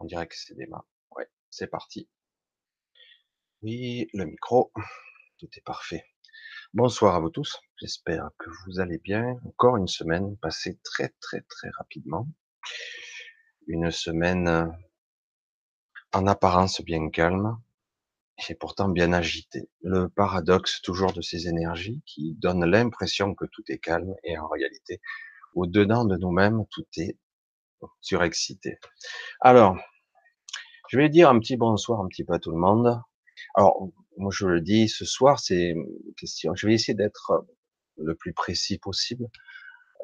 On dirait que c'est des mains. Ouais, c'est parti. Oui, le micro, tout est parfait. Bonsoir à vous tous. J'espère que vous allez bien. Encore une semaine passée très très très rapidement. Une semaine euh, en apparence bien calme et pourtant bien agitée. Le paradoxe toujours de ces énergies qui donnent l'impression que tout est calme et en réalité, au-dedans de nous-mêmes, tout est surexcité. Alors, je vais dire un petit bonsoir un petit peu à tout le monde. Alors, moi je le dis, ce soir, c'est question. Je vais essayer d'être le plus précis possible.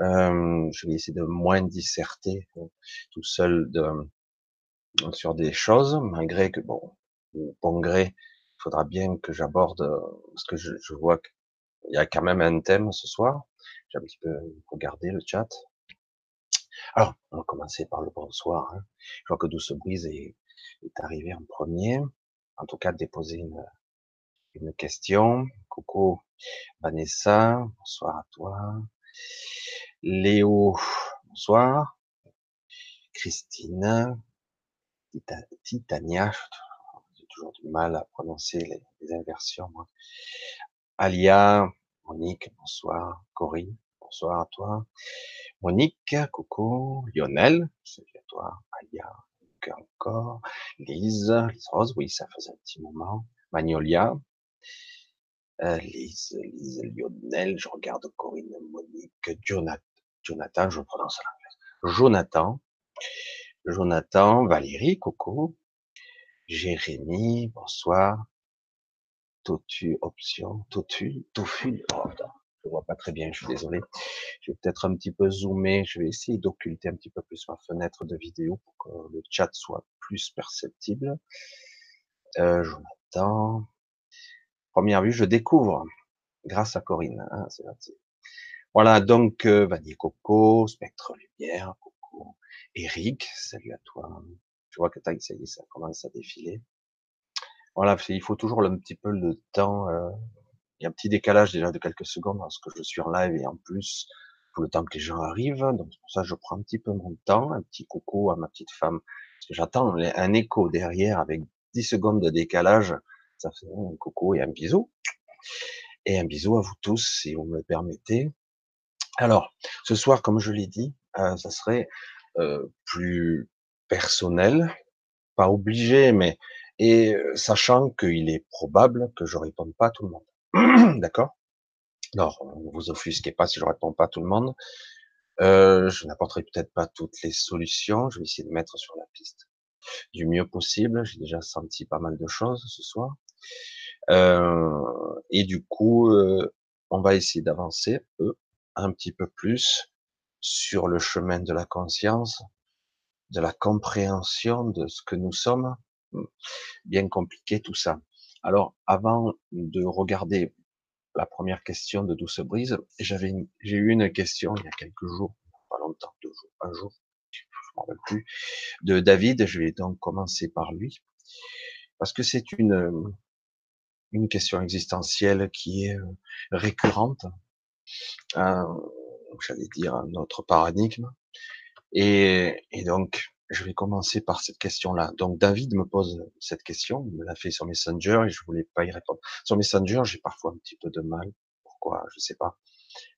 Euh, je vais essayer de moins disserter euh, tout seul sur des choses, malgré que, bon, bon gré, il faudra bien que j'aborde, parce que je, je vois qu'il y a quand même un thème ce soir. J'ai un petit peu regardé le chat. Alors, on va commencer par le bonsoir. Hein. Je vois que Douce Brise est, est arrivé en premier. En tout cas, déposer une, une question. Coucou Vanessa, bonsoir à toi. Léo, bonsoir. Christine, Titania, j'ai toujours du mal à prononcer les, inversions. Alia, Monique, bonsoir. Corinne, bonsoir à toi. Monique, coucou. Lionel, salut à toi. Alia, encore. Lise, Lise Rose, oui, ça faisait un petit moment. Magnolia, euh, Lise, Lise, Lionel, je regarde Corinne, Monique, Jonathan, Jonathan, je prononce l'anglais. Jonathan, Jonathan, Valérie, coucou. Jérémy, bonsoir. Totu, option, Totu, Tofu, oh, je vois pas très bien, je suis désolé. Je vais peut-être un petit peu zoomer, je vais essayer d'occulter un petit peu plus ma fenêtre de vidéo pour que le chat soit plus perceptible. Euh, Jonathan. Première vue, je découvre grâce à Corinne. Hein, Voilà, donc euh, Vanille Coco, Spectre Lumière, Coco, Eric, salut à toi. Je vois que ça y est, ça commence à défiler. Voilà, il faut toujours un petit peu le temps euh, il y a un petit décalage déjà de quelques secondes lorsque je suis en live et en plus, pour le temps que les gens arrivent. Donc, pour ça, je prends un petit peu mon temps, un petit coucou à ma petite femme. Parce que j'attends un écho derrière avec 10 secondes de décalage. Ça fait un coucou et un bisou. Et un bisou à vous tous, si vous me le permettez. Alors, ce soir, comme je l'ai dit, euh, ça serait euh, plus personnel, pas obligé, mais et euh, sachant qu'il est probable que je réponde pas à tout le monde. D'accord Alors, ne vous offusquez pas si je réponds pas à tout le monde. Euh, je n'apporterai peut-être pas toutes les solutions. Je vais essayer de mettre sur la piste du mieux possible. J'ai déjà senti pas mal de choses ce soir. Euh, et du coup, euh, on va essayer d'avancer un petit peu plus sur le chemin de la conscience, de la compréhension de ce que nous sommes. Bien compliqué tout ça. Alors, avant de regarder la première question de Douce Brise, j'avais, j'ai eu une question il y a quelques jours, pas longtemps, deux jours, un jour, je m'en rappelle plus, de David. Je vais donc commencer par lui, parce que c'est une, une question existentielle qui est euh, récurrente, euh, j'allais dire notre paradigme, et, et donc je vais commencer par cette question-là. Donc David me pose cette question, il me l'a fait sur Messenger et je voulais pas y répondre. Sur Messenger, j'ai parfois un petit peu de mal. Pourquoi? Je sais pas.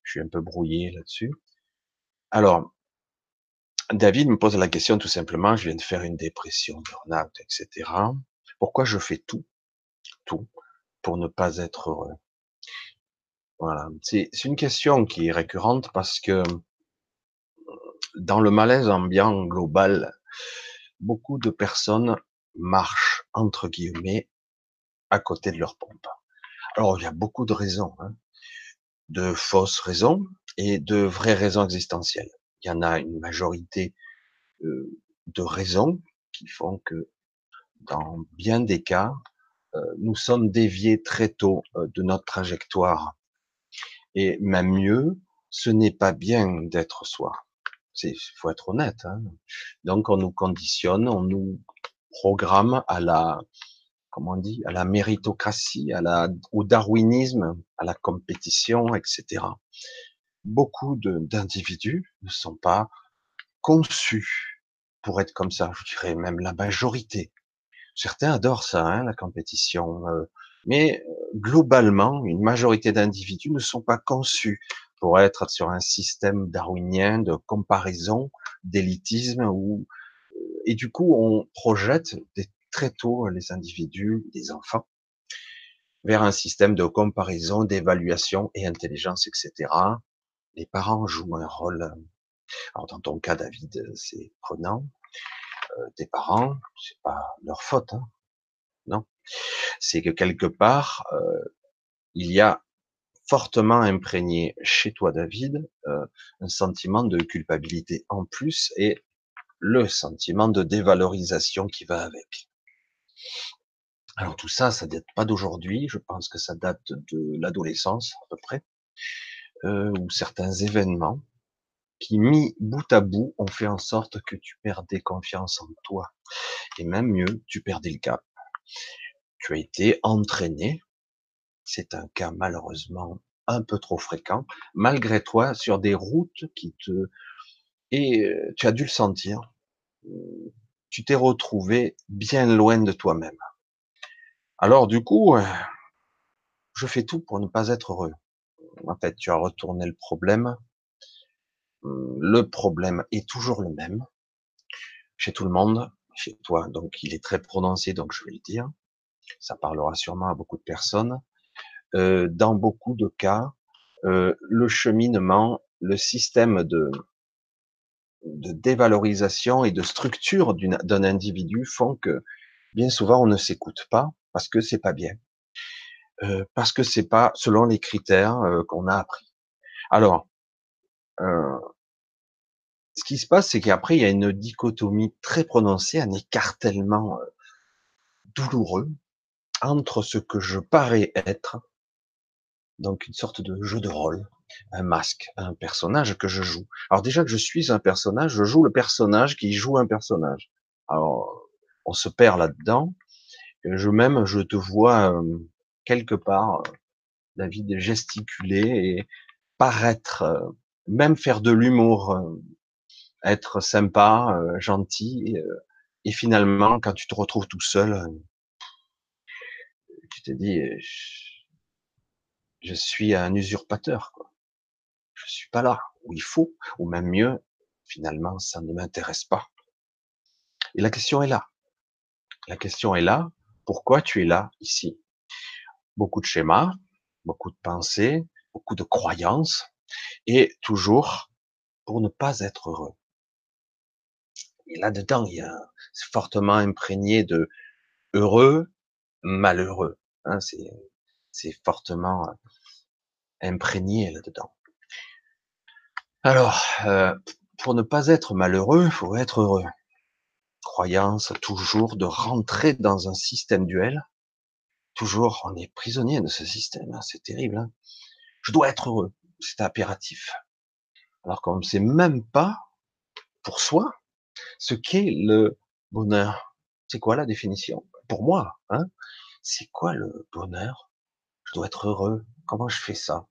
Je suis un peu brouillé là-dessus. Alors, David me pose la question tout simplement. Je viens de faire une dépression, burn-out, etc. Pourquoi je fais tout, tout, pour ne pas être heureux? Voilà. C'est une question qui est récurrente parce que dans le malaise ambiant global beaucoup de personnes marchent, entre guillemets, à côté de leur pompe. Alors, il y a beaucoup de raisons, hein, de fausses raisons et de vraies raisons existentielles. Il y en a une majorité euh, de raisons qui font que, dans bien des cas, euh, nous sommes déviés très tôt euh, de notre trajectoire. Et même mieux, ce n'est pas bien d'être soi. Il faut être honnête. Hein. Donc on nous conditionne, on nous programme à la, comment on dit, à la méritocratie, au darwinisme, à la compétition, etc. Beaucoup d'individus ne sont pas conçus pour être comme ça. Je dirais même la majorité. Certains adorent ça, hein, la compétition. Euh, mais euh, globalement, une majorité d'individus ne sont pas conçus pour être sur un système darwinien de comparaison, d'élitisme, ou et du coup on projette très tôt les individus, les enfants, vers un système de comparaison, d'évaluation et intelligence, etc. Les parents jouent un rôle. Alors dans ton cas, David, c'est prenant. Euh, tes parents, c'est pas leur faute, hein. non. C'est que quelque part, euh, il y a fortement imprégné chez toi, David, euh, un sentiment de culpabilité en plus et le sentiment de dévalorisation qui va avec. Alors tout ça, ça date pas d'aujourd'hui. Je pense que ça date de l'adolescence à peu près, euh, ou certains événements qui, mis bout à bout, ont fait en sorte que tu perdais confiance en toi, et même mieux, tu perdais le cap. Tu as été entraîné c'est un cas malheureusement un peu trop fréquent, malgré toi, sur des routes qui te... Et tu as dû le sentir, tu t'es retrouvé bien loin de toi-même. Alors du coup, je fais tout pour ne pas être heureux. En fait, tu as retourné le problème. Le problème est toujours le même chez tout le monde, chez toi. Donc, il est très prononcé, donc je vais le dire. Ça parlera sûrement à beaucoup de personnes. Euh, dans beaucoup de cas, euh, le cheminement, le système de, de dévalorisation et de structure d'un individu font que bien souvent on ne s'écoute pas parce que c'est pas bien, euh, parce que c'est pas selon les critères euh, qu'on a appris. Alors, euh, ce qui se passe, c'est qu'après il y a une dichotomie très prononcée, un écartèlement euh, douloureux entre ce que je parais être donc une sorte de jeu de rôle, un masque, un personnage que je joue. Alors déjà que je suis un personnage, je joue le personnage qui joue un personnage. Alors on se perd là-dedans. Je même, je te vois euh, quelque part, euh, David, gesticuler et paraître, euh, même faire de l'humour, être sympa, gentil, et, finalement, quand tu te retrouves tout seul, tu te dis, je suis un usurpateur. Quoi. Je suis pas là où il faut, ou même mieux, finalement, ça ne m'intéresse pas. Et la question est là. La question est là. Pourquoi tu es là, ici? Beaucoup de schémas, beaucoup de pensées, beaucoup de croyances, et toujours pour ne pas être heureux. Et là-dedans, il y a fortement imprégné de heureux, malheureux. Hein, c'est c'est fortement euh, imprégné là-dedans. Alors, euh, pour ne pas être malheureux, il faut être heureux. Croyance toujours de rentrer dans un système duel. Toujours, on est prisonnier de ce système. Hein, c'est terrible. Hein. Je dois être heureux. C'est impératif. Alors qu'on ne sait même pas, pour soi, ce qu'est le bonheur. C'est quoi la définition? Pour moi, hein, c'est quoi le bonheur? Je dois être heureux. Comment je fais ça?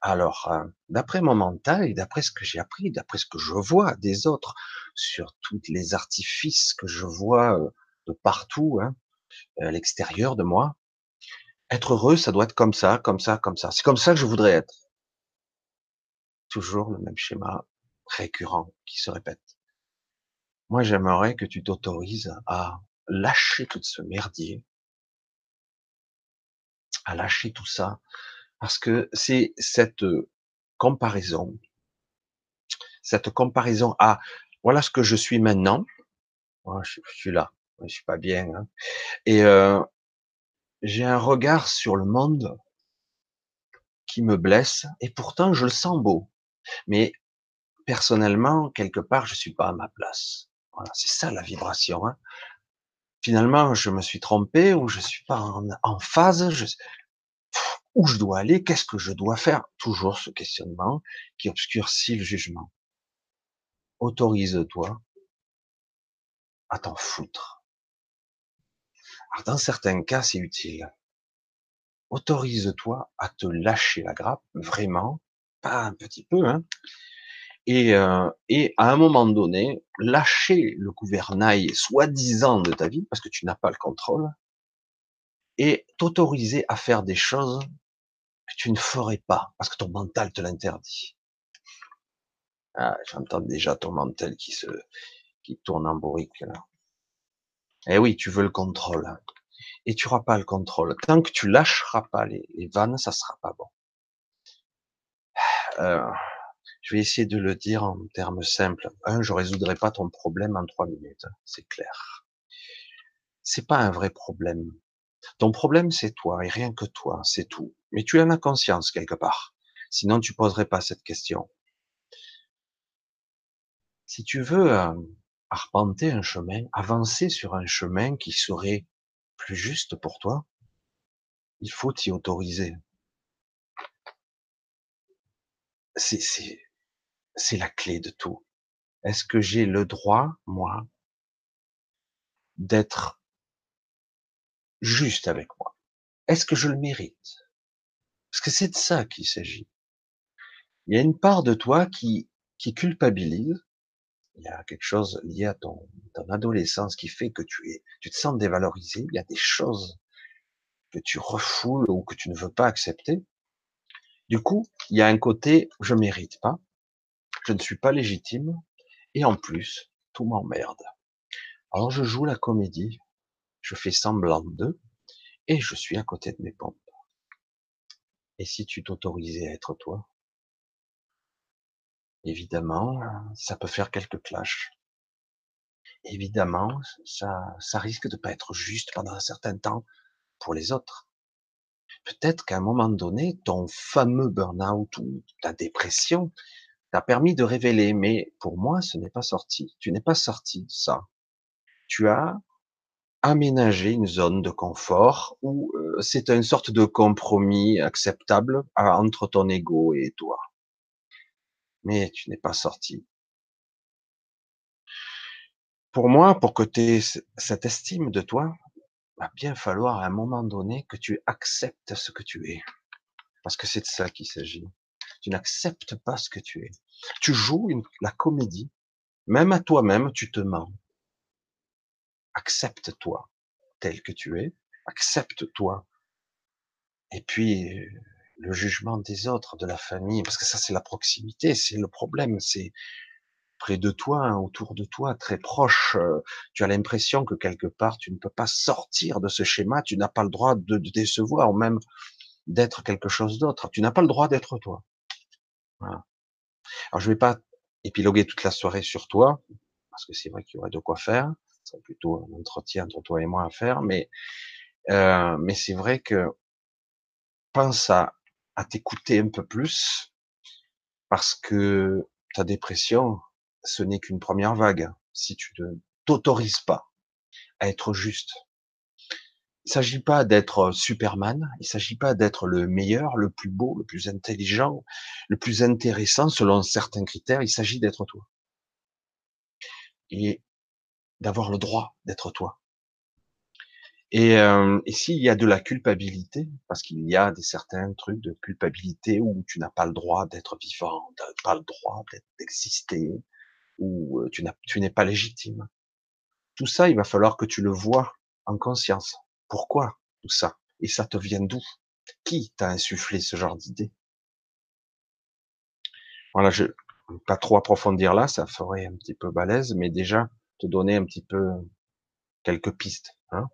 Alors, euh, d'après mon mental d'après ce que j'ai appris, d'après ce que je vois des autres, sur tous les artifices que je vois euh, de partout, hein, à l'extérieur de moi, être heureux, ça doit être comme ça, comme ça, comme ça. C'est comme ça que je voudrais être. Toujours le même schéma récurrent qui se répète. Moi, j'aimerais que tu t'autorises à lâcher tout ce merdier à lâcher tout ça, parce que c'est cette comparaison, cette comparaison à voilà ce que je suis maintenant, je, suis là, je suis pas bien, hein. et euh, j'ai un regard sur le monde qui me blesse, et pourtant je le sens beau, mais personnellement quelque part je suis pas à ma place. Voilà, c'est ça la vibration. Hein. Finalement, je me suis trompé ou je suis pas en, phase. Où je dois aller, qu'est-ce que je dois faire? Toujours ce questionnement qui obscurcit le jugement. Autorise-toi à t'en foutre. Alors dans certains cas, c'est utile. Autorise-toi à te lâcher la grappe, vraiment, pas un petit peu, hein, et, euh, et à un moment donné, lâcher le gouvernail soi-disant de ta vie, parce que tu n'as pas le contrôle, et t'autoriser à faire des choses que tu ne ferais pas, parce que ton mental te l'interdit. Ah, j'entends déjà ton mental qui se, qui tourne en bourrique, là. Eh oui, tu veux le contrôle. Hein. Et tu n'auras pas le contrôle. Tant que tu lâcheras pas les, vannes, ça sera pas bon. Euh, je vais essayer de le dire en termes simples. Un, je résoudrai pas ton problème en trois minutes, c'est clair. C'est pas un vrai problème. Ton problème, c'est toi et rien que toi, c'est tout. Mais tu en as conscience quelque part. Sinon, tu poserais pas cette question. Si tu veux euh, arpenter un chemin, avancer sur un chemin qui serait plus juste pour toi, il faut t'y autoriser. C'est, c'est, c'est la clé de tout. Est-ce que j'ai le droit, moi, d'être juste avec moi Est-ce que je le mérite? Parce que c'est de ça qu'il s'agit. Il y a une part de toi qui, qui culpabilise. Il y a quelque chose lié à ton, ton adolescence qui fait que tu es, tu te sens dévalorisé. Il y a des choses que tu refoules ou que tu ne veux pas accepter. Du coup, il y a un côté, je mérite pas je ne suis pas légitime, et en plus, tout m'emmerde. Alors je joue la comédie, je fais semblant d'eux, et je suis à côté de mes pompes. Et si tu t'autorisais à être toi? Évidemment, ça peut faire quelques clashs. Évidemment, ça, ça risque de pas être juste pendant un certain temps pour les autres. Peut-être qu'à un moment donné, ton fameux burn-out ou ta dépression t'as permis de révéler, mais pour moi, ce n'est pas sorti. Tu n'es pas sorti ça. Tu as aménagé une zone de confort où euh, c'est une sorte de compromis acceptable entre ton ego et toi? Mais tu n'es pas sorti. Pour moi, pour que tu aies cette estime de toi, va bien falloir à un moment donné que tu acceptes ce que tu es. Parce que c'est de ça qu'il s'agit. Tu n'acceptes pas ce que tu es. Tu joues la comédie. Même à toi-même, tu te mens. Accepte-toi tel que tu es. Accepte-toi. Et puis, le jugement des autres, de la famille, parce que ça, c'est la proximité, c'est le problème, c'est près de toi, autour de toi, très proche. Euh, tu as l'impression que quelque part, tu ne peux pas sortir de ce schéma, tu n'as pas le droit de, décevoir, ou même d'être quelque chose d'autre. Tu n'as pas le droit d'être toi. Alors, je vais pas épiloguer toute la soirée sur toi, parce que c'est vrai qu'il y aurait de quoi faire. C'est plutôt un entretien entre toi et moi à faire, mais euh, mais c'est vrai que pense à, à t'écouter un peu plus, parce que ta dépression, ce n'est qu'une première vague. Si tu ne t'autorises pas à être juste, il s'agit pas d'être Superman, il s'agit pas d'être le meilleur, le plus beau, le plus intelligent, le plus intéressant selon certains critères, il s'agit d'être toi. Et d'avoir le droit d'être toi. Et, euh, et s'il y a de la culpabilité, parce qu'il y a des certains trucs de culpabilité où tu n'as pas le droit d'être vivant, tu n'as pas le droit d'exister, ou tu n'es pas légitime. Tout ça, il va falloir que tu le vois en conscience. Pourquoi tout ça? Et ça te vient d'où? Qui t'a insufflé ce genre d'idée? Voilà, je pas trop approfondir là, ça ferait un petit peu balèze, mais déjà te donner un petit peu quelques pistes. Hein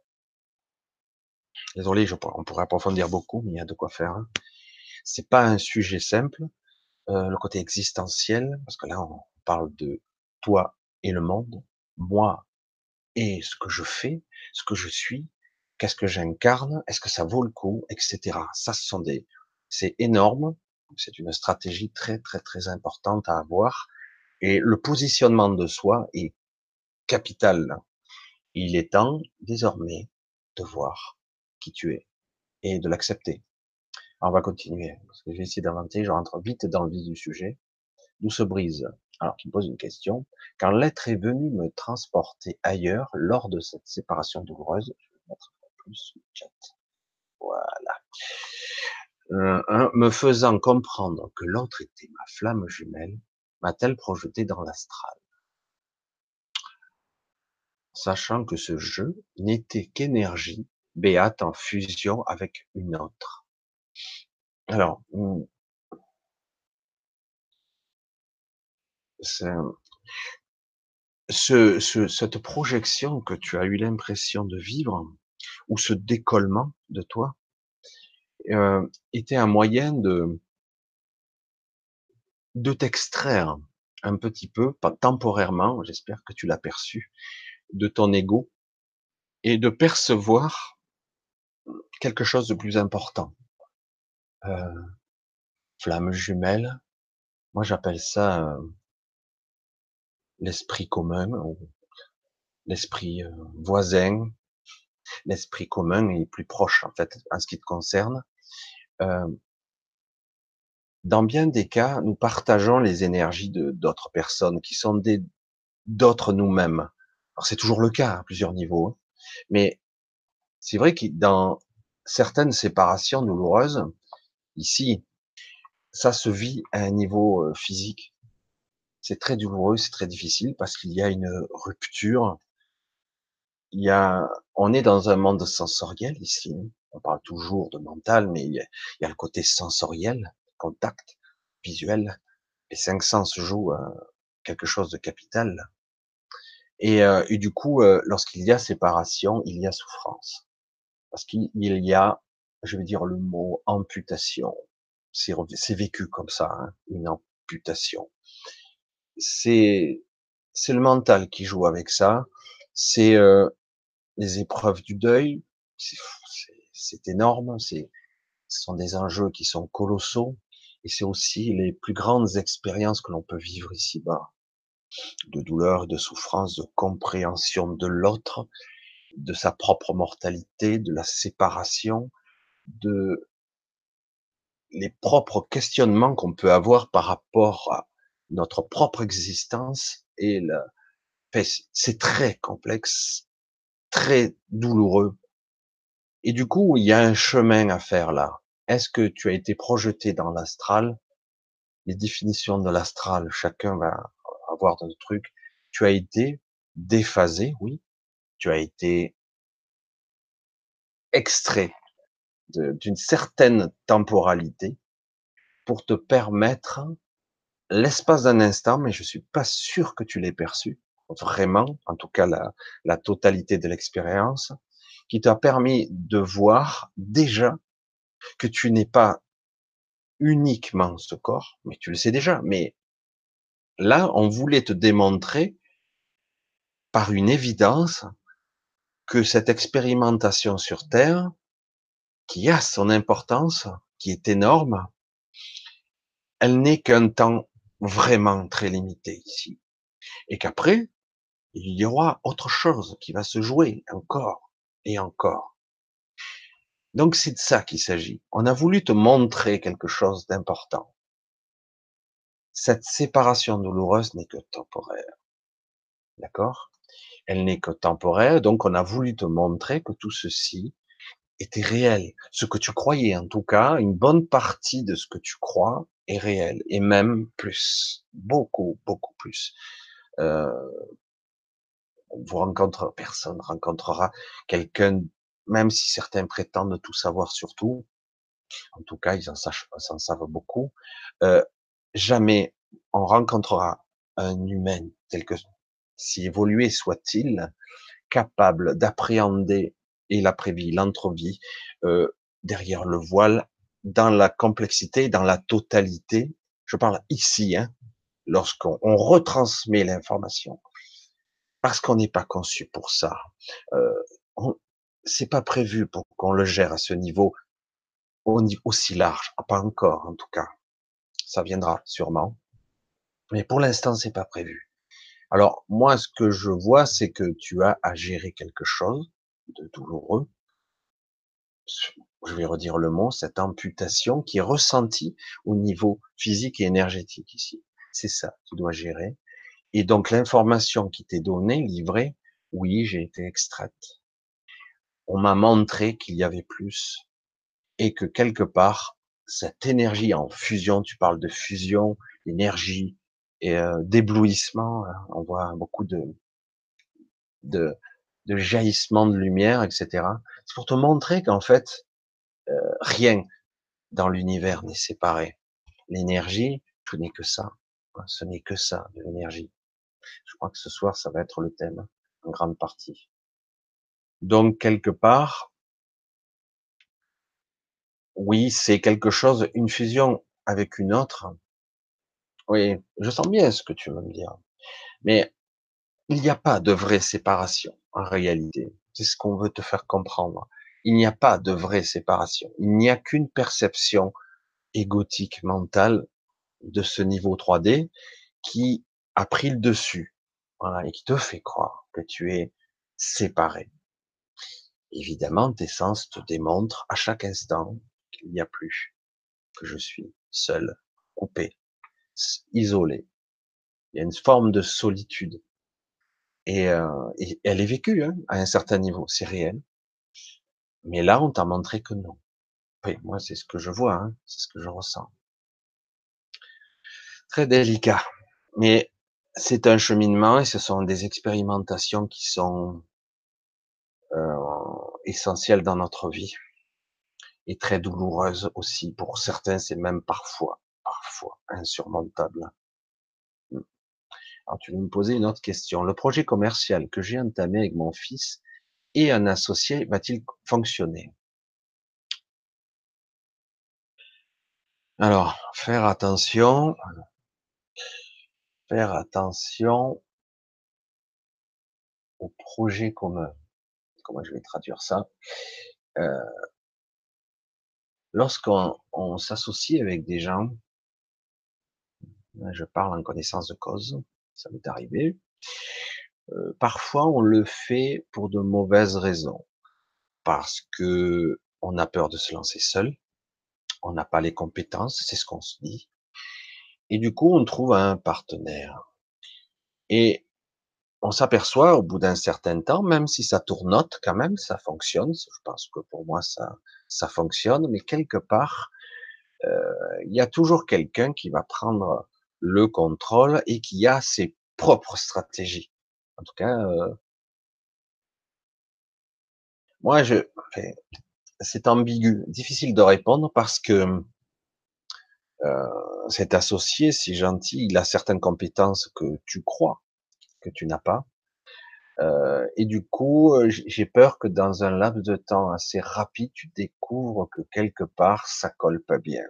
Désolé, je, on pourrait approfondir beaucoup, mais il y a de quoi faire. Hein c'est pas un sujet simple, euh, le côté existentiel, parce que là on parle de toi et le monde, moi et ce que je fais, ce que je suis, qu'est-ce que j'incarne, est-ce que ça vaut le coup, etc. Ça, ce sont des, c'est énorme, c'est une stratégie très très très importante à avoir, et le positionnement de soi est capital. Il est temps désormais de voir qui tu es et de l'accepter. On va continuer parce que je vais essayer d'inventer. Je rentre vite dans le vif du sujet. D'où se brise? Alors, qui pose une question. Quand l'être est venu me transporter ailleurs lors de cette séparation douloureuse, je vais mettre chat. Voilà. Euh, me faisant comprendre que l'autre était ma flamme jumelle, m'a-t-elle projeté dans l'astral? Sachant que ce jeu n'était qu'énergie béate en fusion avec une autre. Alors, hmm, ce, cette projection que tu as eu l'impression de vivre, ou ce décollement de toi, euh, était un moyen de, de t'extraire un petit peu, pas temporairement, j'espère que tu l'as perçu, de ton ego et de percevoir quelque chose de plus important. Euh, flamme jumelle, moi j'appelle ça euh, l'esprit commun, l'esprit euh, voisin, l'esprit commun est plus proche en fait en ce qui te concerne. Euh, dans bien des cas, nous partageons les énergies de d'autres personnes qui sont des d'autres nous-mêmes. Alors c'est toujours le cas à plusieurs niveaux, hein. mais c'est vrai que dans certaines séparations douloureuses, ici, ça se vit à un niveau physique. C'est très douloureux, c'est très difficile parce qu'il y a une rupture. Il y a, on est dans un monde sensoriel ici. Hein. On parle toujours de mental, mais il y a, le côté sensoriel, contact, visuel. Les cinq sens jouent quelque chose de capital. Et, euh, et du coup, euh, lorsqu'il y a séparation, il y a souffrance. Parce qu'il y a, je vais dire le mot amputation. C'est vécu comme ça, hein, une amputation. C'est le mental qui joue avec ça. C'est euh, les épreuves du deuil. C'est énorme. Ce sont des enjeux qui sont colossaux. Et c'est aussi les plus grandes expériences que l'on peut vivre ici-bas de douleur, de souffrance, de compréhension de l'autre, de sa propre mortalité, de la séparation, de les propres questionnements qu'on peut avoir par rapport à notre propre existence et c'est très complexe, très douloureux. Et du coup, il y a un chemin à faire là. Est-ce que tu as été projeté dans l'astral? Les définitions de l'astral, chacun va avoir dans le truc. Tu as été déphasé, oui. Tu as été extrait d'une certaine temporalité pour te permettre l'espace d'un instant, mais je suis pas sûr que tu l'aies perçu vraiment, en tout cas la, la totalité de l'expérience, qui t'a permis de voir déjà que tu n'es pas uniquement ce corps, mais tu le sais déjà, mais là, on voulait te démontrer par une évidence que cette expérimentation sur Terre, qui a son importance, qui est énorme, elle n'est qu'un temps vraiment très limité ici. Et qu'après, il y aura autre chose qui va se jouer encore et encore. Donc c'est de ça qu'il s'agit. On a voulu te montrer quelque chose d'important. Cette séparation douloureuse n'est que temporaire. D'accord? Elle n'est que temporaire, donc on a voulu te montrer que tout ceci était réel. Ce que tu croyais, en tout cas, une bonne partie de ce que tu crois est réel, et même plus, beaucoup, beaucoup plus. Euh, vous rencontrez, personne rencontrera quelqu'un, même si certains prétendent tout savoir sur tout, en tout cas, ils en, en savent beaucoup, euh, jamais on rencontrera un humain tel que, si évolué soit-il, capable d'appréhender et l'après-vie, l'entre-vie, euh, derrière le voile, dans la complexité, dans la totalité. Je parle ici, hein, lorsqu'on retransmet l'information, parce qu'on n'est pas conçu pour ça. Euh, c'est pas prévu pour qu'on le gère à ce niveau aussi large, pas encore en tout cas. Ça viendra sûrement, mais pour l'instant c'est pas prévu. Alors moi, ce que je vois, c'est que tu as à gérer quelque chose de douloureux. Je vais redire le mot, cette amputation qui est ressentie au niveau physique et énergétique ici. C'est ça, tu dois gérer. Et donc l'information qui t'est donnée, livrée, oui, j'ai été extraite. On m'a montré qu'il y avait plus et que quelque part, cette énergie en fusion, tu parles de fusion, énergie, et euh, d'éblouissement. Hein. On voit beaucoup de, de, de jaillissements de lumière, etc. C'est pour te montrer qu'en fait, euh, rien dans l'univers n'est séparé. L'énergie, ce n'est que ça. Ce n'est que ça, de l'énergie. Je crois que ce soir, ça va être le thème, en grande partie. Donc, quelque part, oui, c'est quelque chose, une fusion avec une autre. Oui, je sens bien ce que tu veux me dire. Mais il n'y a pas de vraie séparation, en réalité. C'est ce qu'on veut te faire comprendre. Il n'y a pas de vraie séparation. Il n'y a qu'une perception égotique mentale de ce niveau 3D qui a pris le dessus. Voilà, et qui te fait croire que tu es séparé. Évidemment, tes sens te démontrent à chaque instant qu'il n'y a plus, que je suis seul, coupé, isolé. Il y a une forme de solitude. Et, euh, elle est vécue hein, à un certain niveau, c'est réel. Mais là, on t'a montré que non. Moi, c'est ce que je vois, hein, c'est ce que je ressens. Très délicat. Mais c'est un cheminement et ce sont des expérimentations qui sont euh, essentielles dans notre vie et très douloureuses aussi. Pour certains, c'est même parfois, parfois insurmontable. Hmm. Alors, tu veux me poser une autre question. Le projet commercial que j'ai entamé avec mon fils et un associé va-t-il fonctionner? Alors, faire attention, faire attention au projet commun. Comment je vais traduire ça? Euh, Lorsqu'on s'associe avec des gens, je parle en connaissance de cause, ça m'est arrivé. Euh, parfois, on le fait pour de mauvaises raisons, parce que on a peur de se lancer seul, on n'a pas les compétences, c'est ce qu'on se dit, et du coup, on trouve un partenaire. Et on s'aperçoit au bout d'un certain temps, même si ça tournote quand même, ça fonctionne. Je pense que pour moi, ça, ça fonctionne, mais quelque part, euh, il y a toujours quelqu'un qui va prendre le contrôle et qui a ses propres stratégies. En tout cas, euh, moi, je, c'est ambigu, difficile de répondre parce que euh, cet associé, si gentil, il a certaines compétences que tu crois que tu n'as pas. Euh, et du coup, euh, j'ai peur que dans un laps de temps assez rapide, tu découvres que quelque part, ça colle pas bien.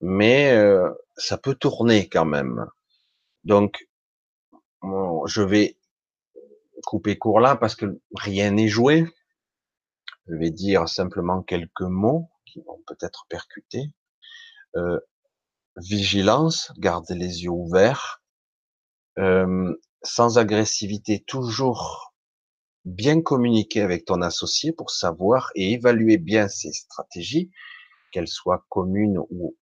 Mais euh, ça peut tourner quand même. Donc, je vais couper court là parce que rien n'est joué. Je vais dire simplement quelques mots qui vont peut-être percuter. Euh, vigilance, garder les yeux ouverts, euh, sans agressivité, toujours bien communiquer avec ton associé pour savoir et évaluer bien ses stratégies, qu'elles soient communes ou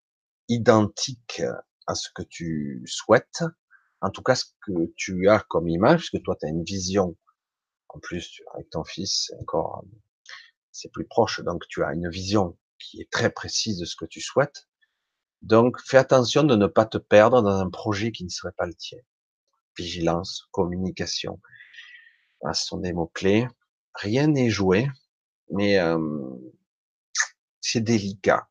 identiques à ce que tu souhaites. En tout cas, ce que tu as comme image, parce que toi, tu as une vision. En plus, avec ton fils, encore, c'est plus proche. Donc, tu as une vision qui est très précise de ce que tu souhaites. Donc, fais attention de ne pas te perdre dans un projet qui ne serait pas le tien. Vigilance, communication. Ce sont des mots-clés. Rien n'est joué, mais c'est délicat.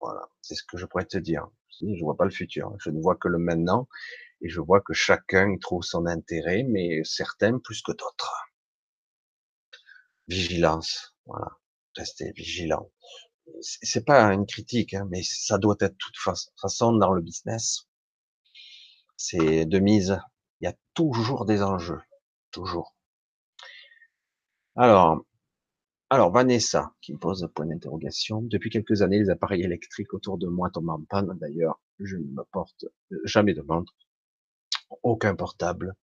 Voilà, c'est ce que je pourrais te dire. Je vois pas le futur, je ne vois que le maintenant, et je vois que chacun y trouve son intérêt, mais certains plus que d'autres. Vigilance, voilà, restez vigilant c'est pas une critique, hein, mais ça doit être de toute façon dans le business. C'est de mise. Il y a toujours des enjeux, toujours. Alors, alors Vanessa qui me pose un point d'interrogation. Depuis quelques années, les appareils électriques autour de moi tombent en panne. D'ailleurs, je ne me porte jamais de montre, aucun portable.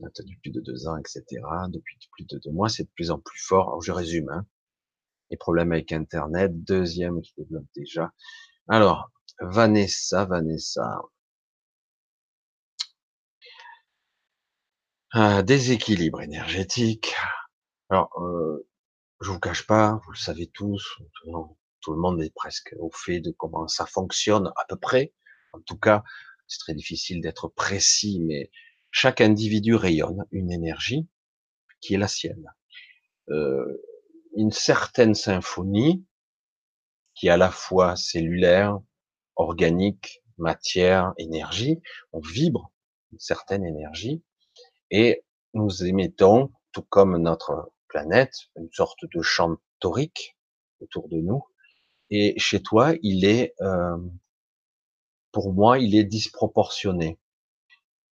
Depuis plus de deux ans, etc. Depuis plus de deux mois, c'est de plus en plus fort. Alors, je résume. Hein les problèmes avec Internet, deuxième qui développe déjà. Alors, Vanessa, Vanessa. Un déséquilibre énergétique. Alors, euh, je vous cache pas, vous le savez tous, tout, le monde est presque au fait de comment ça fonctionne à peu près. En tout cas, c'est très difficile d'être précis, mais chaque individu rayonne une énergie qui est la sienne. Euh, une certaine symphonie qui est à la fois cellulaire, organique, matière, énergie, on vibre une certaine énergie et nous émettons, tout comme notre planète, une sorte de champ torique autour de nous. Et chez toi, il est, euh, pour moi, il est disproportionné.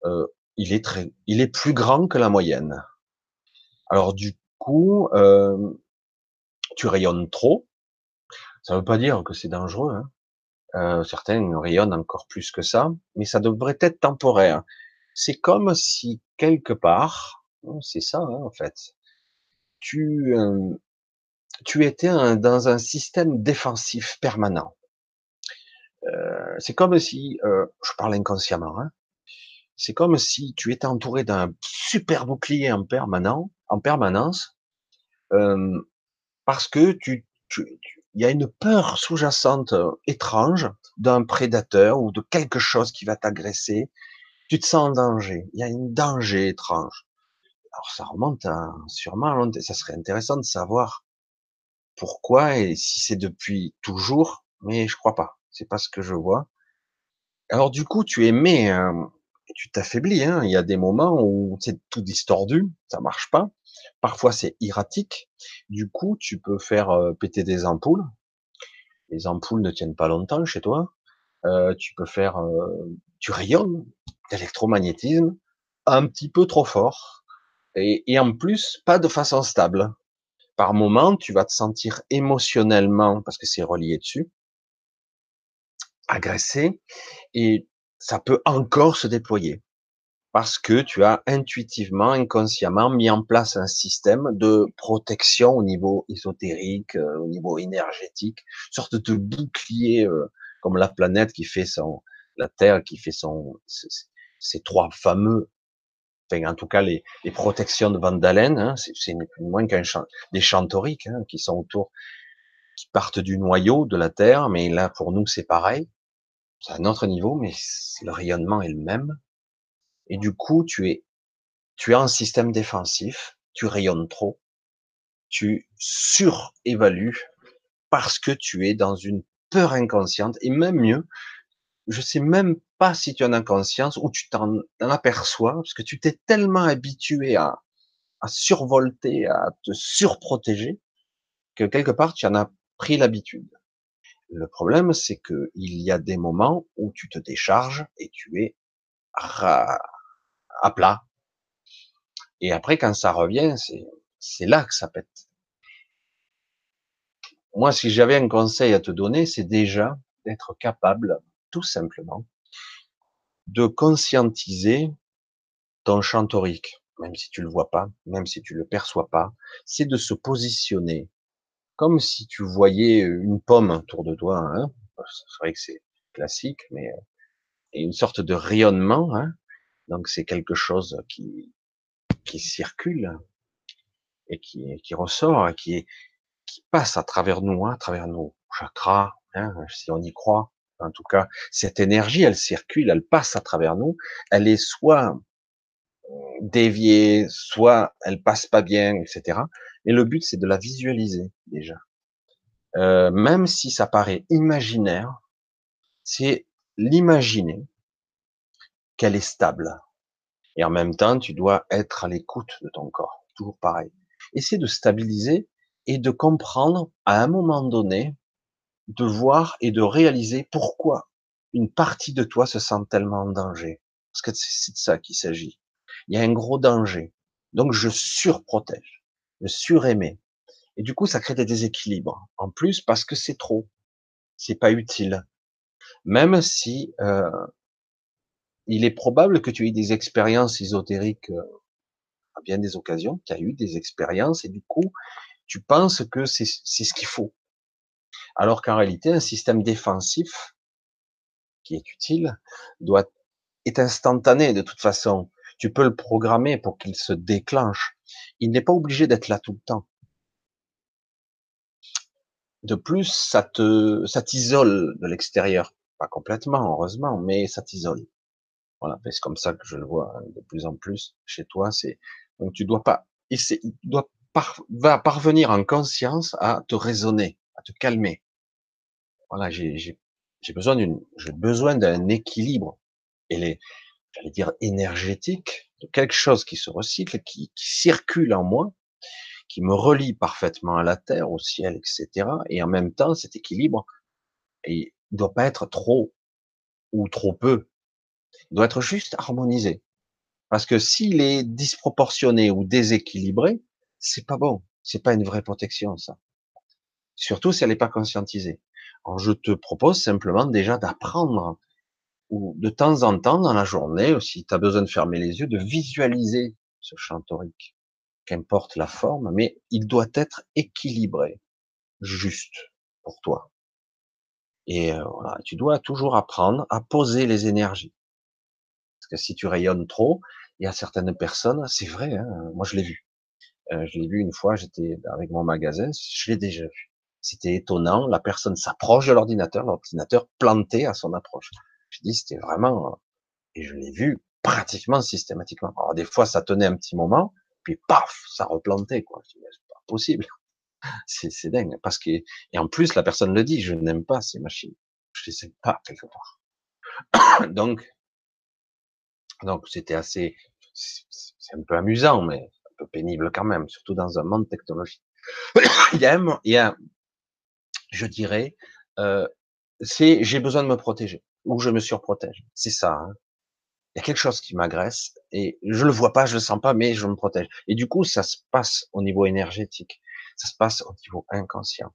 Euh, il est très, il est plus grand que la moyenne. Alors du coup, euh, tu rayonnes trop. Ça ne veut pas dire que c'est dangereux. Hein. Euh, certains rayonnent encore plus que ça, mais ça devrait être temporaire. C'est comme si quelque part, hein, c'est ça hein, en fait, tu tu étais dans un système défensif permanent. C'est comme si, je parle inconsciemment, hein, c'est comme si tu étais entouré d'un super bouclier en en permanence, parce que tu, tu, il y a une peur sous-jacente étrange d'un prédateur ou de quelque chose qui va t'agresser. Tu te sens en danger. Il y a un danger étrange. Alors ça remonte à sûrement, ça serait intéressant de savoir pourquoi et si c'est depuis toujours, mais je crois pas. C'est pas ce que je vois. Alors du coup, tu aimais, euh, tu t'affaiblis. Hein. Il y a des moments où c'est tout distordu, ça marche pas. Parfois c'est erratique. Du coup, tu peux faire euh, péter des ampoules. Les ampoules ne tiennent pas longtemps chez toi. Euh, tu peux faire, euh, tu rayonnes d'électromagnétisme un petit peu trop fort et, en plus pas de façon stable. Par moment, tu vas te sentir émotionnellement parce que c'est relié dessus, agressé et ça peut encore se déployer parce que tu as intuitivement, inconsciemment mis en place un système de protection au niveau ésotérique, euh, au niveau énergétique, sorte de bouclier euh, comme la planète qui fait son, la Terre qui fait son, ces trois fameux, en tout cas les, protections de Vandalen, hein, c'est moins qu'un champ, des champs toriques hein, qui sont autour, qui partent du noyau de la Terre, mais là pour nous c'est pareil, c'est un autre niveau, mais le rayonnement est le même. Et du coup, tu es, tu as un système défensif, tu rayonnes trop, tu surévalues parce que tu es dans une peur inconsciente et même mieux, je sais même pas si tu en as conscience ou tu t'en aperçois parce que tu t'es tellement habitué à, à survolter, à te surprotéger que quelque part tu en as pris l'habitude. Le problème, c'est que il y a des moments où tu te décharges et tu es à plat. Et après, quand ça revient, c'est là que ça pète. Moi, si j'avais un conseil à te donner, c'est déjà d'être capable, tout simplement, de conscientiser ton champ torique, même si tu le vois pas, même si tu le perçois pas, c'est de se positionner comme si tu voyais une pomme autour de toi. Hein. C'est vrai que c'est classique, mais euh, et une sorte de rayonnement. Hein. Donc c'est quelque chose qui, qui circule et qui, qui ressort, qui, qui passe à travers nous, hein, à travers nos chakras, hein, si on y croit. En tout cas, cette énergie, elle circule, elle passe à travers nous. Elle est soit déviée, soit elle passe pas bien, etc. Et le but, c'est de la visualiser déjà. Euh, même si ça paraît imaginaire, c'est l'imaginer qu'elle est stable. Et en même temps, tu dois être à l'écoute de ton corps. Toujours pareil. Essaie de stabiliser et de comprendre à un moment donné, de voir et de réaliser pourquoi une partie de toi se sent tellement en danger. Parce que c'est de ça qu'il s'agit. Il y a un gros danger. Donc je surprotège, je surémets. Et du coup, ça crée des déséquilibres. En plus, parce que c'est trop. C'est pas utile. Même si euh, il est probable que tu aies des expériences ésotériques euh, à bien des occasions, tu as eu des expériences et du coup, tu penses que c'est ce qu'il faut. Alors qu'en réalité, un système défensif qui est utile doit est instantané de toute façon. Tu peux le programmer pour qu'il se déclenche. Il n'est pas obligé d'être là tout le temps. De plus, ça te, ça t'isole de l'extérieur. Pas complètement, heureusement, mais ça t'isole. Voilà, c'est comme ça que je le vois hein, de plus en plus chez toi. C'est donc tu dois pas, il doit va parvenir en conscience à te raisonner, te calmer. Voilà, j'ai besoin d'un équilibre. Et les, j'allais dire énergétique, de quelque chose qui se recycle, qui, qui circule en moi, qui me relie parfaitement à la terre, au ciel, etc. Et en même temps, cet équilibre, il doit pas être trop ou trop peu. Il doit être juste harmonisé. Parce que s'il est disproportionné ou déséquilibré, c'est pas bon. C'est pas une vraie protection, ça. Surtout si elle n'est pas conscientisée. Alors, je te propose simplement déjà d'apprendre, ou de temps en temps dans la journée, si tu as besoin de fermer les yeux, de visualiser ce champ torique. Qu'importe la forme, mais il doit être équilibré, juste pour toi. Et euh, voilà, tu dois toujours apprendre à poser les énergies. Parce que si tu rayonnes trop, il y a certaines personnes, c'est vrai, hein, moi je l'ai vu. Euh, je l'ai vu une fois, j'étais avec mon magasin, je l'ai déjà vu. C'était étonnant, la personne s'approche de l'ordinateur, l'ordinateur planté à son approche. Je dis, c'était vraiment, et je l'ai vu pratiquement systématiquement. Alors des fois, ça tenait un petit moment, puis paf, ça replantait, quoi. c'est pas possible. C'est dingue. Parce que, et en plus, la personne le dit, je n'aime pas ces machines. Je les aime pas, quelque part. donc, donc c'était assez, c'est un peu amusant, mais un peu pénible quand même, surtout dans un monde technologique. il y a, il y a je dirais, euh, c'est j'ai besoin de me protéger ou je me surprotège. C'est ça. Hein. Il y a quelque chose qui m'agresse et je le vois pas, je le sens pas, mais je me protège. Et du coup, ça se passe au niveau énergétique, ça se passe au niveau inconscient.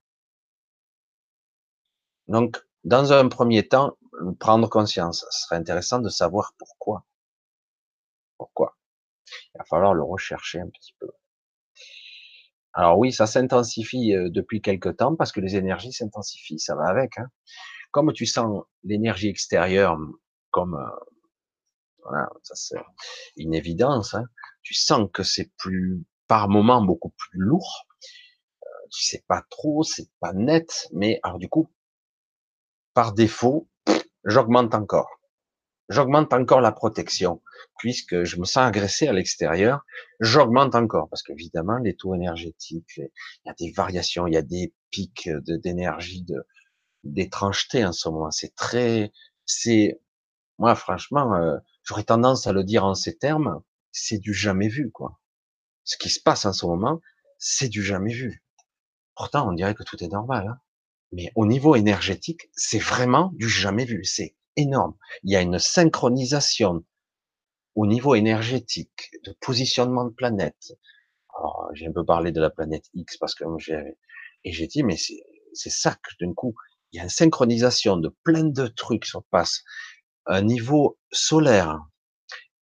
Donc, dans un premier temps, prendre conscience. Ce serait intéressant de savoir pourquoi. Pourquoi? Il va falloir le rechercher un petit peu. Alors oui, ça s'intensifie euh, depuis quelque temps parce que les énergies s'intensifient, ça va avec. Hein. Comme tu sens l'énergie extérieure comme euh, voilà, ça c'est une évidence. Hein. Tu sens que c'est plus par moment beaucoup plus lourd. Euh, tu sais pas trop, c'est pas net, mais alors du coup, par défaut, j'augmente encore j'augmente encore la protection, puisque je me sens agressé à l'extérieur, j'augmente encore, parce qu'évidemment, les taux énergétiques, il y a des variations, il y a des pics d'énergie, de, d'étrangeté en ce moment. C'est très, c'est, moi, franchement, euh, j'aurais tendance à le dire en ces termes, c'est du jamais vu, quoi. Ce qui se passe en ce moment, c'est du jamais vu. Pourtant, on dirait que tout est normal, hein. mais au niveau énergétique, c'est vraiment du jamais vu. C'est énorme. Il y a une synchronisation au niveau énergétique, de positionnement de planète. Alors, j'ai un peu parlé de la planète X parce que j'ai, et j'ai dit, mais c'est ça que d'un coup, il y a une synchronisation de plein de trucs qui se passent. Un niveau solaire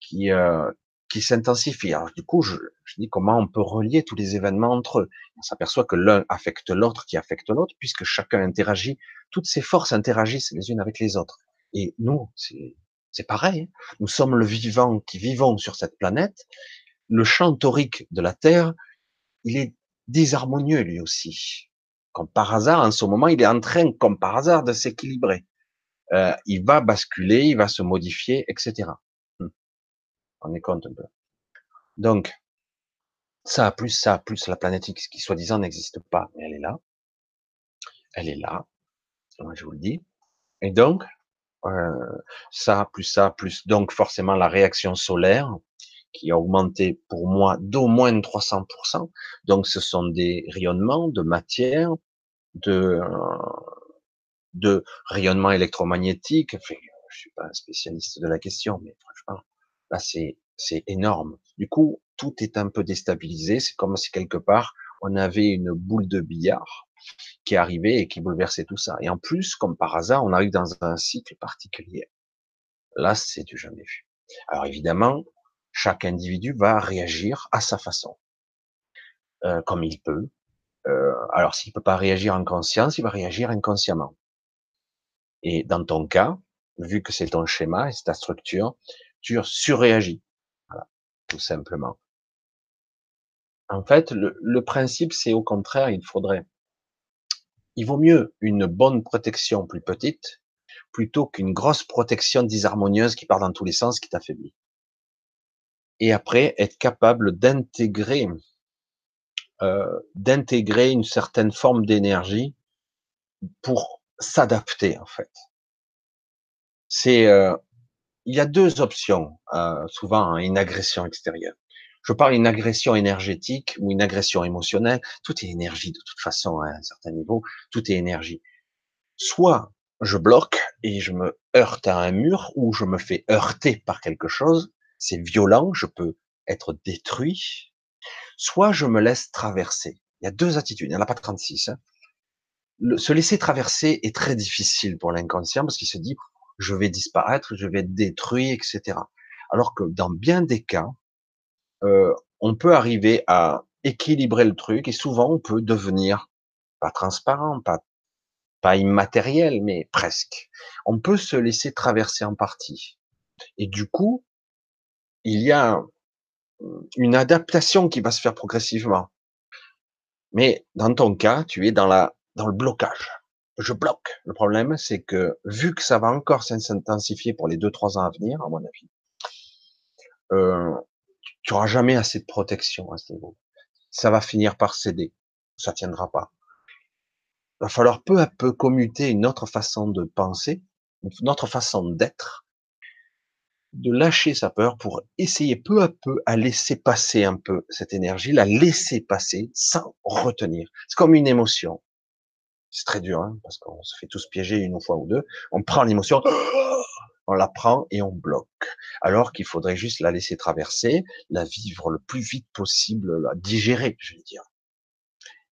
qui, euh, qui s'intensifie. Alors, du coup, je, je dis comment on peut relier tous les événements entre eux. On s'aperçoit que l'un affecte l'autre qui affecte l'autre puisque chacun interagit, toutes ces forces interagissent les unes avec les autres. Et nous, c'est pareil. Hein. Nous sommes le vivant qui vivons sur cette planète. Le champ torique de la Terre, il est désharmonieux lui aussi. Comme par hasard, en ce moment, il est en train, comme par hasard, de s'équilibrer. Euh, il va basculer, il va se modifier, etc. Hum. On est compte un peu. Donc, ça, plus ça, plus la planète X qui soi-disant n'existe pas, mais elle est là. Elle est là. Moi, je vous le dis. Et donc, euh, ça, plus ça, plus donc forcément la réaction solaire qui a augmenté pour moi d'au moins 300%. Donc ce sont des rayonnements de matière, de, de rayonnement électromagnétique. Enfin, je suis pas un spécialiste de la question, mais franchement, là c'est c'est énorme. Du coup, tout est un peu déstabilisé. C'est comme si quelque part on avait une boule de billard qui arrivait et qui bouleversait tout ça. Et en plus, comme par hasard, on arrive dans un cycle particulier. Là, c'est du jamais vu. Alors évidemment, chaque individu va réagir à sa façon, euh, comme il peut. Euh, alors s'il peut pas réagir en conscience, il va réagir inconsciemment. Et dans ton cas, vu que c'est ton schéma et c'est ta structure, tu surréagis. Voilà, tout simplement. En fait, le principe, c'est au contraire, il faudrait il vaut mieux une bonne protection plus petite plutôt qu'une grosse protection disharmonieuse qui part dans tous les sens, qui t'affaiblit. Et après, être capable d'intégrer, euh, d'intégrer une certaine forme d'énergie pour s'adapter en fait. Euh, il y a deux options euh, souvent à une agression extérieure. Je parle d'une agression énergétique ou une agression émotionnelle. Tout est énergie de toute façon à un certain niveau. Tout est énergie. Soit je bloque et je me heurte à un mur ou je me fais heurter par quelque chose. C'est violent, je peux être détruit. Soit je me laisse traverser. Il y a deux attitudes. Il n'y en a pas 36. Hein. se laisser traverser est très difficile pour l'inconscient parce qu'il se dit je vais disparaître, je vais être détruit, etc. Alors que dans bien des cas, euh, on peut arriver à équilibrer le truc et souvent on peut devenir pas transparent, pas pas immatériel, mais presque. On peut se laisser traverser en partie. Et du coup, il y a une adaptation qui va se faire progressivement. Mais dans ton cas, tu es dans la dans le blocage. Je bloque. Le problème, c'est que vu que ça va encore s'intensifier pour les deux trois ans à venir, à mon avis, euh, tu auras jamais assez de protection à ce niveau. Ça va finir par céder. Ça tiendra pas. Il va falloir peu à peu commuter une autre façon de penser, une autre façon d'être, de lâcher sa peur pour essayer peu à peu à laisser passer un peu cette énergie, la laisser passer sans retenir. C'est comme une émotion. C'est très dur, hein, parce qu'on se fait tous piéger une fois ou deux. On prend l'émotion, on la prend et on bloque. Alors qu'il faudrait juste la laisser traverser, la vivre le plus vite possible, la digérer, je veux dire.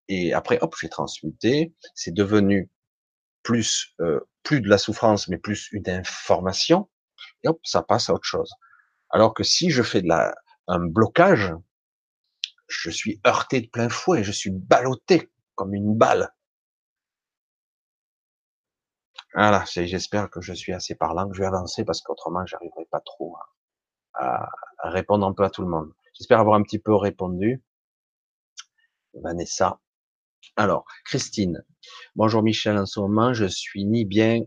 Et après, hop, j'ai transmuté. C'est devenu plus, euh, plus de la souffrance, mais plus une information. Et hop, ça passe à autre chose. Alors que si je fais de la, un blocage, je suis heurté de plein fouet, je suis ballotté comme une balle. Voilà, j'espère que je suis assez parlant, je vais avancer parce qu'autrement, j'arriverai pas trop à, répondre un peu à tout le monde. J'espère avoir un petit peu répondu. Vanessa. Alors, Christine. Bonjour Michel, en ce moment, je suis ni bien,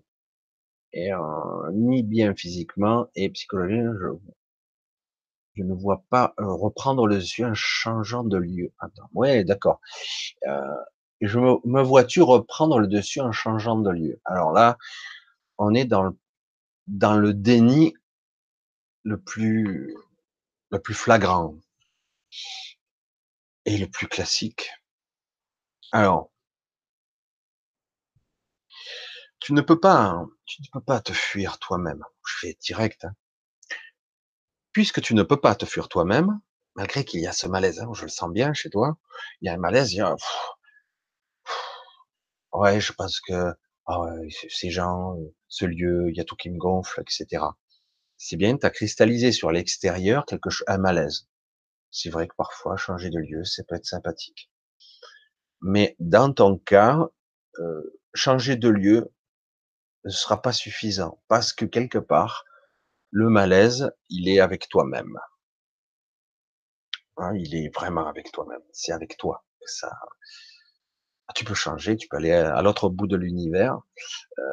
et, euh, ni bien physiquement et psychologiquement. Je, ne vois pas euh, reprendre le dessus en changeant de lieu. Attends, ouais, d'accord. Euh, je me, me vois-tu reprendre le dessus en changeant de lieu? Alors là, on est dans le, dans le déni le plus, le plus flagrant et le plus classique. Alors, tu ne peux pas, tu ne peux pas te fuir toi-même. Je fais direct. Hein. Puisque tu ne peux pas te fuir toi-même, malgré qu'il y a ce malaise, hein, je le sens bien chez toi, il y a un malaise, il y a, Ouais, je pense que ah ces gens, ce lieu, il y a tout qui me gonfle, etc. C'est bien, tu as cristallisé sur l'extérieur quelque chose, un malaise. C'est vrai que parfois changer de lieu, ça peut être sympathique. Mais dans ton cas, changer de lieu ne sera pas suffisant parce que quelque part, le malaise, il est avec toi-même. Hein, il est vraiment avec toi-même. C'est avec toi que ça, tu peux changer, tu peux aller à l'autre bout de l'univers, euh,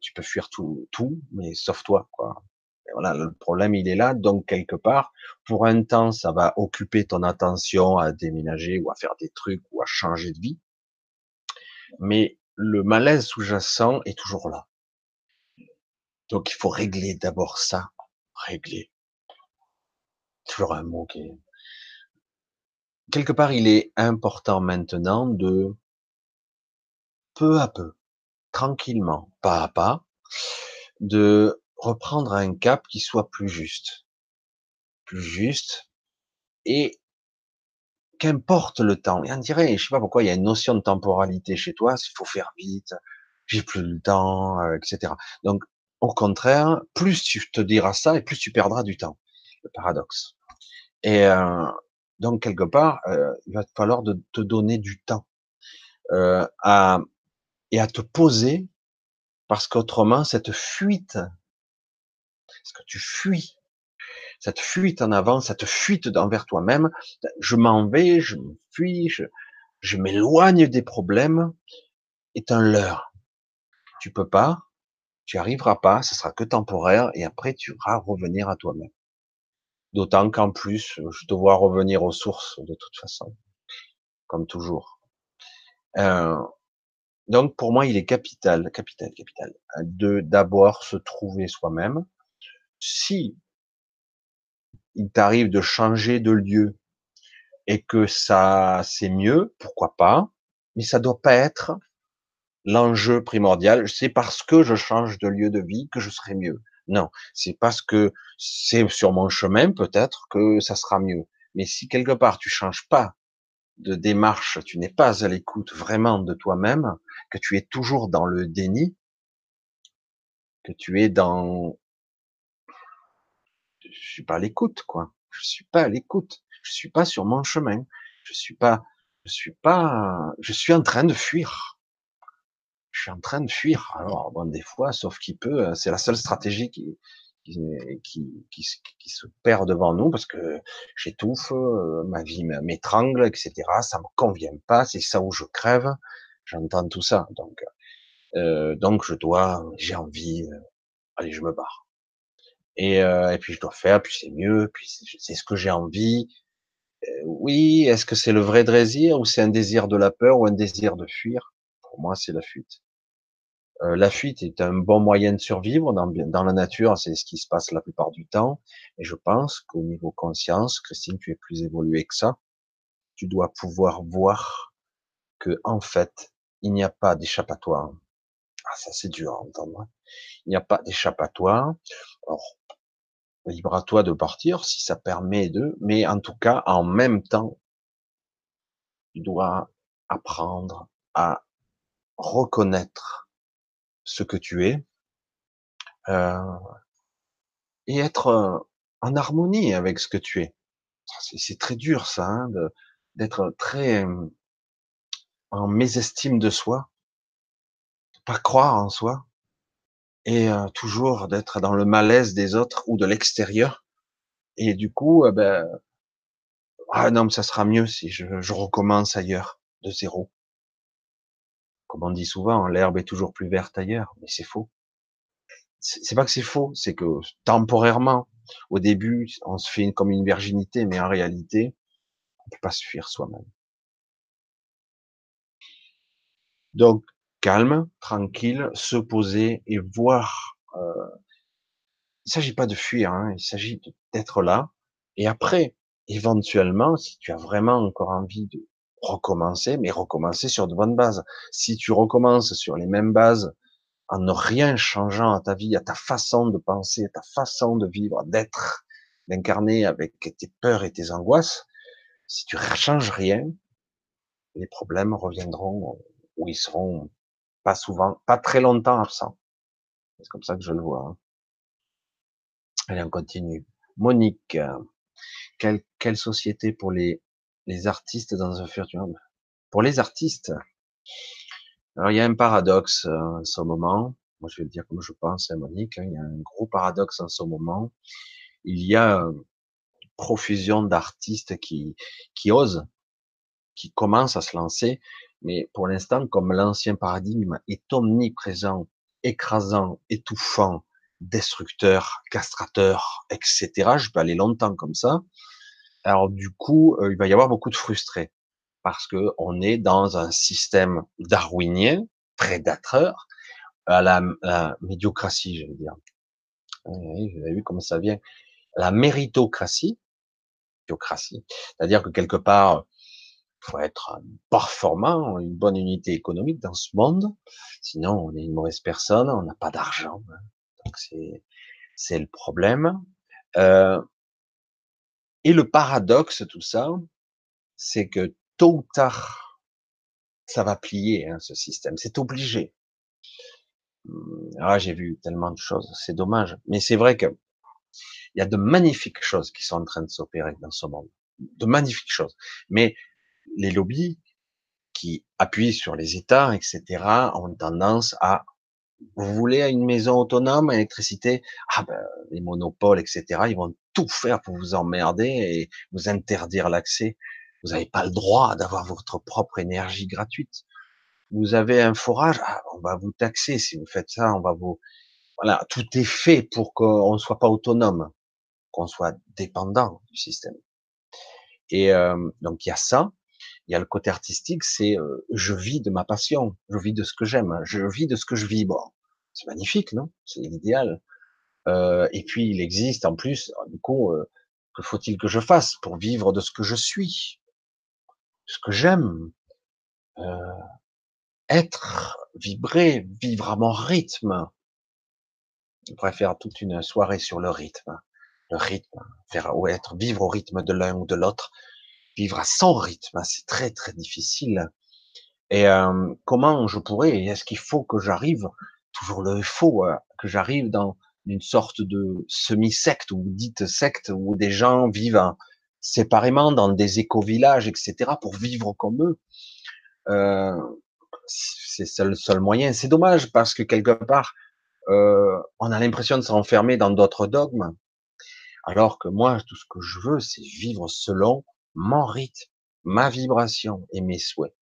tu peux fuir tout, tout, mais sauf toi, quoi. Et voilà, le problème il est là, donc quelque part, pour un temps, ça va occuper ton attention à déménager ou à faire des trucs ou à changer de vie, mais le malaise sous-jacent est toujours là. Donc il faut régler d'abord ça, régler. Toujours un mot qui est... Quelque part, il est important maintenant de peu à peu, tranquillement, pas à pas, de reprendre un cap qui soit plus juste. Plus juste. Et qu'importe le temps. Et on dirait, je sais pas pourquoi, il y a une notion de temporalité chez toi, il faut faire vite, j'ai plus le temps, euh, etc. Donc, au contraire, plus tu te diras ça et plus tu perdras du temps. Le paradoxe. Et euh, donc, quelque part, euh, il va falloir te donner du temps euh, à et à te poser parce qu'autrement, cette fuite, parce que tu fuis, cette fuite en avant, cette fuite envers toi-même, je m'en vais, je me fuis, je, je m'éloigne des problèmes, est un leurre. Tu peux pas, Tu arriveras pas, ce sera que temporaire, et après tu vas revenir à toi-même. D'autant qu'en plus, je te vois revenir aux sources de toute façon, comme toujours. Euh, donc pour moi, il est capital, capital, capital, de d'abord se trouver soi-même. Si il t'arrive de changer de lieu et que ça c'est mieux, pourquoi pas, mais ça doit pas être l'enjeu primordial. C'est parce que je change de lieu de vie que je serai mieux. Non, c'est parce que c'est sur mon chemin peut-être que ça sera mieux. Mais si quelque part tu changes pas de démarche, tu n'es pas à l'écoute vraiment de toi-même, que tu es toujours dans le déni, que tu es dans, je suis pas à l'écoute, quoi. Je suis pas à l'écoute. Je suis pas sur mon chemin. Je suis pas, je suis pas, je suis en train de fuir. Je suis en train de fuir. Alors, bon, des fois, sauf qu'il peut, c'est la seule stratégie qui, qui, qui, qui, se perd devant nous parce que j'étouffe, euh, ma vie m'étrangle, etc. Ça me convient pas, c'est ça où je crève. J'entends tout ça, donc euh, donc je dois, j'ai envie, euh, allez, je me barre. Et, euh, et puis je dois faire, puis c'est mieux, puis c'est ce que j'ai envie. Euh, oui, est-ce que c'est le vrai désir ou c'est un désir de la peur ou un désir de fuir? Pour moi, c'est la fuite. Euh, la fuite est un bon moyen de survivre dans, dans la nature, c'est ce qui se passe la plupart du temps. Et je pense qu'au niveau conscience, Christine, tu es plus évoluée que ça. Tu dois pouvoir voir que en fait, il n'y a pas d'échappatoire. Ah, ça c'est dur à entendre. Hein. Il n'y a pas d'échappatoire. Alors, libre à toi de partir si ça permet de, mais en tout cas, en même temps, tu dois apprendre à reconnaître ce que tu es euh, et être euh, en harmonie avec ce que tu es. C'est très dur ça, hein, d'être très euh, en mésestime de soi, pas croire en soi, et toujours d'être dans le malaise des autres ou de l'extérieur. Et du coup, ben, ah non, mais ça sera mieux si je, recommence ailleurs, de zéro. Comme on dit souvent, l'herbe est toujours plus verte ailleurs, mais c'est faux. C'est pas que c'est faux, c'est que temporairement, au début, on se fait comme une virginité, mais en réalité, on peut pas se fuir soi-même. Donc, calme, tranquille, se poser et voir. Euh, il s'agit pas de fuir, hein, il s'agit d'être là. Et après, éventuellement, si tu as vraiment encore envie de recommencer, mais recommencer sur de bonnes bases. Si tu recommences sur les mêmes bases, en ne rien changeant à ta vie, à ta façon de penser, à ta façon de vivre, d'être, d'incarner avec tes peurs et tes angoisses, si tu changes rien, les problèmes reviendront où ils seront pas souvent, pas très longtemps absent. C'est comme ça que je le vois. Hein. Allez, on continue. Monique, quelle, quelle société pour les, les artistes dans un futur Pour les artistes, alors il y a un paradoxe euh, en ce moment. Moi, je vais dire comme je pense, hein, Monique. Hein, il y a un gros paradoxe en ce moment. Il y a une profusion d'artistes qui, qui osent, qui commencent à se lancer, mais pour l'instant, comme l'ancien paradigme est omniprésent, écrasant, étouffant, destructeur, castrateur, etc., je peux aller longtemps comme ça. Alors du coup, il va y avoir beaucoup de frustrés parce que on est dans un système darwinien, prédateur, à la, médiocratie, je veux dire. Vous avez vu comment ça vient. La méritocratie, méritocratie, c'est-à-dire que quelque part, faut être performant, une bonne unité économique dans ce monde. Sinon, on est une mauvaise personne, on n'a pas d'argent. Hein. Donc c'est c'est le problème. Euh, et le paradoxe, tout ça, c'est que tôt ou tard, ça va plier hein, ce système. C'est obligé. Hum, ah, j'ai vu tellement de choses. C'est dommage, mais c'est vrai que il y a de magnifiques choses qui sont en train de s'opérer dans ce monde, de magnifiques choses. Mais les lobbies qui appuient sur les États, etc., ont tendance à vous voulez une maison autonome, électricité, ah ben, les monopoles, etc., ils vont tout faire pour vous emmerder et vous interdire l'accès. Vous n'avez pas le droit d'avoir votre propre énergie gratuite. Vous avez un forage, ah, on va vous taxer si vous faites ça, on va vous. Voilà, tout est fait pour qu'on ne soit pas autonome, qu'on soit dépendant du système. Et euh, donc il y a ça, il y a le côté artistique, c'est euh, je vis de ma passion, je vis de ce que j'aime, je vis de ce que je vibre. C'est magnifique, non? C'est l'idéal. Euh, et puis il existe en plus, du coup, euh, que faut-il que je fasse pour vivre de ce que je suis, ce que j'aime, euh, être, vibrer, vivre à mon rythme. Je préfère toute une soirée sur le rythme, le rythme, faire ou être vivre au rythme de l'un ou de l'autre, vivre à son rythme, c'est très très difficile. Et euh, comment je pourrais Est-ce qu'il faut que j'arrive toujours le faux euh, que j'arrive dans une sorte de semi-secte ou dite secte où des gens vivent séparément dans des éco-villages, etc., pour vivre comme eux. Euh, c'est le seul moyen. C'est dommage parce que quelque part, euh, on a l'impression de s'enfermer dans d'autres dogmes, alors que moi, tout ce que je veux, c'est vivre selon mon rythme, ma vibration et mes souhaits.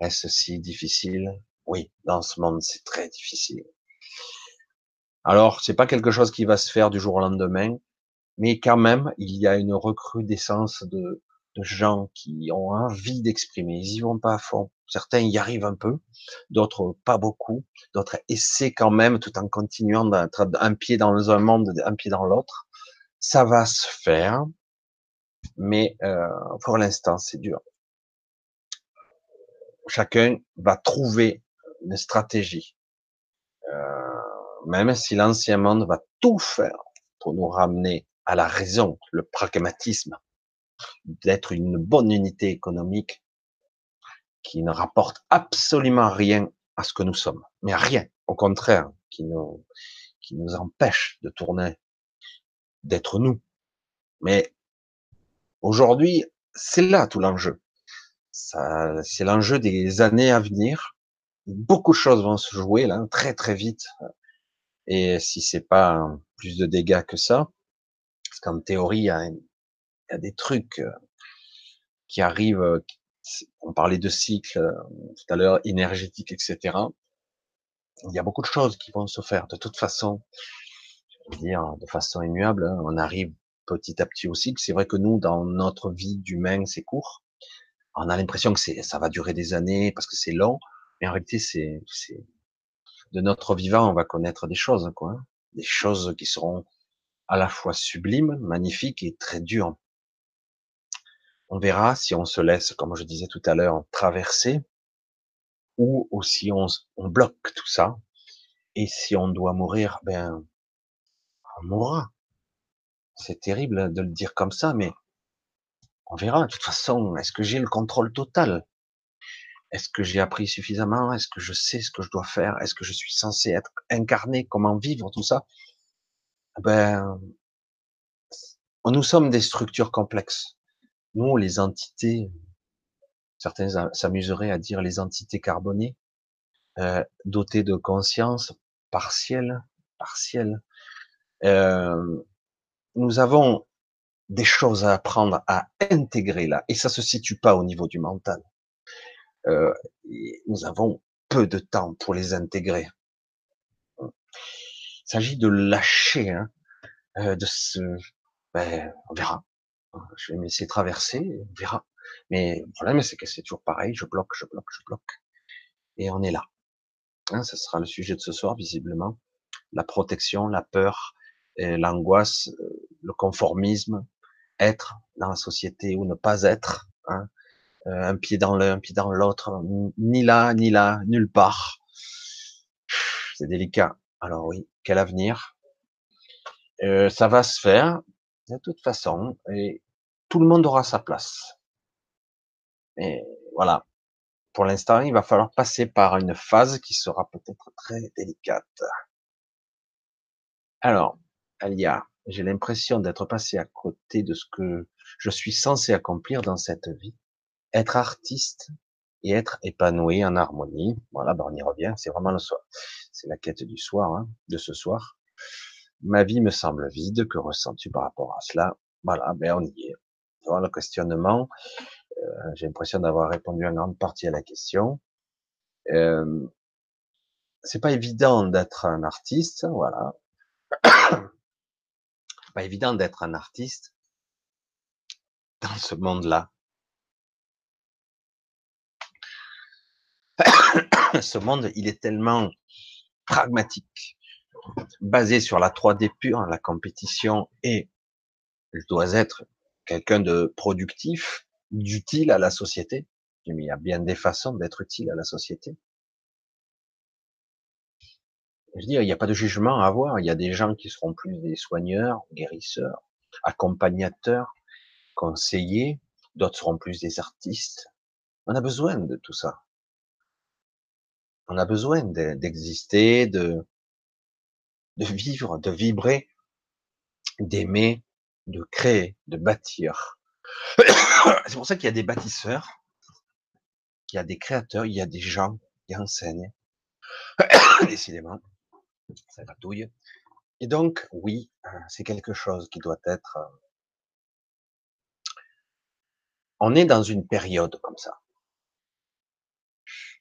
Est-ce si difficile? Oui, dans ce monde, c'est très difficile. Alors, c'est pas quelque chose qui va se faire du jour au lendemain, mais quand même, il y a une recrudescence de, gens qui ont envie d'exprimer. Ils y vont pas à fond. Certains y arrivent un peu, d'autres pas beaucoup, d'autres essaient quand même tout en continuant d'être un pied dans un monde, un pied dans l'autre. Ça va se faire, mais euh, pour l'instant, c'est dur. Chacun va trouver une stratégie. Euh, même si l'ancien monde va tout faire pour nous ramener à la raison, le pragmatisme, d'être une bonne unité économique qui ne rapporte absolument rien à ce que nous sommes, mais rien, au contraire, qui nous, qui nous empêche de tourner, d'être nous. Mais aujourd'hui, c'est là tout l'enjeu. C'est l'enjeu des années à venir. Beaucoup de choses vont se jouer là, très très vite. Et si c'est pas plus de dégâts que ça, parce qu'en théorie, il y, a, des trucs euh, qui arrivent. Euh, on parlait de cycle euh, tout à l'heure, énergétique, etc. Il y a beaucoup de choses qui vont se faire. De toute façon, je veux dire, de façon immuable, hein, on arrive petit à petit au cycle. C'est vrai que nous, dans notre vie d'humain, c'est court. On a l'impression que ça va durer des années parce que c'est long, mais en réalité, c'est de notre vivant, on va connaître des choses, quoi. Des choses qui seront à la fois sublimes, magnifiques et très dures. On verra si on se laisse, comme je disais tout à l'heure, traverser, ou aussi on, on bloque tout ça. Et si on doit mourir, ben, on mourra. C'est terrible de le dire comme ça, mais on verra. De toute façon, est-ce que j'ai le contrôle total? Est-ce que j'ai appris suffisamment? Est-ce que je sais ce que je dois faire? Est-ce que je suis censé être incarné? Comment vivre tout ça? Ben, nous sommes des structures complexes. Nous, les entités, certains s'amuseraient à dire les entités carbonées, euh, dotées de conscience partielle, partielle. Euh, nous avons des choses à apprendre à intégrer là, et ça se situe pas au niveau du mental. Euh, nous avons peu de temps pour les intégrer. Il s'agit de lâcher, hein, euh, de se, ben, on verra. Je vais me laisser traverser, on verra. Mais le problème, c'est que c'est toujours pareil. Je bloque, je bloque, je bloque, et on est là. Hein, ce sera le sujet de ce soir, visiblement. La protection, la peur, l'angoisse, euh, le conformisme, être dans la société ou ne pas être. Hein, euh, un pied dans l'un, un pied dans l'autre, ni là, ni là, nulle part. C'est délicat. Alors oui, quel avenir? Euh, Ça va se faire de toute façon, et tout le monde aura sa place. Et voilà. Pour l'instant, il va falloir passer par une phase qui sera peut-être très délicate. Alors, Alia, j'ai l'impression d'être passé à côté de ce que je suis censé accomplir dans cette vie être artiste et être épanoui en harmonie. Voilà, ben on y revient. C'est vraiment le soir. C'est la quête du soir, hein, de ce soir. Ma vie me semble vide. Que ressens-tu par rapport à cela? Voilà, ben on y est. Le questionnement. Euh, J'ai l'impression d'avoir répondu en grande partie à la question. Euh, c'est pas évident d'être un artiste, voilà. pas évident d'être un artiste dans ce monde-là. ce monde, il est tellement pragmatique, basé sur la 3D pure, la compétition, et je dois être quelqu'un de productif, d'utile à la société. il y a bien des façons d'être utile à la société. Je veux dire, il n'y a pas de jugement à avoir. Il y a des gens qui seront plus des soigneurs, guérisseurs, accompagnateurs, conseillers. D'autres seront plus des artistes. On a besoin de tout ça. On a besoin d'exister, de, vivre, de vibrer, d'aimer, de créer, de bâtir. C'est pour ça qu'il y a des bâtisseurs, qu'il y a des créateurs, il y a des gens qui enseignent. Décidément, ça patouille. Et donc, oui, c'est quelque chose qui doit être. Euh, on est dans une période comme ça.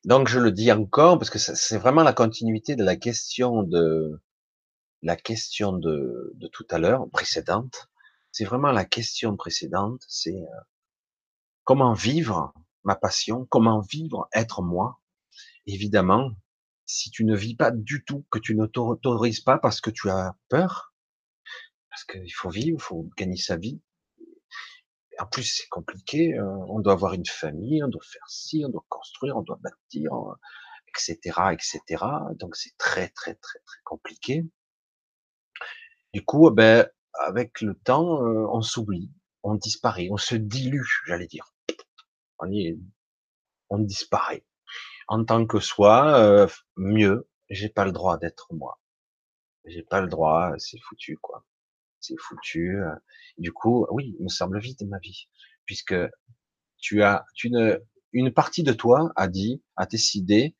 Donc je le dis encore parce que c'est vraiment la continuité de la question de la question de, tout à l'heure précédente. C'est vraiment la question précédente, c'est euh, comment vivre ma passion, comment vivre être moi. Évidemment, si tu ne vis pas du tout, que tu ne t'autorises pas parce que tu as peur, parce qu'il faut vivre, il faut gagner sa vie, en plus, c'est compliqué. Euh, on doit avoir une famille, on doit faire ci, on doit construire, on doit bâtir, etc., euh, etc. Donc c'est très, très, très, très compliqué. Du coup, ben, avec le temps, euh, on s'oublie, on disparaît, on se dilue, j'allais dire. On, on disparaît. En tant que soi, mieux, j'ai pas le droit d'être moi. J'ai pas le droit, c'est foutu, quoi c'est foutu. Euh. Du coup, oui, il me semble vite ma vie, puisque tu as, tu ne, une partie de toi a dit, a décidé,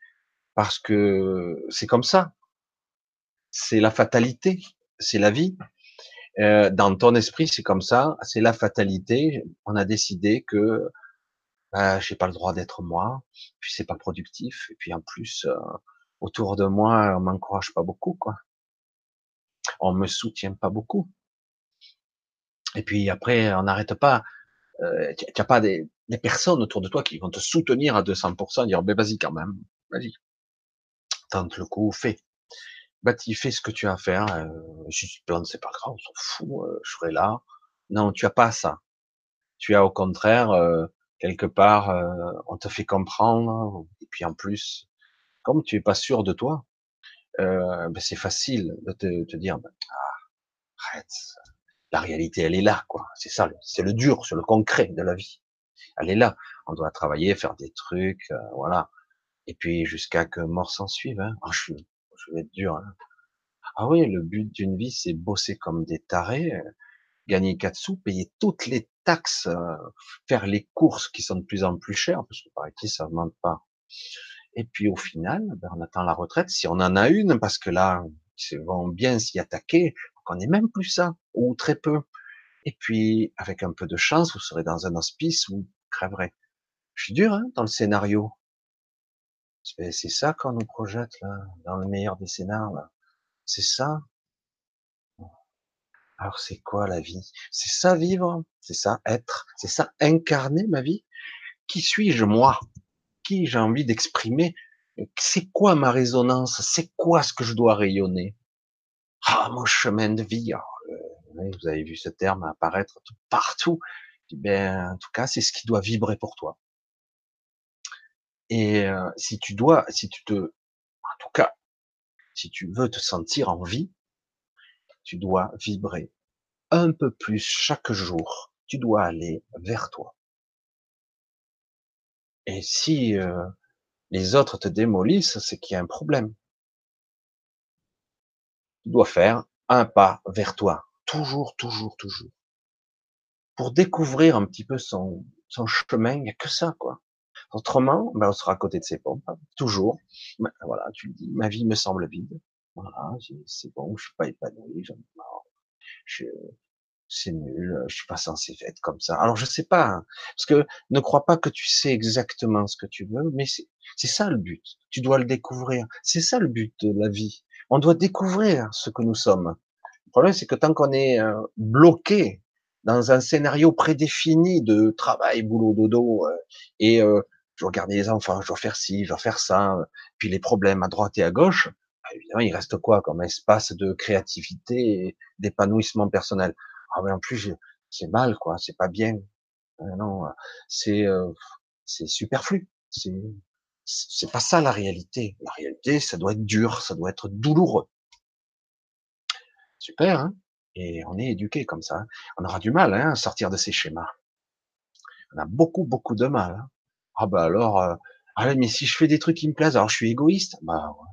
parce que c'est comme ça. C'est la fatalité, c'est la vie. Euh, dans ton esprit, c'est comme ça, c'est la fatalité. On a décidé que bah, j'ai pas le droit d'être moi, puis c'est pas productif, et puis en plus euh, autour de moi, on m'encourage pas beaucoup, quoi. On me soutient pas beaucoup. Et puis après, on n'arrête pas. Euh, tu n'as pas des, des, personnes autour de toi qui vont te soutenir à 200%, dire, ben vas-y quand même, vas-y. Tente le coup, fais. Tu fais ce que tu as à faire. Euh, si tu te plantes, c'est pas grave, on s'en fout, euh, je serai là. Non, tu as pas ça. Tu as au contraire, euh, quelque part, euh, on te fait comprendre. Et puis en plus, comme tu es pas sûr de toi, ben c'est facile de te, te dire, ben, ah, arrête, la réalité, elle est là, quoi. C'est ça, c'est le dur, sur le concret de la vie. Elle est là. On doit travailler, faire des trucs, euh, voilà. Et puis jusqu'à que mort s'en suive. Hein. Oh, je, vais être dur. Hein. Ah oui, le but d'une vie, c'est bosser comme des tarés, euh, gagner quatre sous, payer toutes les taxes, euh, faire les courses qui sont de plus en plus chères, parce que par ici, ça ne monte pas. Et puis au final, ben, on attend la retraite, si on en a une, parce que là, ils vont bien s'y attaquer, qu'on n'est même plus ça, ou très peu. Et puis, avec un peu de chance, vous serez dans un hospice ou crèverez. Je suis dur, hein, dans le scénario. C'est ça qu'on nous projette, là, dans le meilleur des scénarios, là. C'est ça. Alors, c'est quoi la vie? C'est ça vivre? C'est ça être? C'est ça incarner ma vie? Qui suis-je, moi? Qui j'ai envie d'exprimer? C'est quoi ma résonance? C'est quoi ce que je dois rayonner? Ah mon chemin de vie. Euh, vous avez vu ce terme apparaître partout. Ben, en tout cas, c'est ce qui doit vibrer pour toi. Et euh, si tu dois, si tu te, en tout cas, si tu veux te sentir en vie, tu dois vibrer un peu plus chaque jour. Tu dois aller vers toi. Et si euh, les autres te démolissent, c'est qu'il y a un problème tu dois faire un pas vers toi. Toujours, toujours, toujours. Pour découvrir un petit peu son, son chemin, il n'y a que ça, quoi. Autrement, ben, on sera à côté de ses pompes, hein. toujours. Ben, voilà, tu le dis, ma vie me semble vide. Voilà, c'est bon, je suis pas épanoui, j'en ai marre. Je, c'est nul, je suis pas censé être comme ça. Alors je sais pas, hein, parce que ne crois pas que tu sais exactement ce que tu veux, mais c'est ça le but. Tu dois le découvrir. C'est ça le but de la vie. On doit découvrir ce que nous sommes. Le problème, c'est que tant qu'on est euh, bloqué dans un scénario prédéfini de travail, boulot, dodo, euh, et euh, je dois garder les enfants, je dois faire ci, je dois faire ça, puis les problèmes à droite et à gauche, bah, évidemment, il reste quoi comme espace de créativité d'épanouissement personnel? Ah mais en plus, c'est mal, quoi, c'est pas bien. Euh, non, c'est euh, c'est superflu. C'est c'est pas ça la réalité. La réalité, ça doit être dur, ça doit être douloureux. Super, hein Et on est éduqué comme ça. Hein. on aura du mal hein, à sortir de ces schémas. On a beaucoup, beaucoup de mal. Hein. ah bah alors, euh, ah mais si je fais des trucs qui me plaisent, alors je suis égoïste? Bah ouais,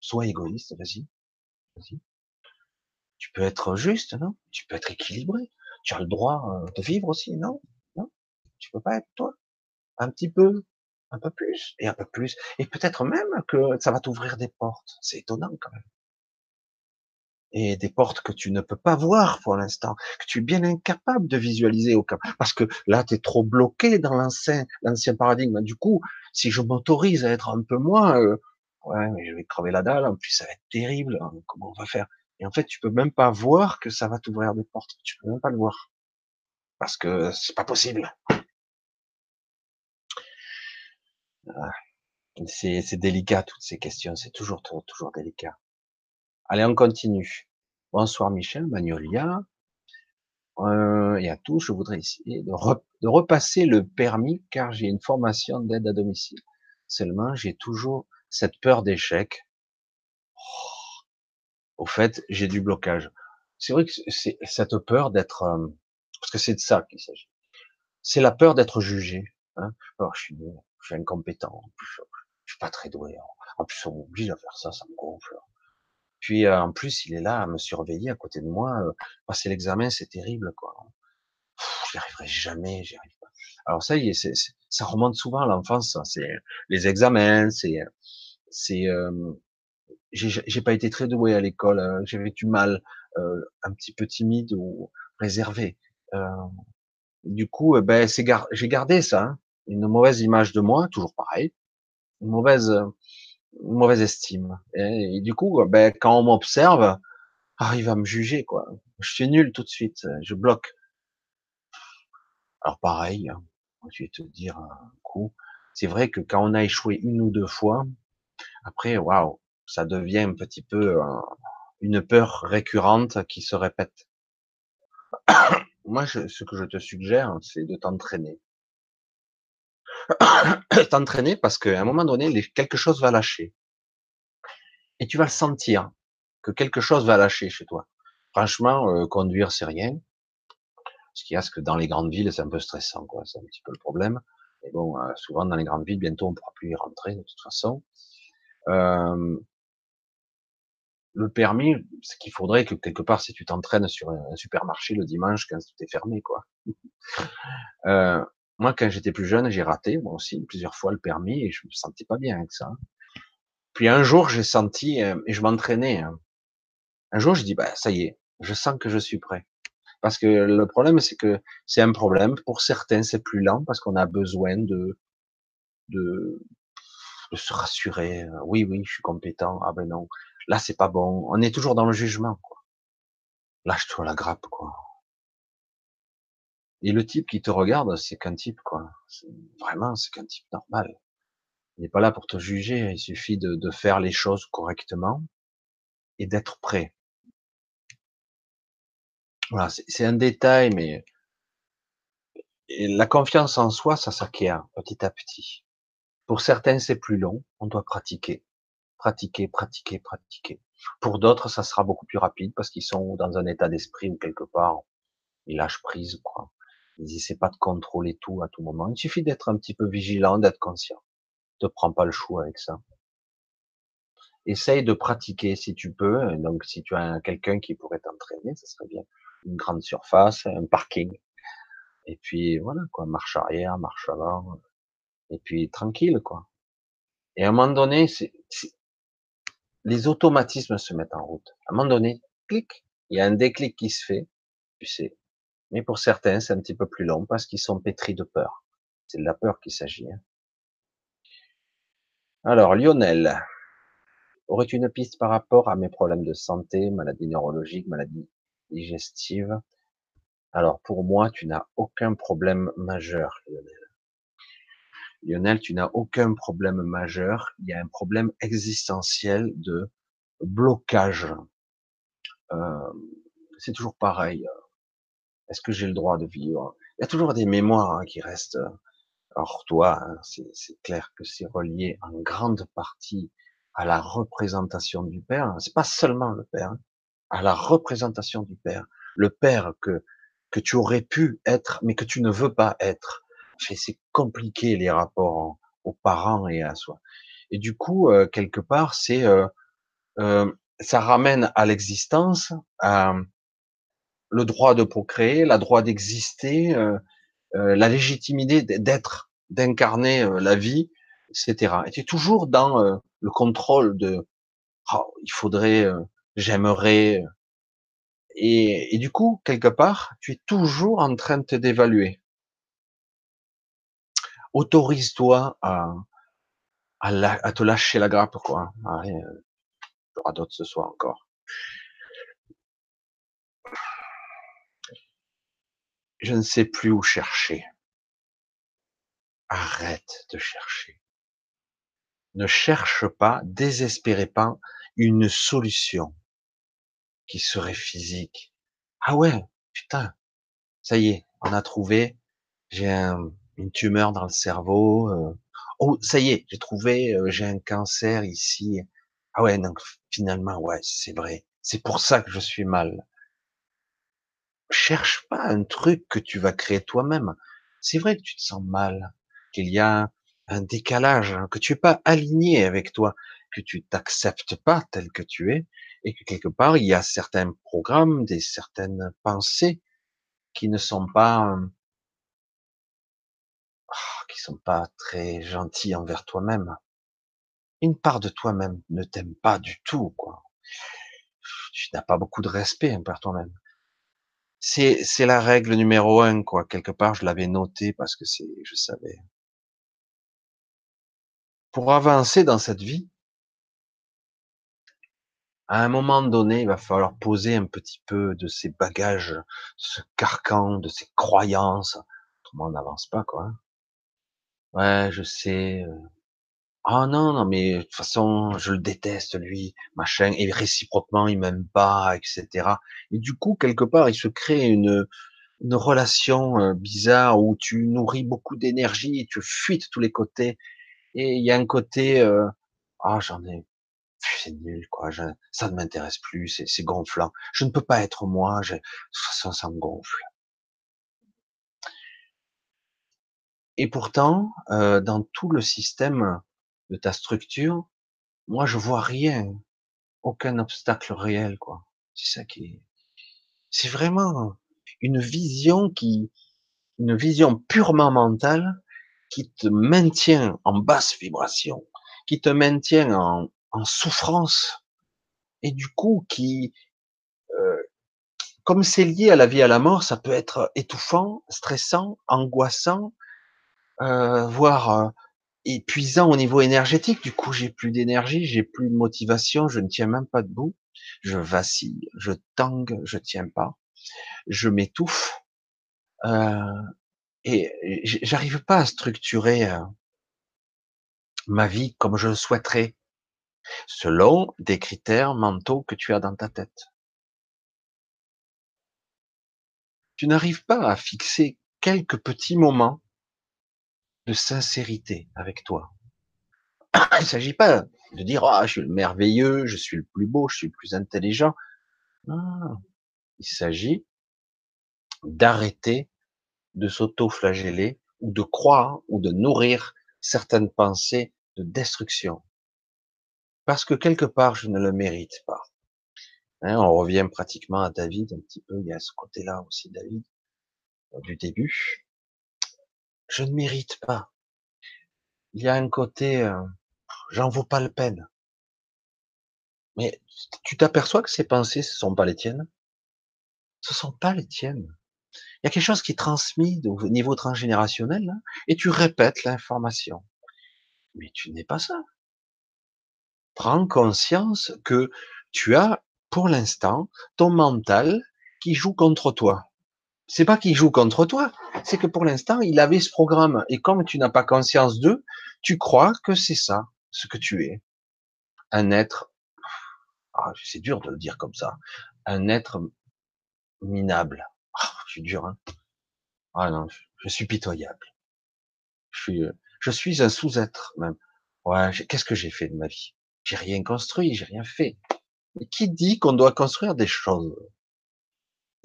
sois égoïste, vas-y, vas-y. Tu peux être juste, non? Tu peux être équilibré. Tu as le droit euh, de vivre aussi, non? Non? Tu peux pas être toi Un petit peu, un peu plus, et un peu plus, et peut-être même que ça va t'ouvrir des portes. C'est étonnant quand même. Et des portes que tu ne peux pas voir pour l'instant, que tu es bien incapable de visualiser au cas, parce que là, tu es trop bloqué dans l'ancien, paradigme. Du coup, si je m'autorise à être un peu moins, euh, ouais, mais je vais crever la dalle, en plus ça va être terrible, hein, comment on va faire? Et en fait, tu peux même pas voir que ça va t'ouvrir des portes, tu peux même pas le voir, parce que c'est pas possible. Ah, c'est délicat toutes ces questions, c'est toujours toujours délicat. Allez, on continue. Bonsoir Michel, Magnolia. Euh, et à tous, je voudrais essayer de, de repasser le permis car j'ai une formation d'aide à domicile. Seulement, j'ai toujours cette peur d'échec. Oh, au fait, j'ai du blocage. C'est vrai que c'est cette peur d'être, euh, parce que c'est de ça qu'il s'agit. C'est la peur d'être jugé. Hein. Alors, je suis, je suis incompétent. Je suis pas très doué. En plus, on m'oblige à faire ça, ça me gonfle. Puis euh, en plus, il est là à me surveiller à côté de moi. Euh, passer l'examen, c'est terrible, quoi. J'y arriverai jamais, j'y arrive pas. Alors ça y est, ça remonte souvent à l'enfance. C'est les examens, c'est c'est euh, j'ai pas été très doué à l'école, hein. j'avais du mal, euh, un petit peu timide ou réservé. Euh, du coup, ben j'ai gardé ça, hein. Une mauvaise image de moi, toujours pareil, une mauvaise une mauvaise estime. Et, du coup, ben quand on m'observe, ah, il va me juger quoi. Je suis nul tout de suite, je bloque. Alors pareil, hein, je vais te dire un coup. C'est vrai que quand on a échoué une ou deux fois, après, waouh, ça devient un petit peu euh, une peur récurrente qui se répète. Moi, ce que je te suggère, c'est de t'entraîner. t'entraîner parce qu'à un moment donné, quelque chose va lâcher. Et tu vas le sentir, que quelque chose va lâcher chez toi. Franchement, euh, conduire, c'est rien. Ce qu'il y a, c'est que dans les grandes villes, c'est un peu stressant, quoi. C'est un petit peu le problème. Et bon, euh, souvent dans les grandes villes, bientôt on ne pourra plus y rentrer de toute façon. Euh, le permis, ce qu'il faudrait que quelque part, si tu t'entraînes sur un supermarché le dimanche quand tout est fermé, quoi. euh, moi, quand j'étais plus jeune, j'ai raté, moi aussi, plusieurs fois le permis et je me sentais pas bien avec ça. Puis un jour, j'ai senti, euh, et je m'entraînais. Hein. Un jour, je dis, bah, ça y est, je sens que je suis prêt. Parce que le problème, c'est que c'est un problème. Pour certains, c'est plus lent parce qu'on a besoin de, de, de se rassurer. Oui, oui, je suis compétent. Ah ben non, là c'est pas bon. On est toujours dans le jugement. Quoi. Lâche-toi la grappe, quoi. Et le type qui te regarde, c'est qu'un type, quoi. Vraiment, c'est qu'un type normal. Il n'est pas là pour te juger. Il suffit de, de faire les choses correctement et d'être prêt. Voilà, c'est un détail, mais la confiance en soi, ça s'acquiert petit à petit. Pour certains, c'est plus long. On doit pratiquer, pratiquer, pratiquer, pratiquer. Pour d'autres, ça sera beaucoup plus rapide parce qu'ils sont dans un état d'esprit où quelque part, ils lâchent prise, quoi. Ils essaient pas de contrôler tout à tout moment. Il suffit d'être un petit peu vigilant, d'être conscient. Ne prends pas le chou avec ça. Essaye de pratiquer si tu peux. Donc, si tu as quelqu'un qui pourrait t'entraîner, ça serait bien. Une grande surface, un parking. Et puis, voilà, quoi. Marche arrière, marche avant et puis tranquille, quoi. Et à un moment donné, c'est, les automatismes se mettent en route. À un moment donné, clic, il y a un déclic qui se fait, tu sais. Mais pour certains, c'est un petit peu plus long parce qu'ils sont pétris de peur. C'est de la peur qu'il s'agit. Hein. Alors, Lionel, aurais-tu une piste par rapport à mes problèmes de santé, maladie neurologique, maladie digestive Alors, pour moi, tu n'as aucun problème majeur, Lionel. Lionel, tu n'as aucun problème majeur. Il y a un problème existentiel de blocage. Euh, c'est toujours pareil. Est-ce que j'ai le droit de vivre? Il y a toujours des mémoires hein, qui restent. Alors toi, hein, c'est clair que c'est relié en grande partie à la représentation du Père. C'est pas seulement le Père, hein, à la représentation du Père. Le Père que que tu aurais pu être, mais que tu ne veux pas être. C'est compliqué les rapports aux parents et à soi. Et du coup, euh, quelque part, c'est euh, euh, ça ramène à l'existence, le droit de procréer, le droit d'exister, euh, euh, la légitimité d'être, d'incarner euh, la vie, etc. Et tu es toujours dans le contrôle de oh, il faudrait, j'aimerais, et, et, du coup quelque part tu es toujours en train de te dévaluer. Autorise-toi à, à, te lâcher la grappe, quoi. Allez, il y aura d'autres ce soir encore. Je ne sais plus où chercher. Arrête de chercher. Ne cherche pas, désespérez pas une solution qui serait physique. Ah ouais, putain, ça y est, on a trouvé, j'ai une tumeur dans le cerveau. Euh, oh, ça y est, j'ai trouvé, euh, j'ai un cancer ici. Ah ouais, donc finalement, ouais, c'est vrai. C'est pour ça que je suis mal cherche pas un truc que tu vas créer toi-même. C'est vrai que tu te sens mal, qu'il y a un décalage, hein, que tu es pas aligné avec toi, que tu t'acceptes pas tel que tu es, et que quelque part il y a certains programmes, des certaines pensées qui ne sont pas, ah, qui sont pas très gentils envers toi-même. Une part de toi-même ne t'aime pas du tout, quoi. Tu n'as pas beaucoup de respect envers toi-même. C'est, c'est la règle numéro un, quoi. Quelque part, je l'avais noté parce que c'est, je savais. Pour avancer dans cette vie, à un moment donné, il va falloir poser un petit peu de ces bagages, de ce carcan, de ces croyances. Autrement, on n'avance pas, quoi. Hein. Ouais, je sais. Euh, ah non, non, mais de toute façon, je le déteste, lui, machin, et réciproquement, il m'aime pas, etc. Et du coup, quelque part, il se crée une, une relation euh, bizarre où tu nourris beaucoup d'énergie, tu fuis de tous les côtés, et il y a un côté, euh, ah, j'en ai, c'est nul, quoi, ça ne m'intéresse plus, c'est gonflant, je ne peux pas être moi, de toute façon, ça me gonfle. Et pourtant, euh, dans tout le système de ta structure, moi je vois rien, aucun obstacle réel, quoi. C'est ça qui est, c'est vraiment une vision qui, une vision purement mentale qui te maintient en basse vibration, qui te maintient en, souffrance, et du coup qui, euh, comme c'est lié à la vie et à la mort, ça peut être étouffant, stressant, angoissant, euh, voire euh, épuisant au niveau énergétique. Du coup, j'ai plus d'énergie, j'ai plus de motivation, je ne tiens même pas debout, je vacille, je tangue, je tiens pas, je m'étouffe euh, et j'arrive pas à structurer euh, ma vie comme je le souhaiterais, selon des critères mentaux que tu as dans ta tête. Tu n'arrives pas à fixer quelques petits moments de sincérité avec toi. Il ne s'agit pas de dire ah je suis le merveilleux, je suis le plus beau, je suis le plus intelligent. Il s'agit d'arrêter de s'auto-flageller ou de croire ou de nourrir certaines pensées de destruction. Parce que quelque part, je ne le mérite pas. Hein, on revient pratiquement à David un petit peu, il y a ce côté-là aussi, David, du début je ne mérite pas. Il y a un côté, euh, j'en vaux pas la peine. Mais tu t'aperçois que ces pensées, ce sont pas les tiennes? Ce sont pas les tiennes. Il y a quelque chose qui est transmis au niveau transgénérationnel, et tu répètes l'information. Mais tu n'es pas ça. Prends conscience que tu as, pour l'instant, ton mental qui joue contre toi. C'est pas qu'il joue contre toi, c'est que pour l'instant, il avait ce programme. Et comme tu n'as pas conscience d'eux, tu crois que c'est ça, ce que tu es. Un être, ah, c'est dur de le dire comme ça, un être minable. Ah, je suis dur, hein. Ah non, je, suis pitoyable. Je suis, je suis un sous-être même. Ouais, qu'est-ce que j'ai fait de ma vie? J'ai rien construit, j'ai rien fait. Qui dit qu'on doit construire des choses?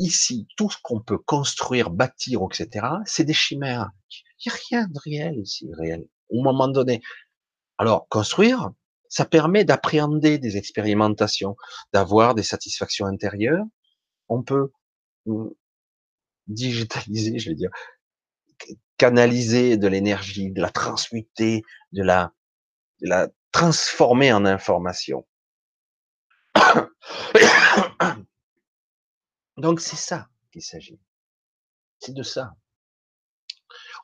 Ici, tout ce qu'on peut construire, bâtir, etc., c'est des chimères. Il n'y a rien de réel ici, réel. Au moment donné. Alors, construire, ça permet d'appréhender des expérimentations, d'avoir des satisfactions intérieures. On peut hum, digitaliser, je vais dire, canaliser de l'énergie, de la transmuter, de la, de la transformer en information. Donc c'est ça qu'il s'agit. C'est de ça.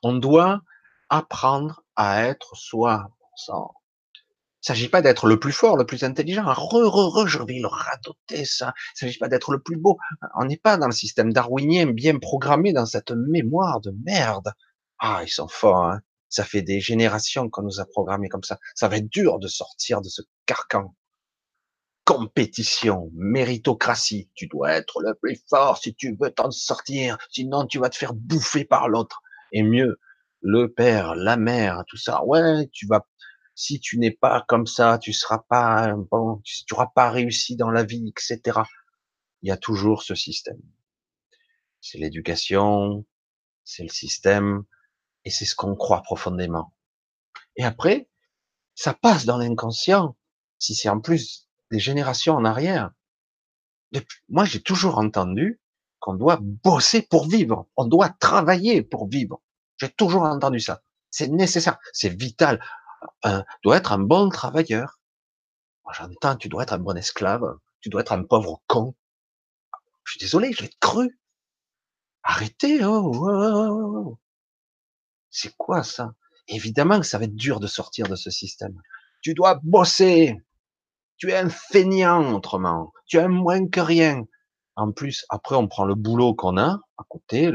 On doit apprendre à être soi. Il s'agit pas d'être le plus fort, le plus intelligent. Re, re, re, je vais le radoter, ça. Il s'agit pas d'être le plus beau. On n'est pas dans le système darwinien bien programmé dans cette mémoire de merde. Ah, ils sont forts, hein. Ça fait des générations qu'on nous a programmés comme ça. Ça va être dur de sortir de ce carcan compétition, méritocratie. Tu dois être le plus fort si tu veux t'en sortir, sinon tu vas te faire bouffer par l'autre. Et mieux, le père, la mère, tout ça. Ouais, tu vas, si tu n'es pas comme ça, tu seras pas bon, tu n'auras pas réussi dans la vie, etc. Il y a toujours ce système. C'est l'éducation, c'est le système, et c'est ce qu'on croit profondément. Et après, ça passe dans l'inconscient. Si c'est en plus des générations en arrière. moi, j'ai toujours entendu qu'on doit bosser pour vivre. On doit travailler pour vivre. J'ai toujours entendu ça. C'est nécessaire. C'est vital. Un, doit être un bon travailleur. Moi, j'entends, tu dois être un bon esclave. Tu dois être un pauvre con. Je suis désolé, je l'ai cru. Arrêtez, oh, oh, oh, oh. C'est quoi ça? Évidemment que ça va être dur de sortir de ce système. Tu dois bosser. Tu es un feignant autrement. Tu es moins que rien. En plus, après, on prend le boulot qu'on a à côté,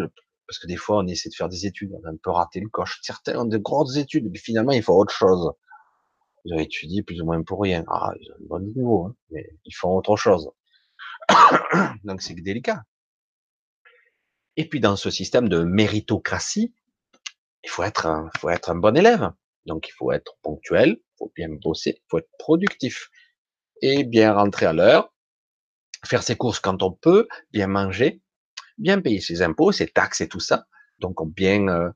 parce que des fois, on essaie de faire des études, on a un peu raté le coche. Certains ont de grosses études, mais finalement, il faut autre chose. Ils ont étudié plus ou moins pour rien. Ah, ils ont un bon niveau, hein, mais ils font autre chose. Donc, c'est délicat. Et puis, dans ce système de méritocratie, il faut être un, faut être un bon élève. Donc, il faut être ponctuel, il faut bien bosser, il faut être productif et bien rentrer à l'heure, faire ses courses quand on peut, bien manger, bien payer ses impôts, ses taxes et tout ça. Donc on bien euh,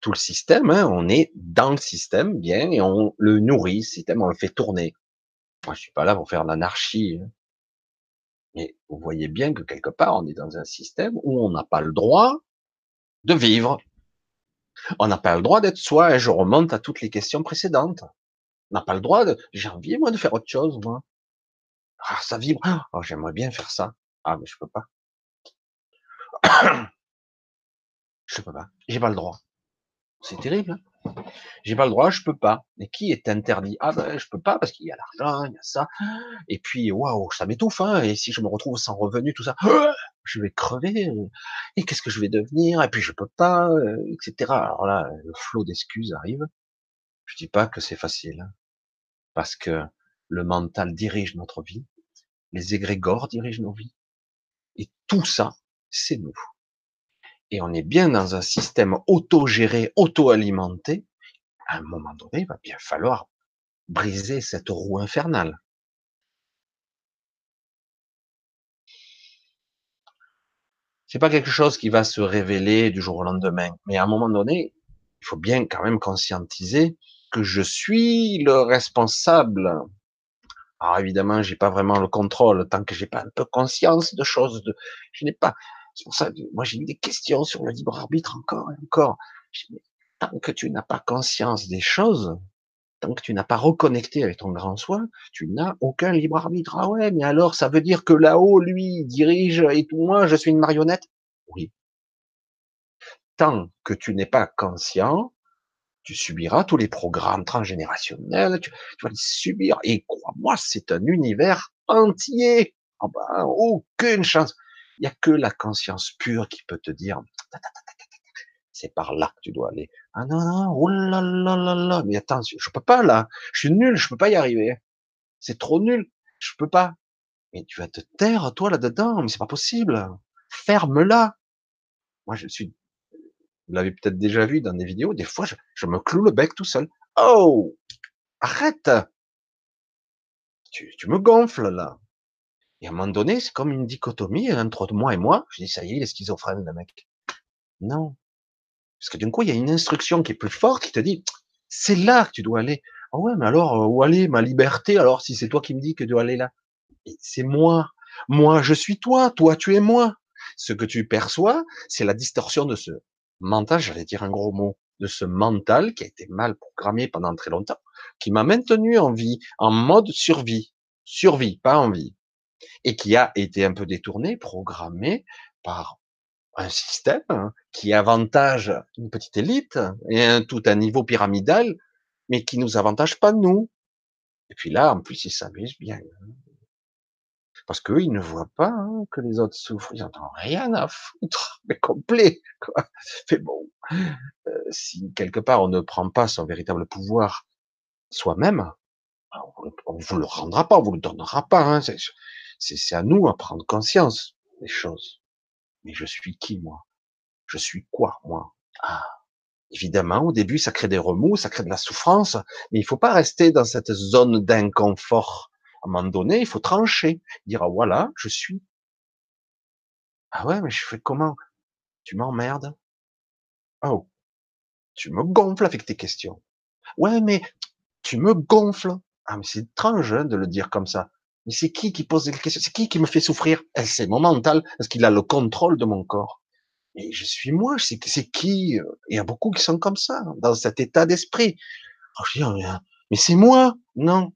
tout le système, hein, on est dans le système bien et on le nourrit, le système, on le fait tourner. Moi je suis pas là pour faire l'anarchie. Hein. Mais vous voyez bien que quelque part on est dans un système où on n'a pas le droit de vivre. On n'a pas le droit d'être soi. Et je remonte à toutes les questions précédentes. On n'a pas le droit de. J'ai envie moi de faire autre chose moi. Ah, ça vibre. Oh, j'aimerais bien faire ça. Ah, mais je peux pas. je peux pas. J'ai pas le droit. C'est terrible. Hein J'ai pas le droit, je peux pas. Mais qui est interdit? Ah ben je peux pas parce qu'il y a l'argent, il y a ça. Et puis waouh, ça m'étouffe. Hein et si je me retrouve sans revenu, tout ça, je vais crever. Et qu'est-ce que je vais devenir? Et puis je peux pas, euh, etc. Alors là, le flot d'excuses arrive. Je dis pas que c'est facile, hein, parce que le mental dirige notre vie, les égrégores dirigent nos vies, et tout ça, c'est nous. Et on est bien dans un système auto-géré, auto-alimenté. À un moment donné, il va bien falloir briser cette roue infernale. C'est pas quelque chose qui va se révéler du jour au lendemain, mais à un moment donné, il faut bien quand même conscientiser que je suis le responsable alors évidemment, j'ai pas vraiment le contrôle tant que j'ai pas un peu conscience de choses. De... Je n'ai pas. C'est pour ça que moi j'ai eu des questions sur le libre arbitre encore et encore. tant que tu n'as pas conscience des choses, tant que tu n'as pas reconnecté avec ton grand soi, tu n'as aucun libre arbitre. Ah ouais, mais alors ça veut dire que là-haut, lui, dirige et tout, moi, je suis une marionnette? Oui. Tant que tu n'es pas conscient, tu subiras tous les programmes transgénérationnels, tu, vas les subir. Et crois-moi, c'est un univers entier. Ah ben, aucune chance. Il n'y a que la conscience pure qui peut te dire, c'est par là que tu dois aller. Ah non, non, oh là là là mais attends, je peux pas là, je suis nul, je peux pas y arriver. C'est trop nul, je peux pas. Mais tu vas te taire, toi, là-dedans, mais c'est pas possible. Ferme-la. Moi, je suis, vous l'avez peut-être déjà vu dans des vidéos, des fois, je, me cloue le bec tout seul. Oh! Arrête! Tu, tu me gonfles, là. Et à un moment donné, c'est comme une dichotomie entre moi et moi. Je dis, ça y est, il est schizophrène, le mec. Non. Parce que d'un coup, il y a une instruction qui est plus forte qui te dit, c'est là que tu dois aller. Ah ouais, mais alors, euh, où aller? Ma liberté Alors, si c'est toi qui me dis que tu dois aller là, c'est moi. Moi, je suis toi. Toi, tu es moi. Ce que tu perçois, c'est la distorsion de ce mental, j'allais dire un gros mot, de ce mental qui a été mal programmé pendant très longtemps, qui m'a maintenu en vie, en mode survie. Survie, pas en vie. Et qui a été un peu détourné, programmé par un système hein, qui avantage une petite élite et tout un niveau pyramidal, mais qui nous avantage pas nous. Et puis là, en plus, ils s'amusent bien. Parce qu'eux, ils ne voient pas hein, que les autres souffrent. Ils n'ont rien à foutre, mais complet. Quoi. Mais bon, euh, si quelque part on ne prend pas son véritable pouvoir soi-même, on ne vous le rendra pas, on vous le donnera pas. Hein. C'est à nous à prendre conscience des choses. Mais je suis qui, moi? Je suis quoi, moi? Ah, évidemment, au début, ça crée des remous, ça crée de la souffrance, mais il faut pas rester dans cette zone d'inconfort. À un moment donné, il faut trancher, dire ah, voilà, je suis. Ah ouais, mais je fais comment? Tu m'emmerdes. Oh, tu me gonfles avec tes questions. Ouais, mais tu me gonfles. Ah, mais c'est étrange hein, de le dire comme ça. Mais c'est qui qui pose des questions? C'est qui qui me fait souffrir? Eh, C'est mon mental, parce qu'il a le contrôle de mon corps. Et je suis moi, c'est qui euh, Il y a beaucoup qui sont comme ça, dans cet état d'esprit. Oh, mais c'est moi Non.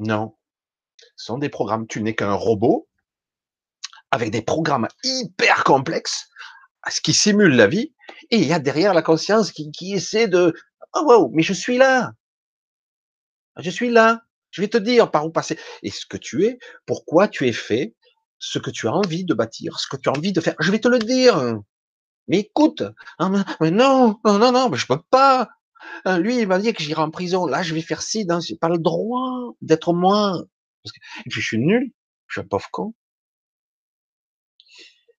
Non. Ce sont des programmes. Tu n'es qu'un robot avec des programmes hyper complexes, ce qui simule la vie, et il y a derrière la conscience qui, essaie de, oh wow, mais je suis là. Je suis là. Je vais te dire par où passer. Et ce que tu es, pourquoi tu es fait, ce que tu as envie de bâtir, ce que tu as envie de faire. Je vais te le dire. Mais écoute, hein, non, non, non, non, je peux pas. Hein, lui, il m'a dit que j'irai en prison. Là, je vais faire ci, non, j'ai pas le droit d'être moi. Et puis, je suis nul. Je suis un pauvre con.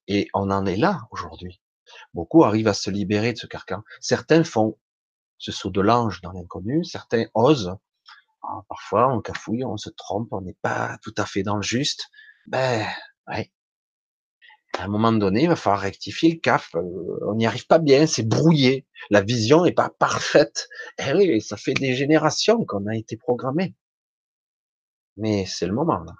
Et on en est là aujourd'hui. Beaucoup arrivent à se libérer de ce carcan. Certains font ce saut de l'ange dans l'inconnu. Certains osent ah, parfois, on cafouille, on se trompe, on n'est pas tout à fait dans le juste. Ben, ouais. À un moment donné, il va falloir rectifier le cap. Euh, on n'y arrive pas bien, c'est brouillé. La vision n'est pas parfaite. Eh oui, ça fait des générations qu'on a été programmé. Mais c'est le moment, là.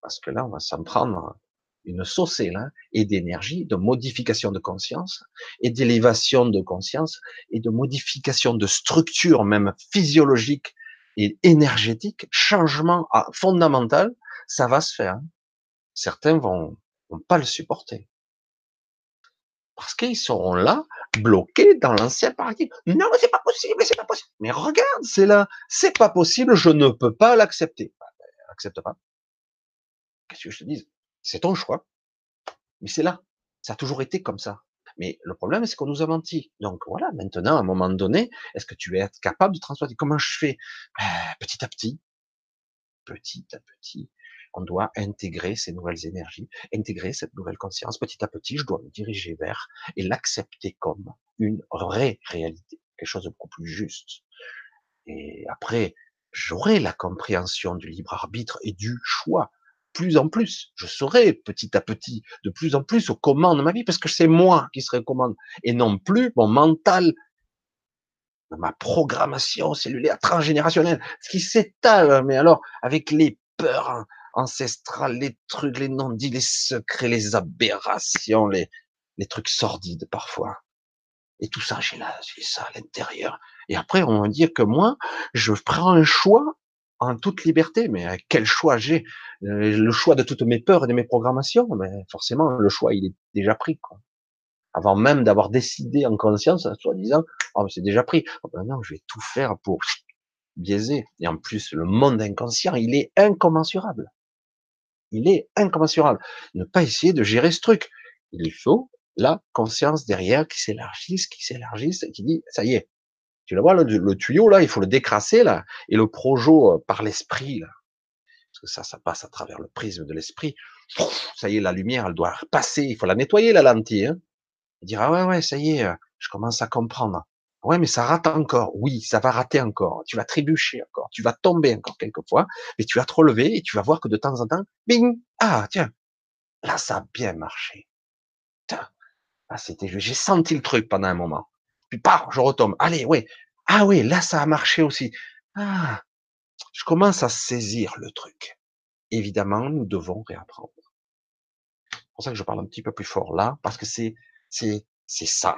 Parce que là, on va s'en prendre une saucée, là, et d'énergie, de modification de conscience, et d'élévation de conscience, et de modification de structure, même physiologique, et énergétique, changement fondamental, ça va se faire. Certains vont, vont pas le supporter. Parce qu'ils seront là, bloqués dans l'ancien paradigme. Non, mais c'est pas possible, c'est pas possible. Mais regarde, c'est là, c'est pas possible, je ne peux pas l'accepter. Bah, ben, accepte pas. Qu'est-ce que je te dis C'est ton choix. Mais c'est là. Ça a toujours été comme ça. Mais le problème, c'est qu'on nous a menti. Donc voilà, maintenant, à un moment donné, est-ce que tu être capable de transformer Comment je fais? Ben, Petit à petit, petit à petit, on doit intégrer ces nouvelles énergies, intégrer cette nouvelle conscience. Petit à petit, je dois me diriger vers et l'accepter comme une vraie réalité, quelque chose de beaucoup plus juste. Et après, j'aurai la compréhension du libre arbitre et du choix plus en plus. Je serai petit à petit de plus en plus aux commandes de ma vie parce que c'est moi qui serai aux commandes et non plus mon mental, ma programmation cellulaire transgénérationnelle, ce qui s'étale, mais alors avec les peurs ancestrales, les trucs, les non-dits, les secrets, les aberrations, les, les trucs sordides parfois. Et tout ça, j'ai là, j'ai ça à l'intérieur. Et après, on va dire que moi, je prends un choix en toute liberté. Mais quel choix j'ai? Euh, Le choix de toutes mes peurs et de mes programmations. Mais forcément, le choix, il est déjà pris. Quoi. Avant même d'avoir décidé en conscience, soi-disant, oh, c'est déjà pris. Oh, ben non, je vais tout faire pour biaiser. Et en plus, le monde inconscient, il est incommensurable. Il est incommensurable. Ne pas essayer de gérer ce truc. Il faut la conscience derrière qui s'élargisse, qui s'élargisse, qui dit, ça y est, tu le vois, le, tuyau, là, il faut le décrasser, là, et le projo euh, par l'esprit, là. Parce que ça, ça passe à travers le prisme de l'esprit. Ça y est, la lumière, elle doit passer, il faut la nettoyer, la lentille, hein. Et dire, ah ouais, ouais, ça y est, euh, je commence à comprendre. Ouais, mais ça rate encore. Oui, ça va rater encore. Tu vas trébucher encore. Tu vas tomber encore quelquefois, mais tu vas te relever et tu vas voir que de temps en temps, bing, ah, tiens, là, ça a bien marché. Ah, c'était, j'ai senti le truc pendant un moment. Puis, paf, je retombe. Allez, ouais. Ah oui, là, ça a marché aussi. Ah, je commence à saisir le truc. Évidemment, nous devons réapprendre. C'est pour ça que je parle un petit peu plus fort là, parce que c'est, c'est, c'est ça.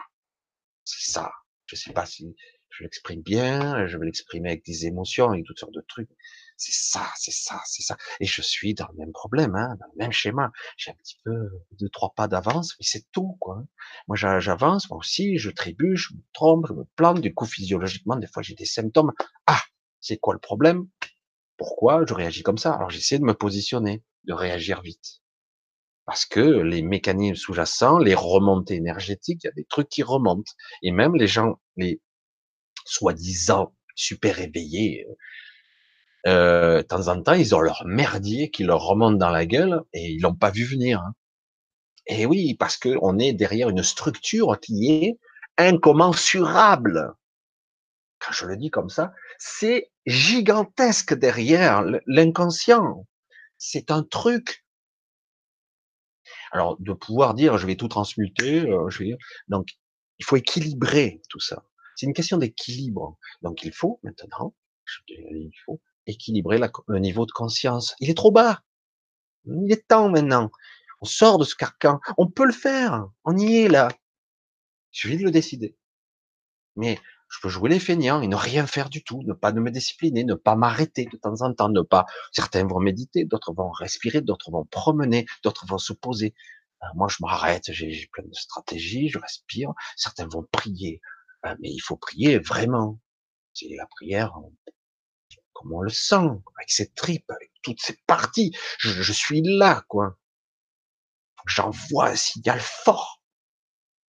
C'est ça. Je sais pas si je l'exprime bien, je vais l'exprimer avec des émotions, avec toutes sortes de trucs. C'est ça, c'est ça, c'est ça. Et je suis dans le même problème, hein, dans le même schéma. J'ai un petit peu deux, trois pas d'avance, mais c'est tout, quoi. Moi, j'avance, moi aussi, je trébuche, je me trompe, je me plante. Du coup, physiologiquement, des fois, j'ai des symptômes. Ah, c'est quoi le problème? Pourquoi je réagis comme ça? Alors, j'essaie de me positionner, de réagir vite. Parce que les mécanismes sous-jacents, les remontées énergétiques, il y a des trucs qui remontent. Et même les gens, les soi-disant super éveillés, euh, de temps en temps, ils ont leur merdier qui leur remonte dans la gueule et ils l'ont pas vu venir. Hein. Et oui, parce que on est derrière une structure qui est incommensurable. Quand je le dis comme ça, c'est gigantesque derrière l'inconscient. C'est un truc. Alors, de pouvoir dire, je vais tout transmuter, euh, je vais donc, il faut équilibrer tout ça. C'est une question d'équilibre. Donc, il faut maintenant, il faut équilibrer le niveau de conscience. Il est trop bas. Il est temps maintenant. On sort de ce carcan. On peut le faire. On y est là. Je suffit de le décider. Mais je peux jouer les feignants et ne rien faire du tout, ne pas me discipliner, ne pas m'arrêter de temps en temps, ne pas. Certains vont méditer, d'autres vont respirer, d'autres vont promener, d'autres vont se poser. Euh, moi, je m'arrête, j'ai plein de stratégies, je respire. Certains vont prier, euh, mais il faut prier vraiment. C'est la prière, comme on le sent, avec ses tripes, avec toutes ses parties. Je, suis là, quoi. J'envoie un signal fort.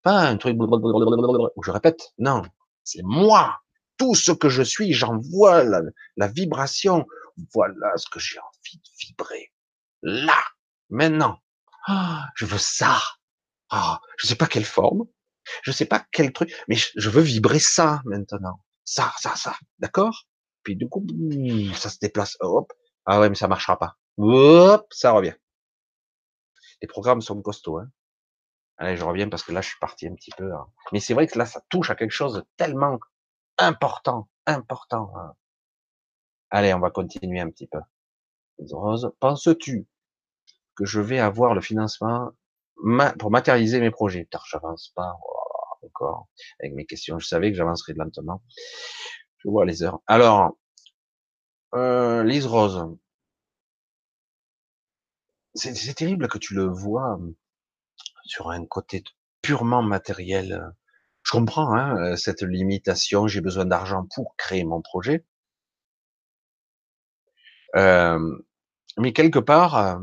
Pas un truc je répète. Non, c'est moi. Tout ce que je suis, j'envoie la, la vibration. Voilà ce que j'ai envie de vibrer. Là, maintenant. Ah, je veux ça. Ah, je sais pas quelle forme. Je sais pas quel truc, mais je veux vibrer ça maintenant. Ça, ça, ça. D'accord? Puis du coup, ça se déplace. Hop. Ah ouais, mais ça marchera pas. Hop, ça revient. Les programmes sont costauds. Hein. Allez, je reviens parce que là, je suis parti un petit peu. Hein. Mais c'est vrai que là, ça touche à quelque chose de tellement important, important. Hein. Allez, on va continuer un petit peu. Rose, penses-tu que je vais avoir le financement pour matérialiser mes projets? Putain, j'avance pas oh, encore avec mes questions. Je savais que j'avancerais lentement. Je vois les heures. Alors, euh, Lise Rose, c'est terrible que tu le vois sur un côté purement matériel. Je comprends hein, euh, cette limitation. J'ai besoin d'argent pour créer mon projet. Euh, mais quelque part,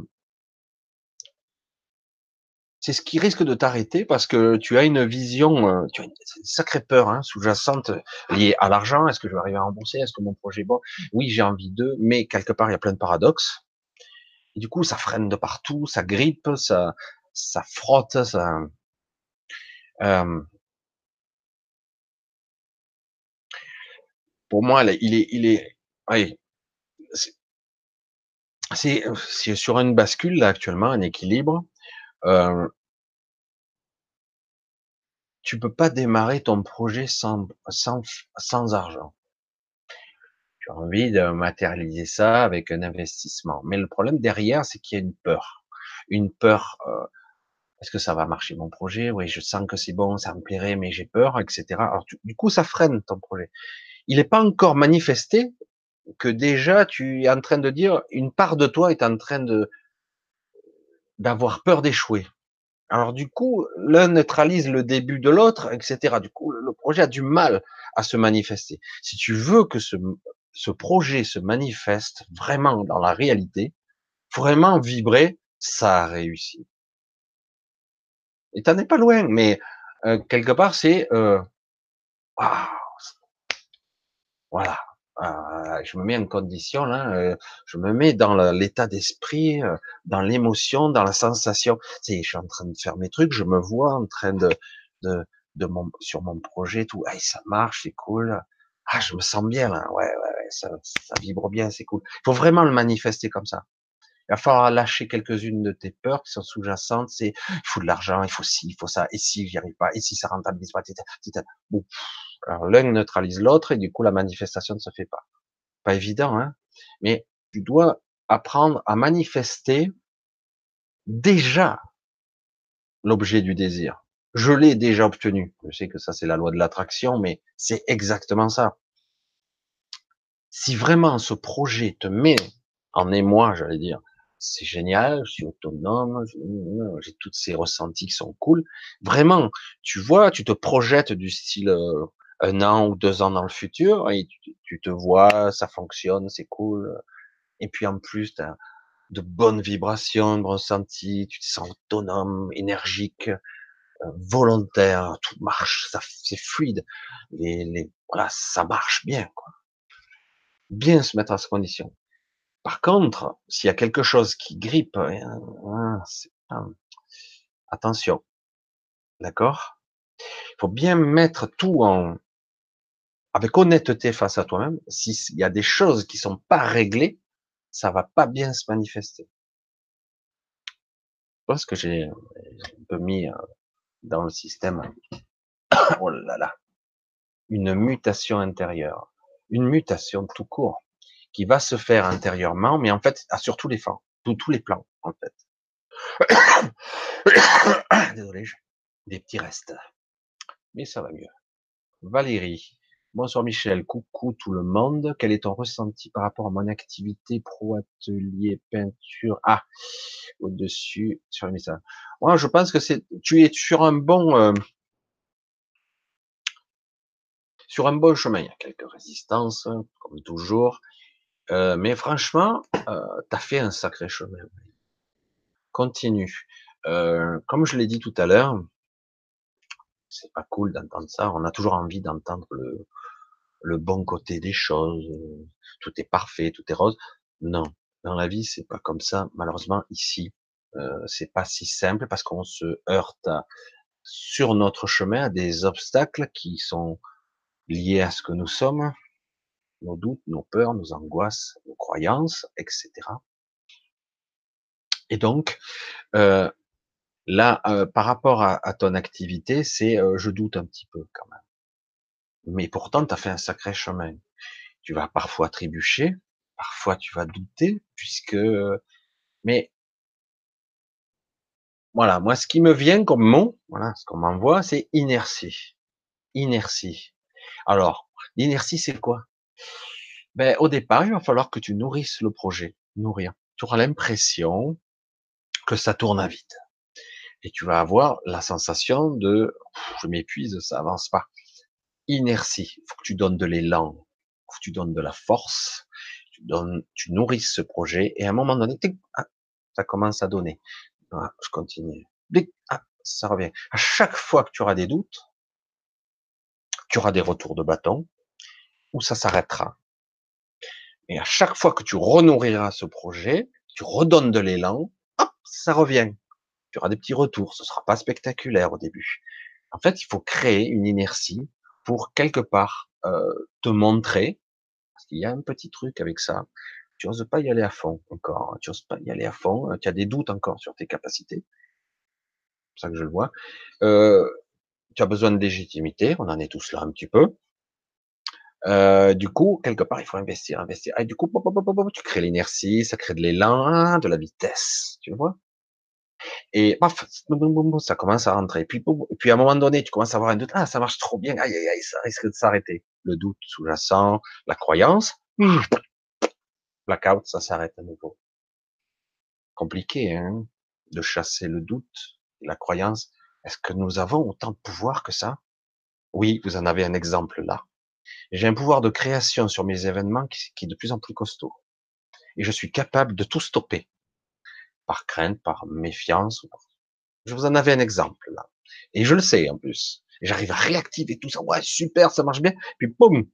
c'est ce qui risque de t'arrêter parce que tu as une vision, euh, tu as une, sacrée peur hein, sous-jacente liée à l'argent. Est-ce que je vais arriver à rembourser? Est-ce que mon projet est bon? Oui, j'ai envie d'eux, mais quelque part il y a plein de paradoxes. Et du coup, ça freine de partout, ça grippe, ça, ça frotte, ça. Pour moi, il est, il est, oui, c'est sur une bascule là actuellement, un équilibre. Euh, tu peux pas démarrer ton projet sans, sans, sans argent. As envie de matérialiser ça avec un investissement. Mais le problème derrière, c'est qu'il y a une peur. Une peur, Est-ce que ça va marcher mon projet? Oui, je sens que c'est bon, ça me plairait, mais j'ai peur, etc. Alors du coup, ça freine ton projet. Il n'est pas encore manifesté que déjà tu es en train de dire une part de toi est en train de d'avoir peur d'échouer. Alors du coup, l'un neutralise le début de l'autre, etc. Du coup, le projet a du mal à se manifester. Si tu veux que ce, ce projet se manifeste vraiment dans la réalité, vraiment vibrer, ça a réussi. Et t'en es pas loin, mais euh, quelque part c'est euh, voilà. Euh, je me mets en condition je me mets dans l'état d'esprit, dans l'émotion, dans la sensation. C'est, je suis en train de faire mes trucs, je me vois en train de, de, de mon, sur mon projet, tout, ah, ça marche, c'est cool. Ah, je me sens bien là, ouais, ouais, ça, ça vibre bien, c'est cool. Il faut vraiment le manifester comme ça. Il va falloir lâcher quelques-unes de tes peurs qui sont sous-jacentes. C'est, il faut de l'argent, il faut ci, il faut ça. Et si j'y arrive pas, et si ça rentabilise pas, bon. Alors l'un neutralise l'autre et du coup la manifestation ne se fait pas. Pas évident, hein. Mais tu dois apprendre à manifester déjà l'objet du désir. Je l'ai déjà obtenu. Je sais que ça c'est la loi de l'attraction, mais c'est exactement ça. Si vraiment ce projet te met en émoi, j'allais dire, c'est génial, je suis autonome, j'ai toutes ces ressentis qui sont cool. Vraiment, tu vois, tu te projettes du style euh, un an ou deux ans dans le futur et tu, te vois, ça fonctionne, c'est cool. Et puis en plus, tu as de bonnes vibrations, de ressentis, tu te sens autonome, énergique, euh, volontaire, tout marche, ça c'est fluide. Les, les, voilà, ça marche bien, quoi. Bien se mettre à ces conditions. Par contre, s'il y a quelque chose qui grippe, hein, hein, attention, d'accord? Il faut bien mettre tout en avec honnêteté face à toi-même. S'il y a des choses qui sont pas réglées, ça va pas bien se manifester. Je pense que j'ai un peu mis euh, dans le système, oh là là, une mutation intérieure, une mutation tout court qui va se faire intérieurement, mais en fait, sur tous les flancs, tous, les plans, en fait. Désolé, des petits restes. Mais ça va mieux. Valérie. Bonsoir Michel, coucou tout le monde. Quel est ton ressenti par rapport à mon activité pro atelier peinture? Ah, au-dessus sur le message. Moi, je pense que c'est tu es sur un bon euh, sur un bon chemin. Il y a quelques résistances, comme toujours. Euh, mais franchement, euh, tu as fait un sacré chemin. Continue. Euh, comme je l'ai dit tout à l'heure, c'est pas cool d'entendre ça. On a toujours envie d'entendre le, le bon côté des choses. Tout est parfait, tout est rose. Non, dans la vie, c'est pas comme ça. Malheureusement, ici, euh, c'est pas si simple parce qu'on se heurte sur notre chemin à des obstacles qui sont liés à ce que nous sommes, nos doutes, nos peurs, nos angoisses, nos croyances, etc. Et donc, euh, là, euh, par rapport à, ton activité, c'est euh, je doute un petit peu quand même. Mais pourtant, tu as fait un sacré chemin. Tu vas parfois trébucher, parfois tu vas douter, puisque... Mais voilà, moi, ce qui me vient comme mot, voilà, ce qu'on m'envoie, c'est inertie. Inertie. Alors, l'inertie, c'est quoi? Ben, au départ, il va falloir que tu nourrisses le projet, nourrir. Tu auras l'impression que ça tourne à vide. Et tu vas avoir la sensation de, je m'épuise, ça avance pas. Inertie. Faut que tu donnes de l'élan. Faut que tu donnes de la force. Tu donnes, tu nourrisses ce projet. Et à un moment donné, ah, ça commence à donner. Ah, je continue. Ah, ça revient. À chaque fois que tu auras des doutes, tu auras des retours de bâton, ou ça s'arrêtera. Et à chaque fois que tu renourriras ce projet, tu redonnes de l'élan, hop, ça revient. Tu auras des petits retours. Ce sera pas spectaculaire au début. En fait, il faut créer une inertie pour quelque part euh, te montrer, parce qu'il y a un petit truc avec ça. Tu n'oses pas y aller à fond encore. Tu n'oses pas y aller à fond. Tu as des doutes encore sur tes capacités. C'est ça que je le vois. Euh, tu as besoin de légitimité. On en est tous là un petit peu. Euh, du coup, quelque part, il faut investir, investir. Et du coup, tu crées l'inertie, ça crée de l'élan, de la vitesse, tu vois? Et paf, ça commence à rentrer. Puis, puis à un moment donné, tu commences à avoir un doute. Ah, ça marche trop bien. Aïe, aïe, aïe, ça risque de s'arrêter. Le doute sous-jacent, la croyance. Blackout, ça s'arrête à nouveau. Compliqué, hein, de chasser le doute, la croyance. Est-ce que nous avons autant de pouvoir que ça? Oui, vous en avez un exemple là. J'ai un pouvoir de création sur mes événements qui, est de plus en plus costaud. Et je suis capable de tout stopper par crainte, par méfiance. Je vous en avais un exemple là. Et je le sais en plus. J'arrive à réactiver tout ça. Ouais, super, ça marche bien. Puis boum.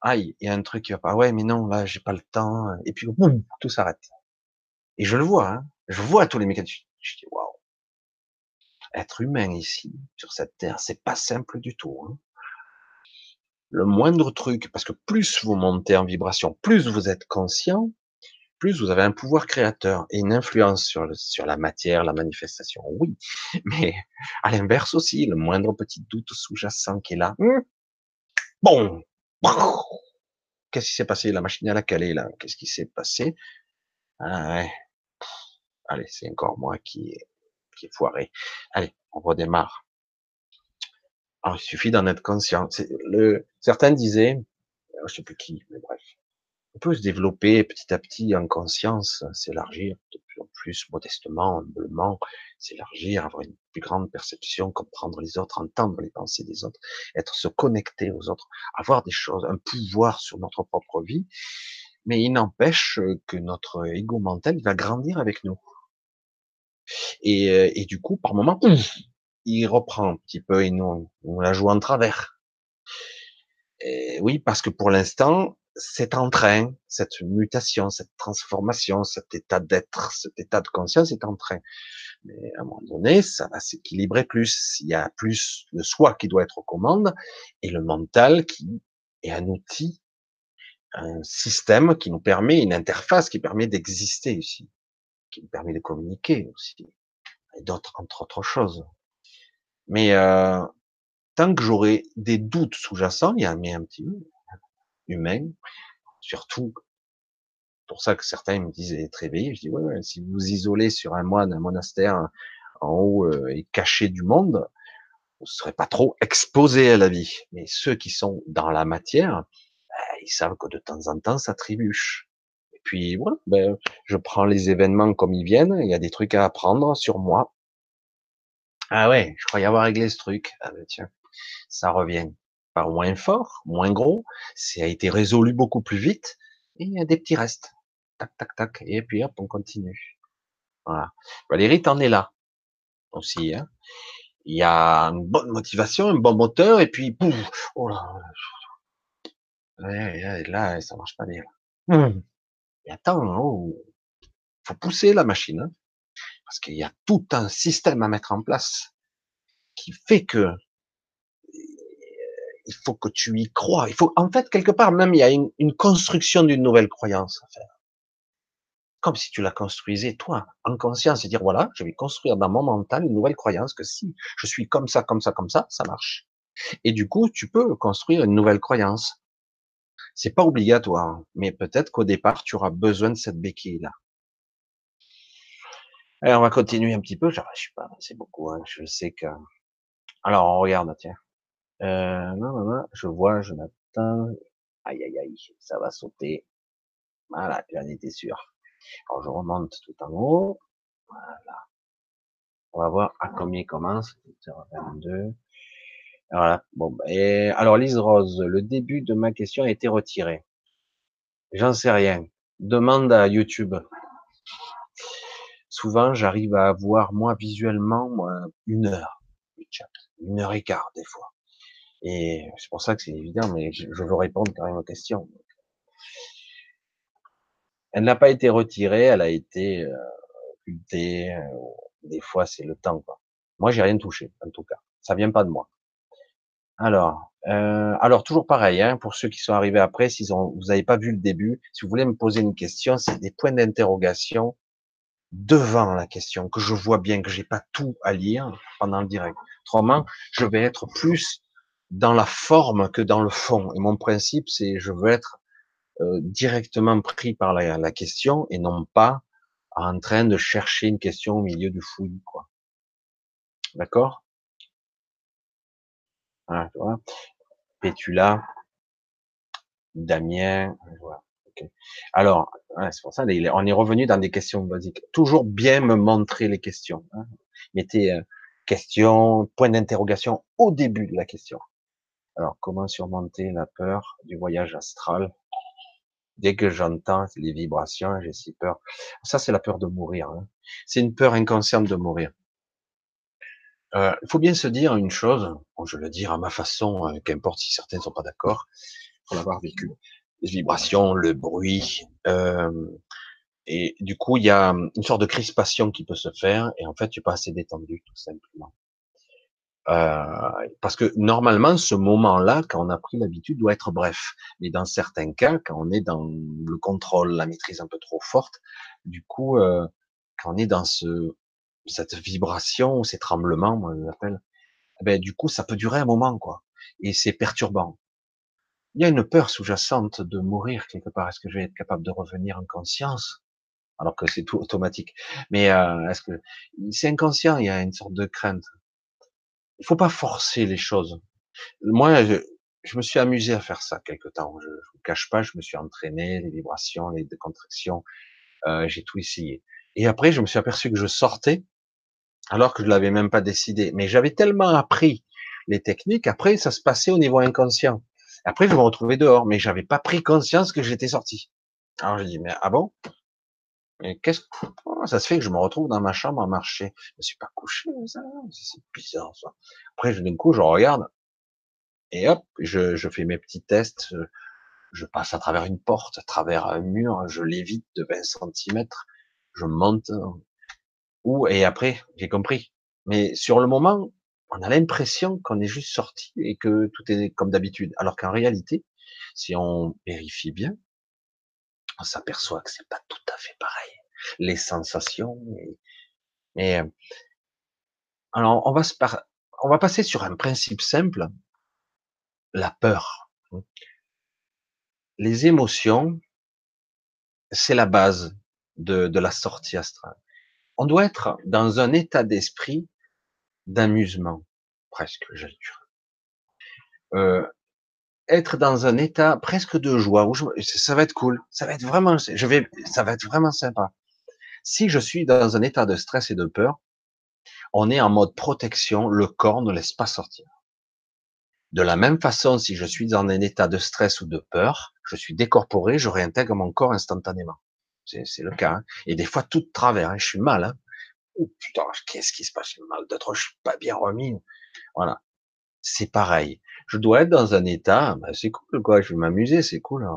Aïe, il y a un truc qui va pas. Ouais, mais non, là, j'ai pas le temps. Et puis boum, tout s'arrête. Et je le vois, hein. Je vois tous les mécanismes. Je dis waouh. Être humain ici, sur cette terre, c'est pas simple du tout. Hein. Le moindre truc, parce que plus vous montez en vibration, plus vous êtes conscient, plus vous avez un pouvoir créateur et une influence sur, le, sur la matière, la manifestation. Oui, mais à l'inverse aussi, le moindre petit doute sous-jacent qui est là. Hmm, bon, qu'est-ce qui s'est passé? La machine à la calée là. Qu'est-ce qui s'est passé? Ah ouais. Allez, c'est encore moi qui qui est foiré. Allez, on redémarre. Alors, il suffit d'en être conscient. Certains disaient, je sais plus qui, mais bref, on peut se développer petit à petit en conscience, s'élargir de plus en plus modestement, humblement, s'élargir, avoir une plus grande perception, comprendre les autres, entendre les pensées des autres, être se connecter aux autres, avoir des choses, un pouvoir sur notre propre vie. Mais il n'empêche que notre ego mental va grandir avec nous. Et, euh, et du coup, par moment, il reprend un petit peu et nous, on la joue en travers. Et oui, parce que pour l'instant, c'est en train, cette mutation, cette transformation, cet état d'être, cet état de conscience est en train. Mais à un moment donné, ça va s'équilibrer plus. Il y a plus le soi qui doit être aux commandes et le mental qui est un outil, un système qui nous permet, une interface qui permet d'exister ici, qui nous permet de communiquer aussi, et d'autres, entre autres choses. Mais euh, tant que j'aurai des doutes sous-jacents, il y a mais un petit humain, surtout pour ça que certains me disent être éveillé. Je dis ouais, si vous vous isolez sur un moine, un monastère en haut euh, et caché du monde, vous ne serez pas trop exposé à la vie. Mais ceux qui sont dans la matière, ben, ils savent que de temps en temps ça trébuche. Et puis voilà, ben, je prends les événements comme ils viennent. Il y a des trucs à apprendre sur moi. Ah ouais, je croyais avoir réglé ce truc. Ah ben tiens, ça revient pas moins fort, moins gros, ça a été résolu beaucoup plus vite, et il y a des petits restes. Tac, tac, tac, et puis hop, on continue. Voilà. Valérie, t'en es là aussi. Hein. Il y a une bonne motivation, un bon moteur, et puis pouf, oh là, là, ça marche pas bien. Hum. Et attends, oh, faut pousser la machine, hein, parce qu'il y a tout un système à mettre en place qui fait que il faut que tu y crois. Il faut, en fait, quelque part, même, il y a une, une construction d'une nouvelle croyance à faire. Comme si tu la construisais, toi, en conscience, et dire, voilà, je vais construire dans mon mental une nouvelle croyance que si je suis comme ça, comme ça, comme ça, ça marche. Et du coup, tu peux construire une nouvelle croyance. C'est pas obligatoire, mais peut-être qu'au départ, tu auras besoin de cette béquille-là. Alors, on va continuer un petit peu. Je sais pas, c'est beaucoup, hein. je sais que... Alors, on regarde, tiens. Euh, non, non, non, je vois Jonathan. Aïe, aïe, aïe, ça va sauter. Voilà, j'en étais sûr. Alors, je remonte tout en haut. Voilà. On va voir à combien il commence. 22. Voilà. Bon, et alors, Lise Rose, le début de ma question a été retiré. J'en sais rien. Demande à YouTube. Souvent, j'arrive à voir, moi, visuellement, moi, une heure. Une heure et quart, des fois. Et c'est pour ça que c'est évident, mais je, veux répondre quand même aux questions. Elle n'a pas été retirée, elle a été euh, occultée. Euh, des fois, c'est le temps. Quoi. Moi, j'ai rien touché, en tout cas. Ça vient pas de moi. Alors, euh, alors toujours pareil, hein, pour ceux qui sont arrivés après, si vous n'avez pas vu le début, si vous voulez me poser une question, c'est des points d'interrogation devant la question, que je vois bien que j'ai pas tout à lire pendant le direct. Autrement, je vais être plus dans la forme que dans le fond. Et mon principe, c'est je veux être euh, directement pris par la, question et non pas en train de chercher une question au milieu du fouillis, quoi. D'accord? Pétula, Damien. Alors, c'est pour ça, on est revenu dans des questions basiques. Toujours bien me montrer les questions. Hein. Mettez euh, question, point d'interrogation au début de la question. Alors, comment surmonter la peur du voyage astral? Dès que j'entends les vibrations, j'ai si peur. Ça, c'est la peur de mourir. Hein. C'est une peur inconsciente de mourir. Euh, il faut bien se dire une chose, je vais le dire à ma façon, euh, qu'importe si certains ne sont pas d'accord, pour l'avoir vécu. Les vibrations, le bruit, euh, et du coup, il y a une sorte de crispation qui peut se faire, et en fait, tu pas assez détendu, tout simplement. Euh, parce que normalement, ce moment-là, quand on a pris l'habitude, doit être bref. Mais dans certains cas, quand on est dans le contrôle, la maîtrise un peu trop forte, du coup, euh, quand on est dans ce, cette vibration, ces tremblements, moi je l'appelle, eh ben du coup, ça peut durer un moment, quoi. Et c'est perturbant. Il y a une peur sous-jacente de mourir quelque part. Est-ce que je vais être capable de revenir en conscience? Alors que c'est tout automatique Mais euh, est-ce que c'est inconscient? Il y a une sorte de crainte. Il faut pas forcer les choses. Moi, je, je me suis amusé à faire ça quelque temps. Je, je vous cache pas, je me suis entraîné, les vibrations, les décontractions, euh, j'ai tout essayé. Et après, je me suis aperçu que je sortais alors que je l'avais même pas décidé. Mais j'avais tellement appris les techniques, après ça se passait au niveau inconscient. Après, je me retrouvais dehors, mais j'avais pas pris conscience que j'étais sorti. Alors j'ai dit, mais ah bon? Mais qu'est-ce que ça se fait que je me retrouve dans ma chambre à marcher? Je me suis pas couché, ça c'est bizarre ça. Après, d'un coup, je regarde et hop, je, je fais mes petits tests. Je passe à travers une porte, à travers un mur, je l'évite de 20 cm, je monte ou et après, j'ai compris. Mais sur le moment, on a l'impression qu'on est juste sorti et que tout est comme d'habitude. Alors qu'en réalité, si on vérifie bien, on s'aperçoit que c'est pas tout à fait pareil. Les sensations, mais, euh, alors on va se on va passer sur un principe simple, la peur. Les émotions, c'est la base de, de la sortie astrale on doit être dans un état d'esprit d'amusement, presque, j'allais dire. Euh, être dans un état presque de joie, où ça va être cool, ça va être vraiment, je vais, ça va être vraiment sympa. Si je suis dans un état de stress et de peur, on est en mode protection, le corps ne laisse pas sortir. De la même façon, si je suis dans un état de stress ou de peur, je suis décorporé, je réintègre mon corps instantanément. C'est le cas. Hein. Et des fois, tout de travers. Hein. Je suis mal. Hein. Oh, putain, qu'est-ce qui se passe? Mal d'être, je suis pas bien remis. Voilà. C'est pareil. Je dois être dans un état, ben, c'est cool, quoi. Je vais m'amuser, c'est cool.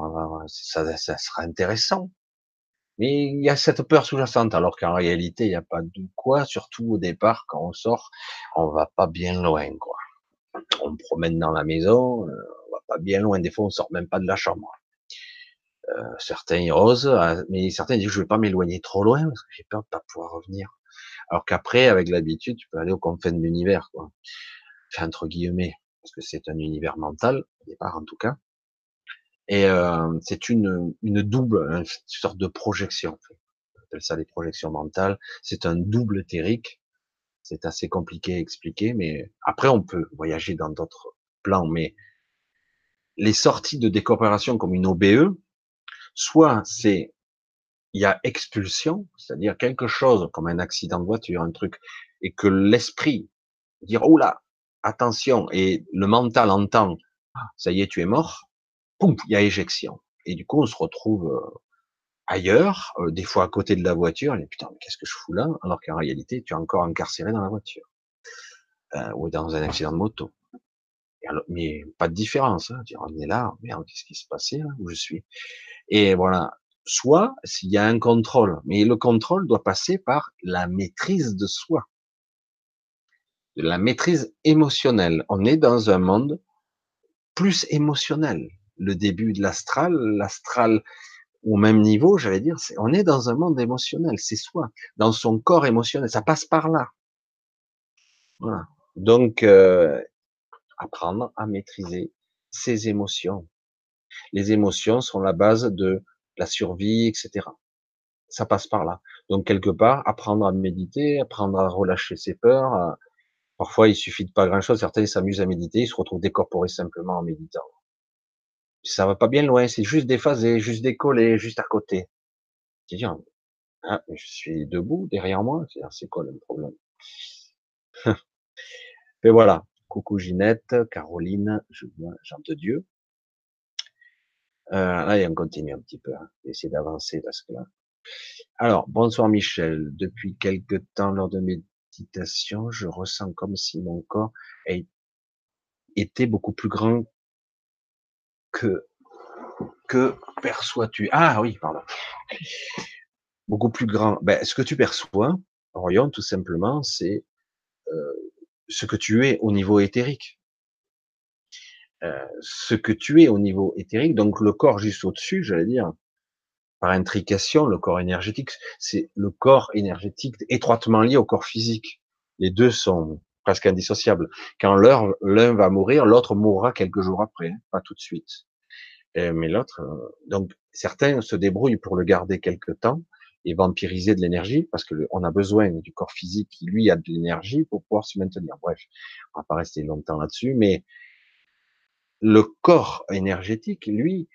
Ça, ça sera intéressant. Mais il y a cette peur sous-jacente, alors qu'en réalité, il n'y a pas de quoi, surtout au départ, quand on sort, on va pas bien loin, quoi. On promène dans la maison, euh, on va pas bien loin. Des fois, on sort même pas de la chambre. Euh, certains y osent, euh, mais certains disent je vais pas m'éloigner trop loin parce que j'ai peur de pas pouvoir revenir. Alors qu'après, avec l'habitude, tu peux aller au confins de l'univers, quoi. Enfin, entre guillemets, parce que c'est un univers mental, au départ en tout cas. Et euh, c'est une, une double, une sorte de projection. On appelle ça les projections mentales. C'est un double éthérique. C'est assez compliqué à expliquer, mais après on peut voyager dans d'autres plans. Mais les sorties de décorporation comme une OBE, Soit c'est il y a expulsion, c'est-à-dire quelque chose comme un accident de voiture, un truc, et que l'esprit dire oh là, attention, et le mental entend ah, ça y est, tu es mort, poum, il y a éjection. Et du coup, on se retrouve euh, ailleurs, euh, des fois à côté de la voiture, et putain, mais qu'est-ce que je fous là? Alors qu'en réalité, tu es encore incarcéré dans la voiture euh, ou dans un accident de moto. mais pas de différence. Hein. On est là, merde, qu'est-ce qui se passait là? Où je suis? Et voilà. Soit s'il y a un contrôle, mais le contrôle doit passer par la maîtrise de soi, la maîtrise émotionnelle. On est dans un monde plus émotionnel. Le début de l'astral, l'astral au même niveau, j'allais dire, on est dans un monde émotionnel, c'est soi, dans son corps émotionnel, ça passe par là. Voilà. Donc, euh, apprendre à maîtriser ses émotions, les émotions sont la base de la survie, etc. Ça passe par là. Donc quelque part, apprendre à méditer, apprendre à relâcher ses peurs. Parfois, il suffit de pas grand-chose. Certains s'amusent à méditer, ils se retrouvent décorporés simplement en méditant. Ça va pas bien loin, c'est juste déphasé, juste décollé, juste à côté. Tu dis, ah, je suis debout derrière moi, c'est quoi le problème? Mais voilà, coucou Ginette, Caroline, Jean de Dieu. Euh, allez, on continue un petit peu, hein. essayer d'avancer parce que là. Alors, bonsoir Michel. Depuis quelque temps, lors de méditation, je ressens comme si mon corps était beaucoup plus grand que que perçois-tu Ah oui, pardon. Beaucoup plus grand. Ben, ce que tu perçois, Orion, tout simplement, c'est euh, ce que tu es au niveau éthérique. Euh, ce que tu es au niveau éthérique, donc le corps juste au-dessus, j'allais dire, par intrication, le corps énergétique, c'est le corps énergétique étroitement lié au corps physique. Les deux sont presque indissociables. Quand l'un va mourir, l'autre mourra quelques jours après, hein, pas tout de suite. Euh, mais l'autre, euh, donc certains se débrouillent pour le garder quelque temps et vampiriser de l'énergie parce que on a besoin du corps physique qui lui a de l'énergie pour pouvoir se maintenir. Bref, on va pas rester longtemps là-dessus, mais le corps énergétique, lui,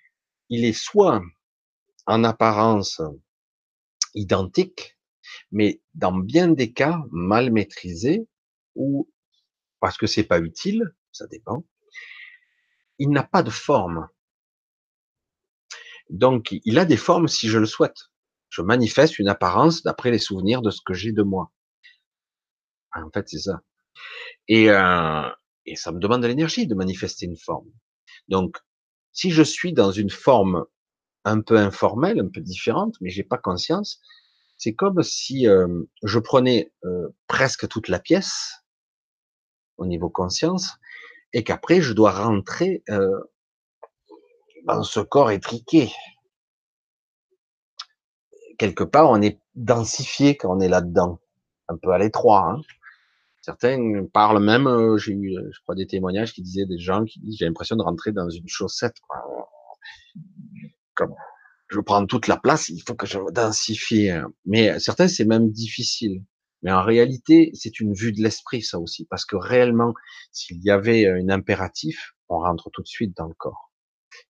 il est soit en apparence identique, mais dans bien des cas mal maîtrisé ou parce que c'est pas utile, ça dépend. Il n'a pas de forme. Donc, il a des formes si je le souhaite. Je manifeste une apparence d'après les souvenirs de ce que j'ai de moi. En fait, c'est ça. Et, euh, et ça me demande de l'énergie de manifester une forme. Donc, si je suis dans une forme un peu informelle, un peu différente, mais j'ai pas conscience, c'est comme si je prenais presque toute la pièce au niveau conscience et qu'après je dois rentrer dans ce corps étriqué. Quelque part, on est densifié quand on est là-dedans, un peu à l'étroit. Hein. Certains parlent même, euh, j'ai eu, je crois, des témoignages qui disaient des gens qui disent j'ai l'impression de rentrer dans une chaussette. Comme je prends toute la place, il faut que je densifie. Hein. Mais certains, c'est même difficile. Mais en réalité, c'est une vue de l'esprit, ça aussi, parce que réellement, s'il y avait un impératif, on rentre tout de suite dans le corps.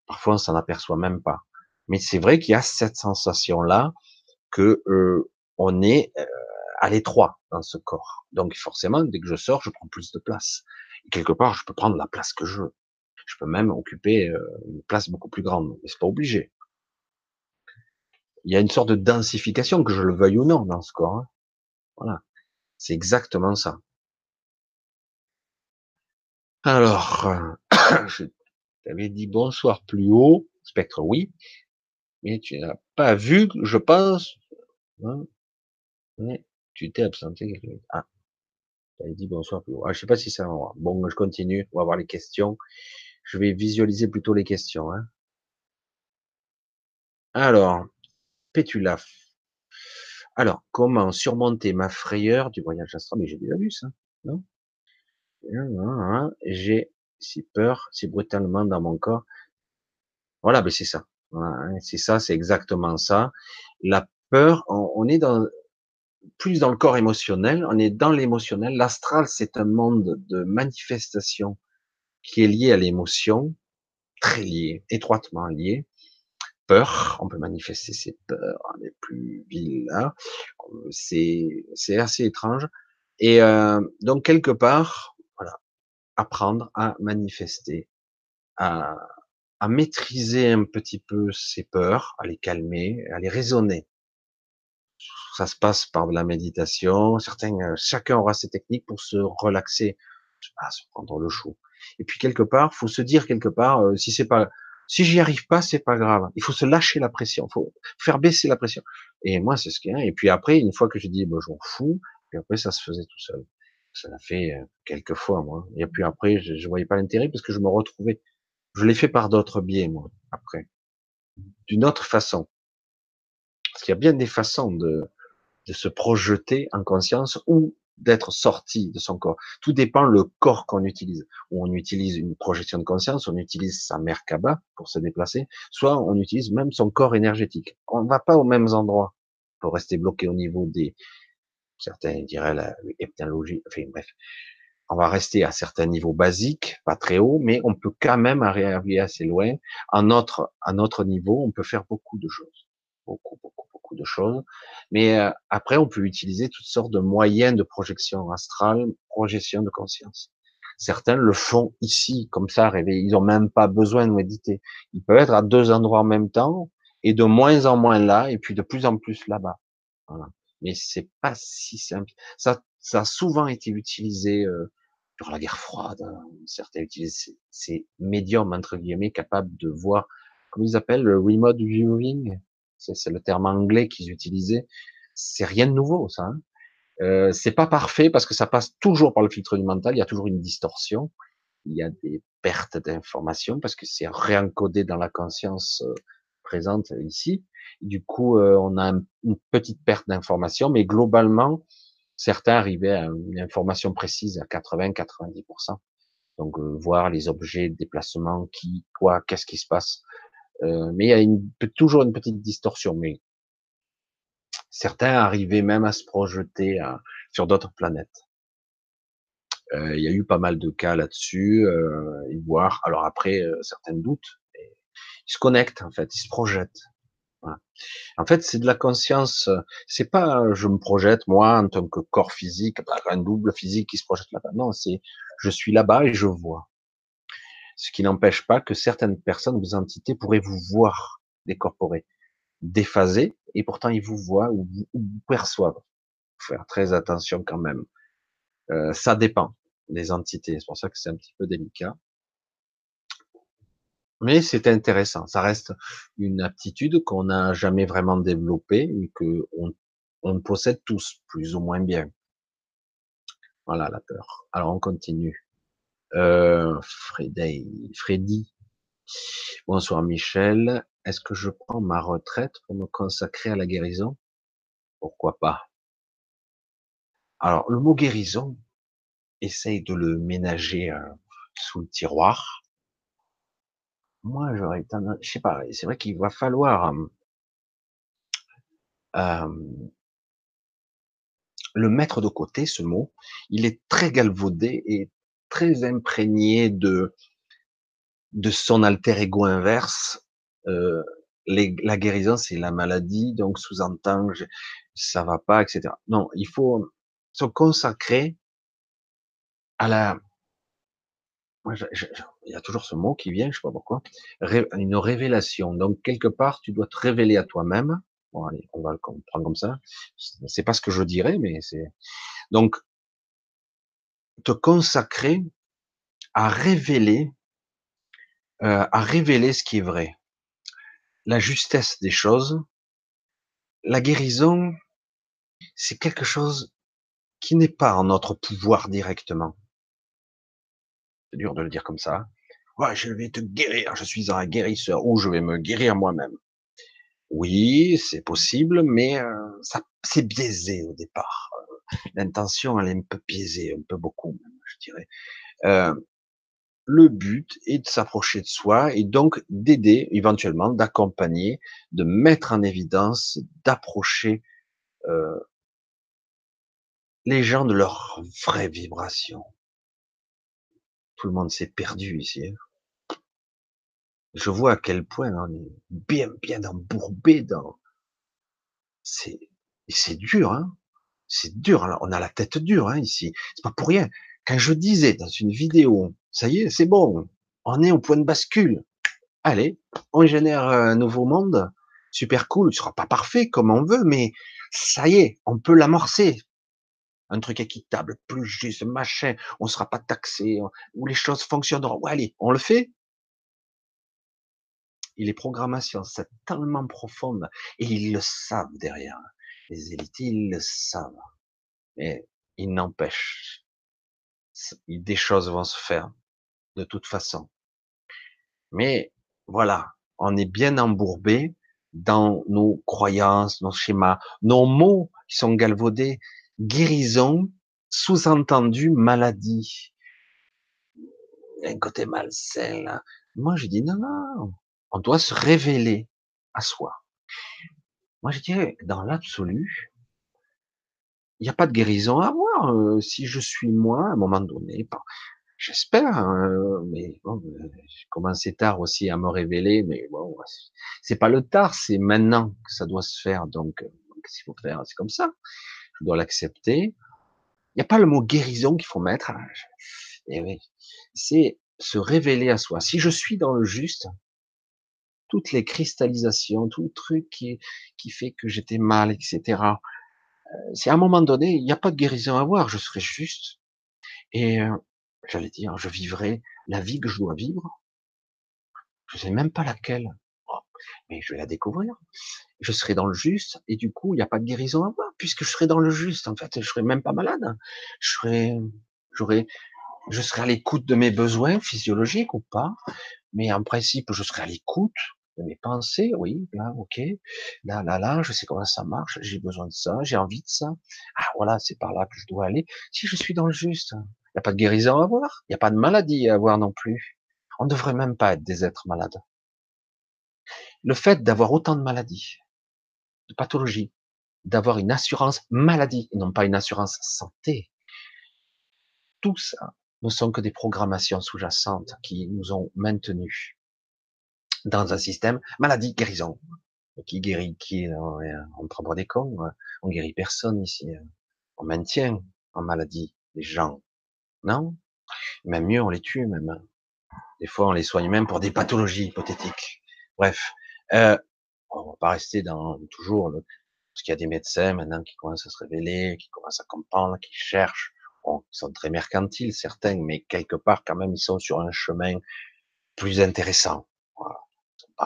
Parfois, on s'en aperçoit même pas. Mais c'est vrai qu'il y a cette sensation-là que euh, on est euh, à l'étroit dans ce corps. Donc forcément, dès que je sors, je prends plus de place. Et quelque part, je peux prendre la place que je veux. Je peux même occuper euh, une place beaucoup plus grande, mais c'est pas obligé. Il y a une sorte de densification, que je le veuille ou non, dans ce corps. Hein. Voilà, c'est exactement ça. Alors, je t'avais dit bonsoir plus haut, spectre, oui, mais tu n'as pas vu, je pense. Hein, tu t'es absenté Ah, tu avais dit bonsoir. Ah, je sais pas si ça va. Bon, je continue. On va voir les questions. Je vais visualiser plutôt les questions. Hein. Alors, Pétula. Alors, comment surmonter ma frayeur du voyage astral? Mais j'ai déjà vu ça, non? J'ai si peur, si brutalement dans mon corps. Voilà, ben c'est ça. Hein, c'est ça, c'est exactement ça. La peur, on est dans plus dans le corps émotionnel, on est dans l'émotionnel. L'astral, c'est un monde de manifestation qui est lié à l'émotion, très lié, étroitement lié. Peur, on peut manifester ses peurs les plus viles là. C'est c'est assez étrange. Et euh, donc quelque part, voilà, apprendre à manifester, à, à maîtriser un petit peu ses peurs, à les calmer, à les raisonner ça se passe par la méditation. Certains, euh, chacun aura ses techniques pour se relaxer, ah, se prendre le chaud. Et puis quelque part, faut se dire quelque part, euh, si c'est pas, si j'y arrive pas, c'est pas grave. Il faut se lâcher la pression, faut faire baisser la pression. Et moi, c'est ce qu'il y a. Et puis après, une fois que j'ai dit, bon, j'en fous, et après, ça se faisait tout seul. Ça l'a fait euh, quelques fois, moi. Et puis après, je, je voyais pas l'intérêt parce que je me retrouvais. Je l'ai fait par d'autres biais, moi, après. D'une autre façon. Parce qu'il y a bien des façons de, de se projeter en conscience ou d'être sorti de son corps. Tout dépend le corps qu'on utilise. Ou on utilise une projection de conscience, on utilise sa Merkaba pour se déplacer, soit on utilise même son corps énergétique. On ne va pas aux mêmes endroits. peut rester bloqué au niveau des, certains diraient la hypnologie, enfin bref, on va rester à certains niveaux basiques, pas très haut, mais on peut quand même arriver assez loin. À notre, à notre niveau, on peut faire beaucoup de choses. Beaucoup, beaucoup, beaucoup de choses. Mais euh, après, on peut utiliser toutes sortes de moyens de projection astrale, projection de conscience. Certains le font ici, comme ça, rêver. Ils ont même pas besoin de méditer. Ils peuvent être à deux endroits en même temps, et de moins en moins là, et puis de plus en plus là-bas. Voilà. Mais c'est pas si simple. Ça, ça a souvent été utilisé euh, la guerre froide, hein, certains utilisent ces, médiums entre guillemets capables de voir, comment ils appellent le remote viewing, c'est le terme anglais qu'ils utilisaient. C'est rien de nouveau, ça. Hein. Euh, c'est pas parfait parce que ça passe toujours par le filtre du mental. Il y a toujours une distorsion. Il y a des pertes d'informations parce que c'est réencodé dans la conscience euh, présente ici. Du coup, euh, on a une petite perte d'informations, mais globalement, Certains arrivaient à une information précise à 80-90%. Donc euh, voir les objets, déplacements, qui, quoi, qu'est-ce qui se passe. Euh, mais il y a une, toujours une petite distorsion. Mais certains arrivaient même à se projeter sur d'autres planètes. Euh, il y a eu pas mal de cas là-dessus, euh. Alors après, certains doutent. Ils se connectent en fait, ils se projettent. En fait, c'est de la conscience. C'est pas je me projette moi en tant que corps physique, un double physique qui se projette là-bas. Non, c'est je suis là-bas et je vois. Ce qui n'empêche pas que certaines personnes, des entités, pourraient vous voir décorporés, déphasés, et pourtant ils vous voient ou vous, perçoivent. Faut faire très attention quand même. Euh, ça dépend des entités. C'est pour ça que c'est un petit peu délicat. Mais c'est intéressant. Ça reste une aptitude qu'on n'a jamais vraiment développée et que on, possède tous plus ou moins bien. Voilà la peur. Alors on continue. Euh, Freddy. Bonsoir Michel. Est-ce que je prends ma retraite pour me consacrer à la guérison? Pourquoi pas? Alors le mot guérison, essaye de le ménager euh, sous le tiroir moi, j'aurais tendance, je sais pas, c'est vrai qu'il va falloir euh, le mettre de côté, ce mot. Il est très galvaudé et très imprégné de de son alter ego inverse. Euh, la guérison, c'est la maladie, donc sous-entend, ça va pas, etc. Non, il faut se consacrer à la il y a toujours ce mot qui vient, je sais pas pourquoi, une révélation. Donc quelque part, tu dois te révéler à toi-même. Bon, allez, on va le comprendre comme ça. C'est pas ce que je dirais, mais c'est donc te consacrer à révéler, euh, à révéler ce qui est vrai, la justesse des choses. La guérison, c'est quelque chose qui n'est pas en notre pouvoir directement. C'est dur de le dire comme ça. Ouais, je vais te guérir, je suis un guérisseur, ou je vais me guérir moi-même. Oui, c'est possible, mais euh, ça, c'est biaisé au départ. L'intention, elle est un peu biaisée, un peu beaucoup, je dirais. Euh, le but est de s'approcher de soi et donc d'aider, éventuellement, d'accompagner, de mettre en évidence, d'approcher euh, les gens de leur vraie vibration. Tout le monde s'est perdu ici. Hein. Je vois à quel point on est bien, bien embourbé dans. C'est, c'est dur, hein. C'est dur. on a la tête dure, hein, ici. C'est pas pour rien. Quand je disais dans une vidéo, ça y est, c'est bon. On est au point de bascule. Allez, on génère un nouveau monde. Super cool. Il sera pas parfait comme on veut, mais ça y est, on peut l'amorcer un truc équitable, plus juste, machin, on sera pas taxé, où les choses fonctionneront. Allez, on le fait. Et les programmations, c'est tellement profonde, et ils le savent derrière. Les élites, ils le savent. Et il n'empêche, des choses vont se faire, de toute façon. Mais voilà, on est bien embourbé dans nos croyances, nos schémas, nos mots qui sont galvaudés, guérison, sous-entendu maladie. Un côté malsain, là. Moi, je dis non, non, on doit se révéler à soi. Moi, je dirais, dans l'absolu, il n'y a pas de guérison à avoir. Euh, si je suis moi, à un moment donné, j'espère, hein, mais bon, euh, j'ai commencé tard aussi à me révéler, mais bon, c'est pas le tard, c'est maintenant que ça doit se faire. Donc, qu'est-ce qu'il faut faire? C'est comme ça. Je dois l'accepter. Il n'y a pas le mot guérison qu'il faut mettre. Hein. Oui, c'est se révéler à soi. Si je suis dans le juste, toutes les cristallisations, tout le truc qui, qui fait que j'étais mal, etc. C'est à un moment donné, il n'y a pas de guérison à voir, je serai juste. Et euh, j'allais dire, je vivrai la vie que je dois vivre. Je sais même pas laquelle, oh, mais je vais la découvrir. Je serai dans le juste, et du coup, il n'y a pas de guérison à voir, puisque je serai dans le juste. En fait, je serai même pas malade. Je serai, j'aurai je serai à l'écoute de mes besoins physiologiques ou pas, mais en principe, je serai à l'écoute mes pensées, oui, là, ok, là, là, là, je sais comment ça marche, j'ai besoin de ça, j'ai envie de ça, ah voilà, c'est par là que je dois aller. Si je suis dans le juste, il n'y a pas de guérison à avoir, il n'y a pas de maladie à avoir non plus. On ne devrait même pas être des êtres malades. Le fait d'avoir autant de maladies, de pathologies, d'avoir une assurance maladie, non pas une assurance santé, tout ça, ne sont que des programmations sous-jacentes qui nous ont maintenus dans un système maladie guérison. Qui guérit qui On prend pour des cons. On guérit personne ici. On maintient en maladie les gens. Non? Même mieux, on les tue même. Des fois, on les soigne même pour des pathologies hypothétiques. Bref, euh, on va pas rester dans toujours le, parce qu'il y a des médecins maintenant qui commencent à se révéler, qui commencent à comprendre, qui cherchent Bon, ils sont très mercantiles, certains, mais quelque part, quand même, ils sont sur un chemin plus intéressant.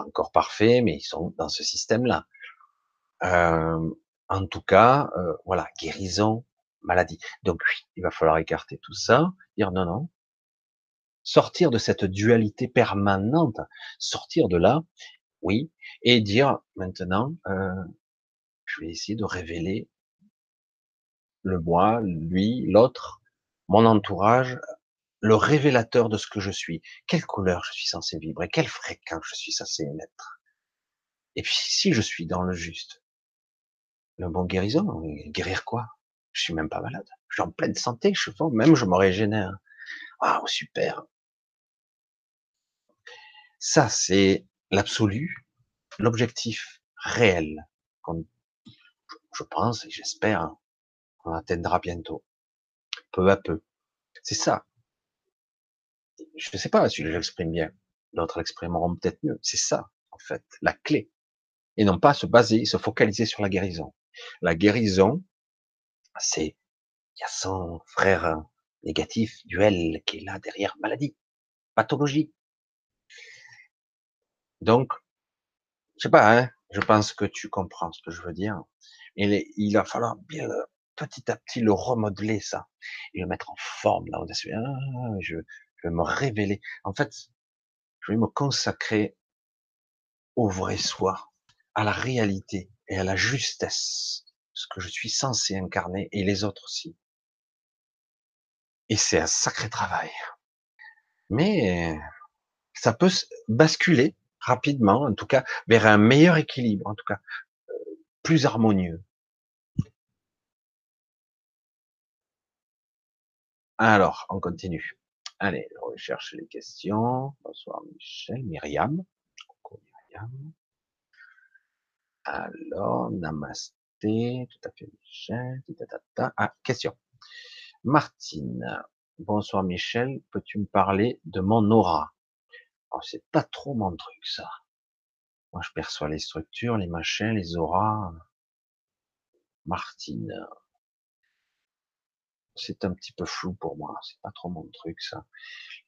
Encore parfaits, mais ils sont dans ce système-là. En tout cas, euh, voilà, guérison, maladie. Donc oui, il va falloir écarter tout ça, dire non, non, sortir de cette dualité permanente, sortir de là, oui, et dire maintenant, euh, je vais essayer de révéler le moi, lui, l'autre, mon entourage, le révélateur de ce que je suis. Quelle couleur je suis censé vibrer, quelle fréquence je suis censé émettre? Et puis si je suis dans le juste, le bon guérison, guérir quoi? Je suis même pas malade. Je suis en pleine santé, je suis même je me régénère. Ah, super. Ça, c'est l'absolu, l'objectif réel je pense et j'espère, on atteindra bientôt, peu à peu. C'est ça. Je ne sais pas si je l'exprime bien. D'autres l'exprimeront peut-être mieux. C'est ça, en fait, la clé. Et non pas se baser, se focaliser sur la guérison. La guérison, c'est, il y a son frère négatif, duel, qui est là derrière maladie, pathologie. Donc, je sais pas, hein, je pense que tu comprends ce que je veux dire. Il va falloir bien petit à petit le remodeler ça et le mettre en forme là au-dessus. Ah, je, me révéler. En fait, je vais me consacrer au vrai soi, à la réalité et à la justesse, ce que je suis censé incarner et les autres aussi. Et c'est un sacré travail. Mais ça peut basculer rapidement, en tout cas, vers un meilleur équilibre, en tout cas, euh, plus harmonieux. Alors, on continue. Allez, on recherche les questions. Bonsoir Michel, Myriam. Coucou Myriam. Alors, namasté, tout à fait Michel. Ah, question. Martine. Bonsoir Michel, peux-tu me parler de mon aura? Alors, c'est pas trop mon truc ça. Moi, je perçois les structures, les machins, les auras. Martine c'est un petit peu flou pour moi. C'est pas trop mon truc, ça.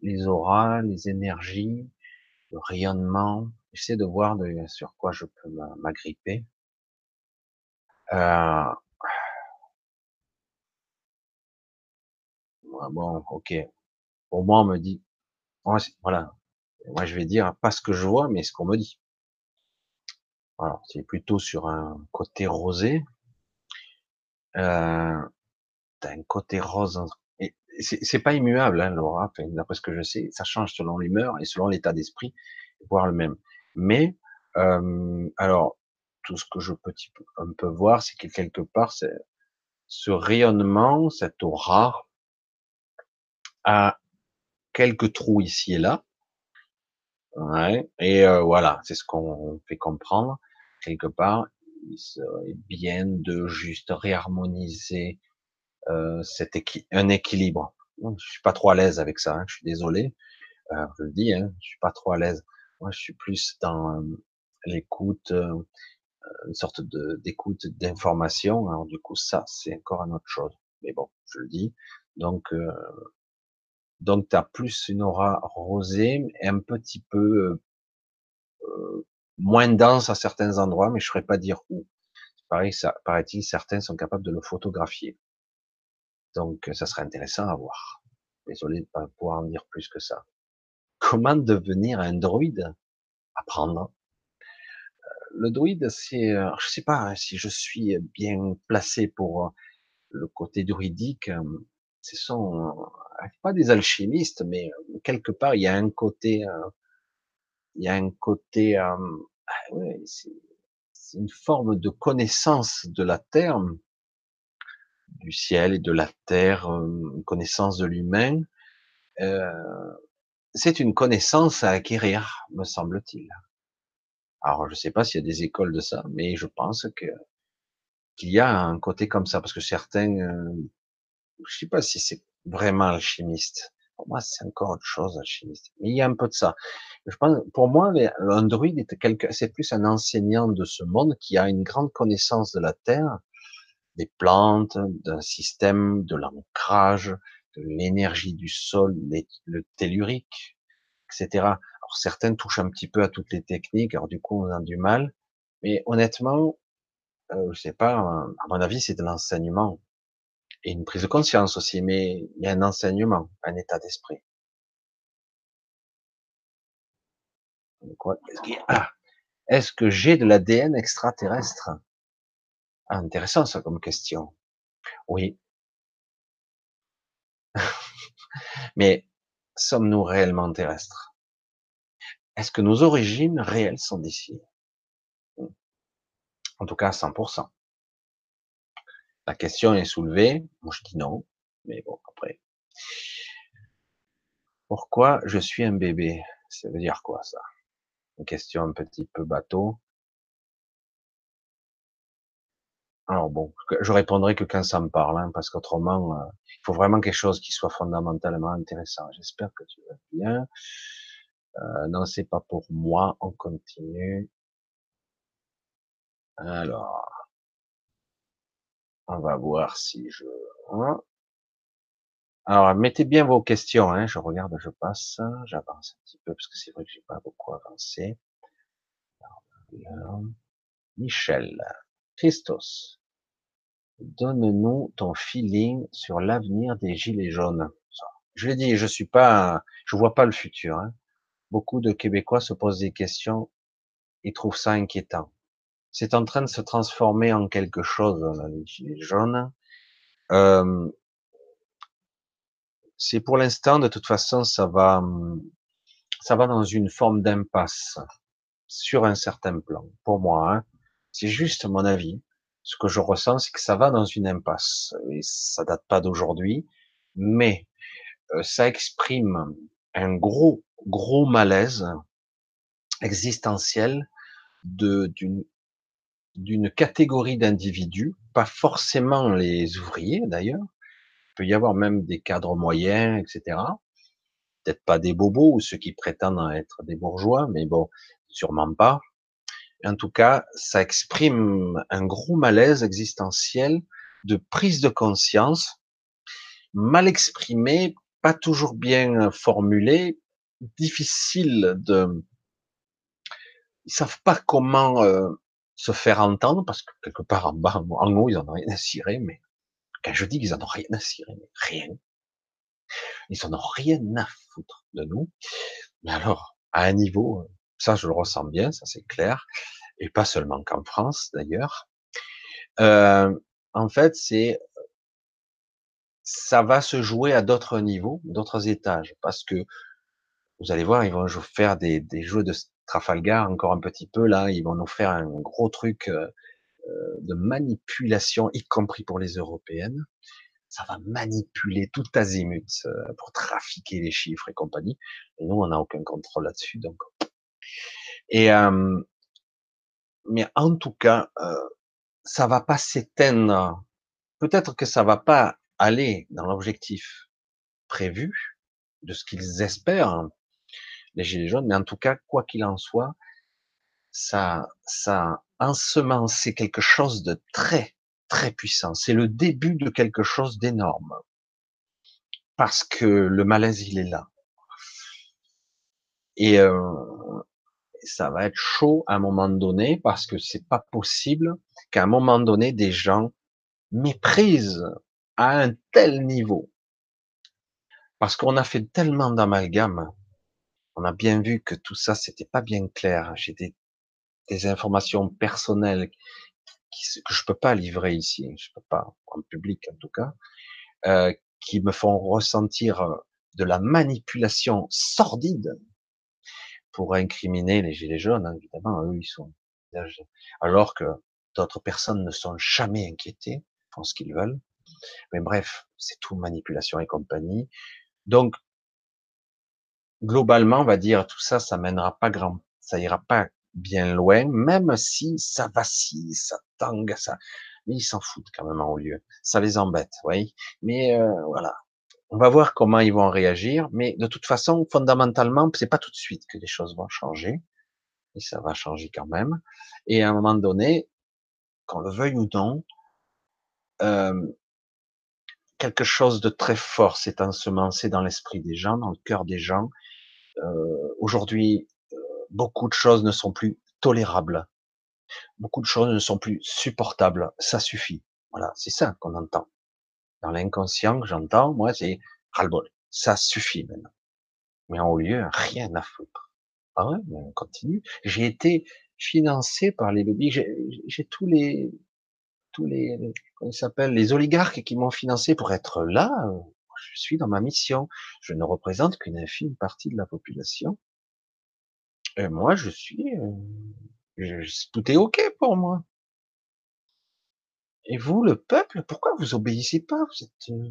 Les auras, les énergies, le rayonnement. J'essaie de voir sur quoi je peux m'agripper. Euh... Bon, ok. Pour moi, on me dit, voilà. Moi, je vais dire pas ce que je vois, mais ce qu'on me dit. Alors, c'est plutôt sur un côté rosé. Euh, t'as un côté rose. Et c'est pas immuable, hein, l'aura. D'après ce que je sais, ça change selon l'humeur et selon l'état d'esprit, voire le même. Mais euh, alors, tout ce que je peux un peu voir, c'est que quelque part, ce rayonnement, cette aura, a quelques trous ici et là. Ouais, et euh, voilà, c'est ce qu'on fait comprendre. Quelque part, il serait bien de juste réharmoniser euh, cet un équilibre. Je suis pas trop à l'aise avec ça, hein, je suis désolé. Euh, je le dis, hein, je suis pas trop à l'aise. Moi, je suis plus dans euh, l'écoute, euh, une sorte d'écoute d'information. Alors du coup, ça, c'est encore une autre chose. Mais bon, je le dis. Donc, euh, donc, tu as plus une aura rosée et un petit peu moins dense à certains endroits, mais je ne saurais pas dire où. Pareil, ça, paraît-il, certains sont capables de le photographier. Donc, ça serait intéressant à voir. Désolé de ne pas pouvoir en dire plus que ça. Comment devenir un druide Apprendre. Euh, le druide, c'est, euh, je sais pas si je suis bien placé pour le côté druidique. Ce sont pas des alchimistes, mais euh, quelque part, il y a un côté, euh, il y a un côté, euh, ah c'est une forme de connaissance de la terre, du ciel et de la terre, une connaissance de l'humain. c'est une connaissance à acquérir, me semble-t-il. Alors, je sais pas s'il y a des écoles de ça, mais je pense que qu'il y a un côté comme ça, parce que certains, je sais pas si c'est vraiment alchimiste. Pour moi, c'est encore autre chose, alchimiste. Mais il y a un peu de ça. Je pense, pour moi, un druide c'est plus un enseignant de ce monde qui a une grande connaissance de la terre, des plantes, d'un système, de l'ancrage, de l'énergie du sol, le tellurique, etc. Alors certains touchent un petit peu à toutes les techniques, alors du coup on a du mal. Mais honnêtement, euh, je sais pas, à mon avis, c'est de l'enseignement et une prise de conscience aussi, mais il y a un enseignement, un état d'esprit. Ah, est-ce que j'ai de l'ADN extraterrestre? Intéressant ça comme question. Oui. mais sommes-nous réellement terrestres? Est-ce que nos origines réelles sont d'ici En tout cas, 100%. La question est soulevée. Moi, je dis non. Mais bon, après. Pourquoi je suis un bébé? Ça veut dire quoi, ça? Une question un petit peu bateau. Alors bon, je répondrai que quand ça me parle, hein, parce qu'autrement, euh, il faut vraiment quelque chose qui soit fondamentalement intéressant. J'espère que tu vas bien. Euh, non, c'est pas pour moi. On continue. Alors, on va voir si je... Hein. Alors, mettez bien vos questions. Hein. Je regarde, je passe, j'avance un petit peu parce que c'est vrai que j'ai pas beaucoup avancé. Michel, Christos, donne-nous ton feeling sur l'avenir des gilets jaunes. Je l'ai dit, je suis pas, je vois pas le futur. Hein. Beaucoup de Québécois se posent des questions et trouvent ça inquiétant c'est en train de se transformer en quelque chose, les gilets jaunes. Euh, c'est pour l'instant, de toute façon, ça va, ça va dans une forme d'impasse sur un certain plan. Pour moi, hein. c'est juste mon avis. Ce que je ressens, c'est que ça va dans une impasse. Et ça date pas d'aujourd'hui, mais euh, ça exprime un gros, gros malaise existentiel d'une d'une catégorie d'individus, pas forcément les ouvriers d'ailleurs, il peut y avoir même des cadres moyens, etc. Peut-être pas des bobos ou ceux qui prétendent être des bourgeois, mais bon, sûrement pas. En tout cas, ça exprime un gros malaise existentiel de prise de conscience, mal exprimé, pas toujours bien formulé, difficile de, ils savent pas comment euh, se faire entendre, parce que quelque part en bas, en haut, ils en ont rien à cirer, mais quand je dis qu'ils en ont rien à cirer, mais rien, ils en ont rien à foutre de nous. Mais alors, à un niveau, ça je le ressens bien, ça c'est clair, et pas seulement qu'en France d'ailleurs. Euh, en fait, c'est ça va se jouer à d'autres niveaux, d'autres étages, parce que vous allez voir, ils vont faire des, des jeux de Trafalgar, encore un petit peu, là, ils vont nous faire un gros truc euh, euh, de manipulation, y compris pour les européennes. Ça va manipuler tout azimut euh, pour trafiquer les chiffres et compagnie. Et nous, on n'a aucun contrôle là-dessus. Donc, et mais en tout cas, ça va pas s'éteindre. Peut-être que ça va pas aller dans l'objectif prévu de ce qu'ils espèrent, les gilets jaunes, mais en tout cas, quoi qu'il en soit, ça, ça ensemencé quelque chose de très, très puissant. C'est le début de quelque chose d'énorme. Parce que le malaise, il est là. Et euh, ça va être chaud à un moment donné parce que c'est pas possible qu'à un moment donné des gens méprisent à un tel niveau. Parce qu'on a fait tellement d'amalgames, on a bien vu que tout ça c'était pas bien clair. J'ai des, des, informations personnelles qui, que je peux pas livrer ici, je peux pas en public en tout cas, euh, qui me font ressentir de la manipulation sordide pour incriminer les gilets jaunes. Hein, évidemment, eux ils sont alors que d'autres personnes ne sont jamais inquiétées, font ce qu'ils veulent. Mais bref, c'est tout manipulation et compagnie. Donc, globalement, on va dire, tout ça, ça mènera pas grand, ça ira pas bien loin, même si ça vacille, ça tangue, ça, mais ils s'en foutent quand même haut lieu. Ça les embête, oui. Mais euh, voilà, on va voir comment ils vont réagir. Mais de toute façon, fondamentalement, c'est pas tout de suite que les choses vont changer, et ça va changer quand même. Et à un moment donné, qu'on le veuille ou non, euh, quelque chose de très fort s'est ensemencé dans l'esprit des gens, dans le cœur des gens. Euh, Aujourd'hui, euh, beaucoup de choses ne sont plus tolérables. Beaucoup de choses ne sont plus supportables. Ça suffit. Voilà, c'est ça qu'on entend. Dans l'inconscient que j'entends, moi, c'est ras-le-bol. Ça suffit maintenant. Mais en haut lieu, rien à foutre. Ah ouais, on continue. J'ai été financé par les lobbies. J'ai tous les tous les, comment s'appelle, les oligarques qui m'ont financé pour être là. Je suis dans ma mission. Je ne représente qu'une infime partie de la population. Et moi, je suis, euh, tout est ok pour moi. Et vous, le peuple, pourquoi vous obéissez pas? Vous êtes euh,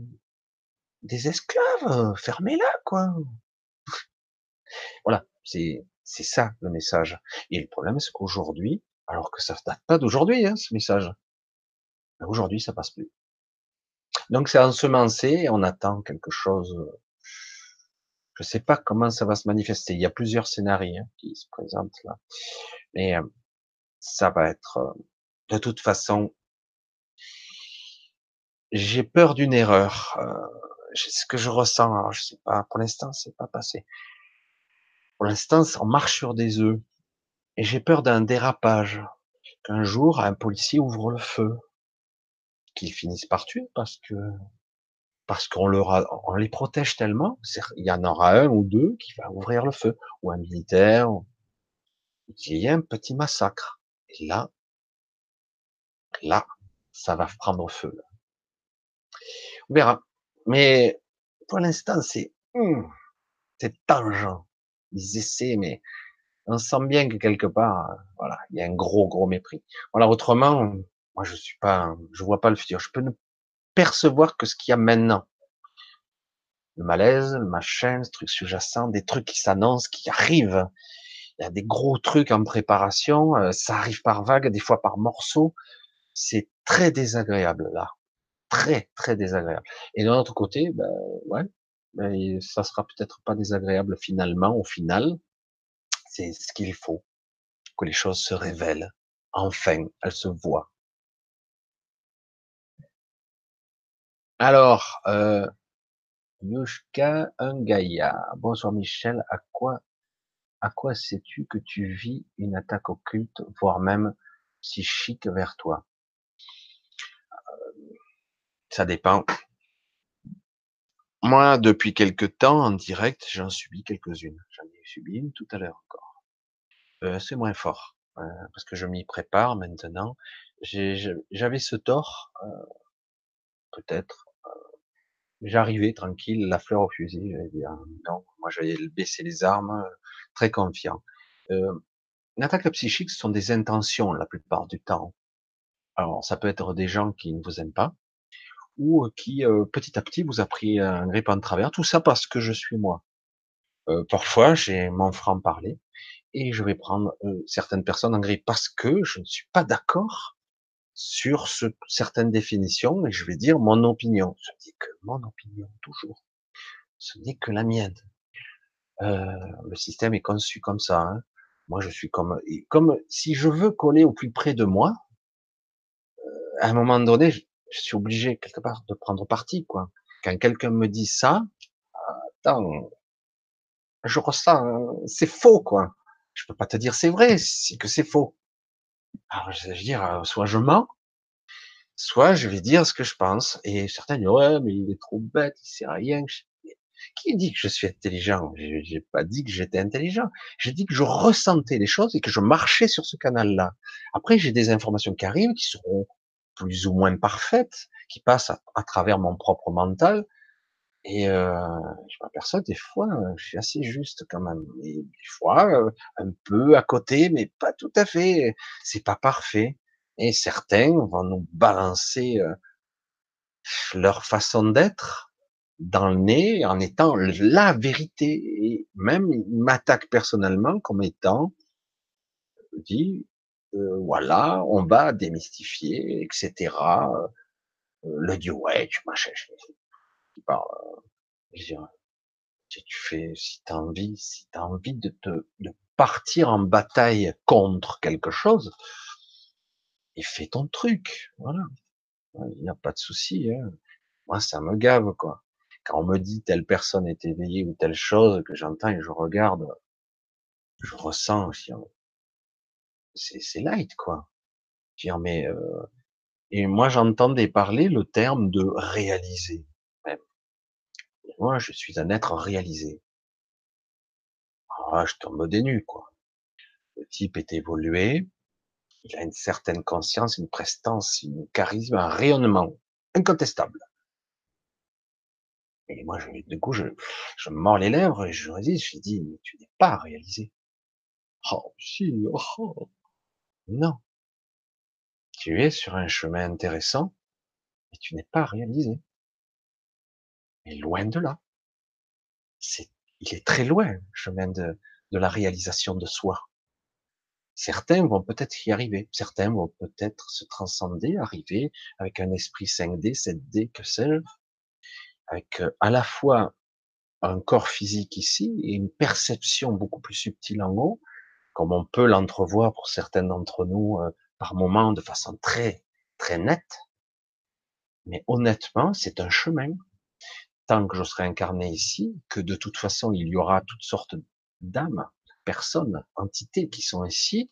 des esclaves, fermez-la, quoi. voilà, c'est c'est ça le message. Et le problème, c'est qu'aujourd'hui, alors que ça date pas d'aujourd'hui, hein, ce message, Aujourd'hui, ça passe plus. Donc c'est ensemencé et on attend quelque chose. Je sais pas comment ça va se manifester. Il y a plusieurs scénarios hein, qui se présentent là, mais euh, ça va être euh, de toute façon. J'ai peur d'une erreur. Euh, ce que je ressens, alors je sais pas. Pour l'instant, c'est pas passé. Pour l'instant, on marche sur des œufs et j'ai peur d'un dérapage. Qu'un jour, un policier ouvre le feu qu'ils finissent par tuer parce que parce qu'on leur on les protège tellement, il y en aura un ou deux qui va ouvrir le feu, ou un militaire, il y a un petit massacre. Et là, là, ça va prendre feu. On verra. Mais pour l'instant, c'est hum, c'est tangent. Ils essaient, mais on sent bien que quelque part, voilà, il y a un gros, gros mépris. Voilà, autrement, moi, je suis pas, je vois pas le futur. Je peux ne percevoir que ce qu'il y a maintenant. Le malaise, le machin, ce truc sous-jacent, des trucs qui s'annoncent, qui arrivent. Il y a des gros trucs en préparation. Euh, ça arrive par vagues, des fois par morceaux. C'est très désagréable là, très très désagréable. Et de l'autre côté, ben ouais, ben, ça sera peut-être pas désagréable finalement. Au final, c'est ce qu'il faut que les choses se révèlent. Enfin, elles se voient. Alors, euh, Yushka Ungaya. Bonsoir Michel. À quoi, à quoi sais-tu que tu vis une attaque occulte, voire même psychique vers toi? Ça dépend. Moi, depuis quelque temps, en direct, j'en subis quelques-unes. J'en ai subi une tout à l'heure encore. Euh, c'est moins fort, euh, parce que je m'y prépare maintenant. J'avais ce tort, euh, peut-être, J'arrivais tranquille, la fleur au fusil, j'allais dire non, moi j'allais baisser les armes, très confiant. Euh, Une attaque psychique, ce sont des intentions la plupart du temps. Alors, ça peut être des gens qui ne vous aiment pas, ou qui petit à petit vous a pris un grippe en travers. Tout ça parce que je suis moi. Parfois, j'ai mon franc parler et je vais prendre certaines personnes en grippe parce que je ne suis pas d'accord sur ce, certaines définitions et je vais dire mon opinion. Je dis que mon opinion toujours. Ce n'est que la mienne. Le système est conçu comme ça. Hein. Moi, je suis comme, comme si je veux coller au plus près de moi. à un moment donné, je suis obligé quelque part de prendre parti, quoi. Quand quelqu'un me dit ça, attends, je ressens, c'est faux, quoi. Je peux pas te dire c'est vrai, c'est que c'est faux. Alors, je veux dire, euh, soit je mens, soit je vais dire ce que je pense. Et certains disent, ouais, mais il est trop bête, il sait rien. Qui dit que je suis intelligent? J'ai pas dit que j'étais intelligent. J'ai dit que je ressentais les choses et que je marchais sur ce canal-là. Après, j'ai des informations qui arrivent, qui seront plus ou moins parfaite, qui passe à, travers mon propre mental. Et euh, je m'aperçois des fois, je suis assez juste quand même. Et des fois, euh, un peu à côté, mais pas tout à fait. C'est pas parfait. Et certains vont nous balancer euh, leur façon d'être dans le nez en étant la vérité. Et même ils m'attaquent personnellement comme étant dit euh, voilà, on va démystifier, etc. Euh, le ouais, tu machin, qui parle. Je si tu fais, si t'as envie, si t'as envie de te, de partir en bataille contre quelque chose, et fais ton truc, voilà. Il n'y a pas de souci. Hein. Moi, ça me gave, quoi. Quand on me dit telle personne est éveillée ou telle chose que j'entends et je regarde, je ressens, je c'est light, quoi. Dire, mais euh, et moi j'entendais parler le terme de réaliser. moi, je suis un être réalisé. Ah, je tombe des nues, quoi. Le type est évolué, il a une certaine conscience, une prestance, une charisme, un rayonnement incontestable. Et moi, je, du coup, je, mords les lèvres et je résiste, je dis, mais tu n'es pas réalisé. Oh, si, oh. Non. Tu es sur un chemin intéressant, mais tu n'es pas réalisé. Et loin de là. C'est, il est très loin, le chemin de, de la réalisation de soi. Certains vont peut-être y arriver, certains vont peut-être se transcender, arriver avec un esprit 5D, 7D, que sais-je, avec euh, à la fois un corps physique ici et une perception beaucoup plus subtile en haut, comme on peut l'entrevoir pour certains d'entre nous euh, par moments de façon très très nette. Mais honnêtement, c'est un chemin. Tant que je serai incarné ici, que de toute façon il y aura toutes sortes d'âmes, personnes, entités qui sont ici,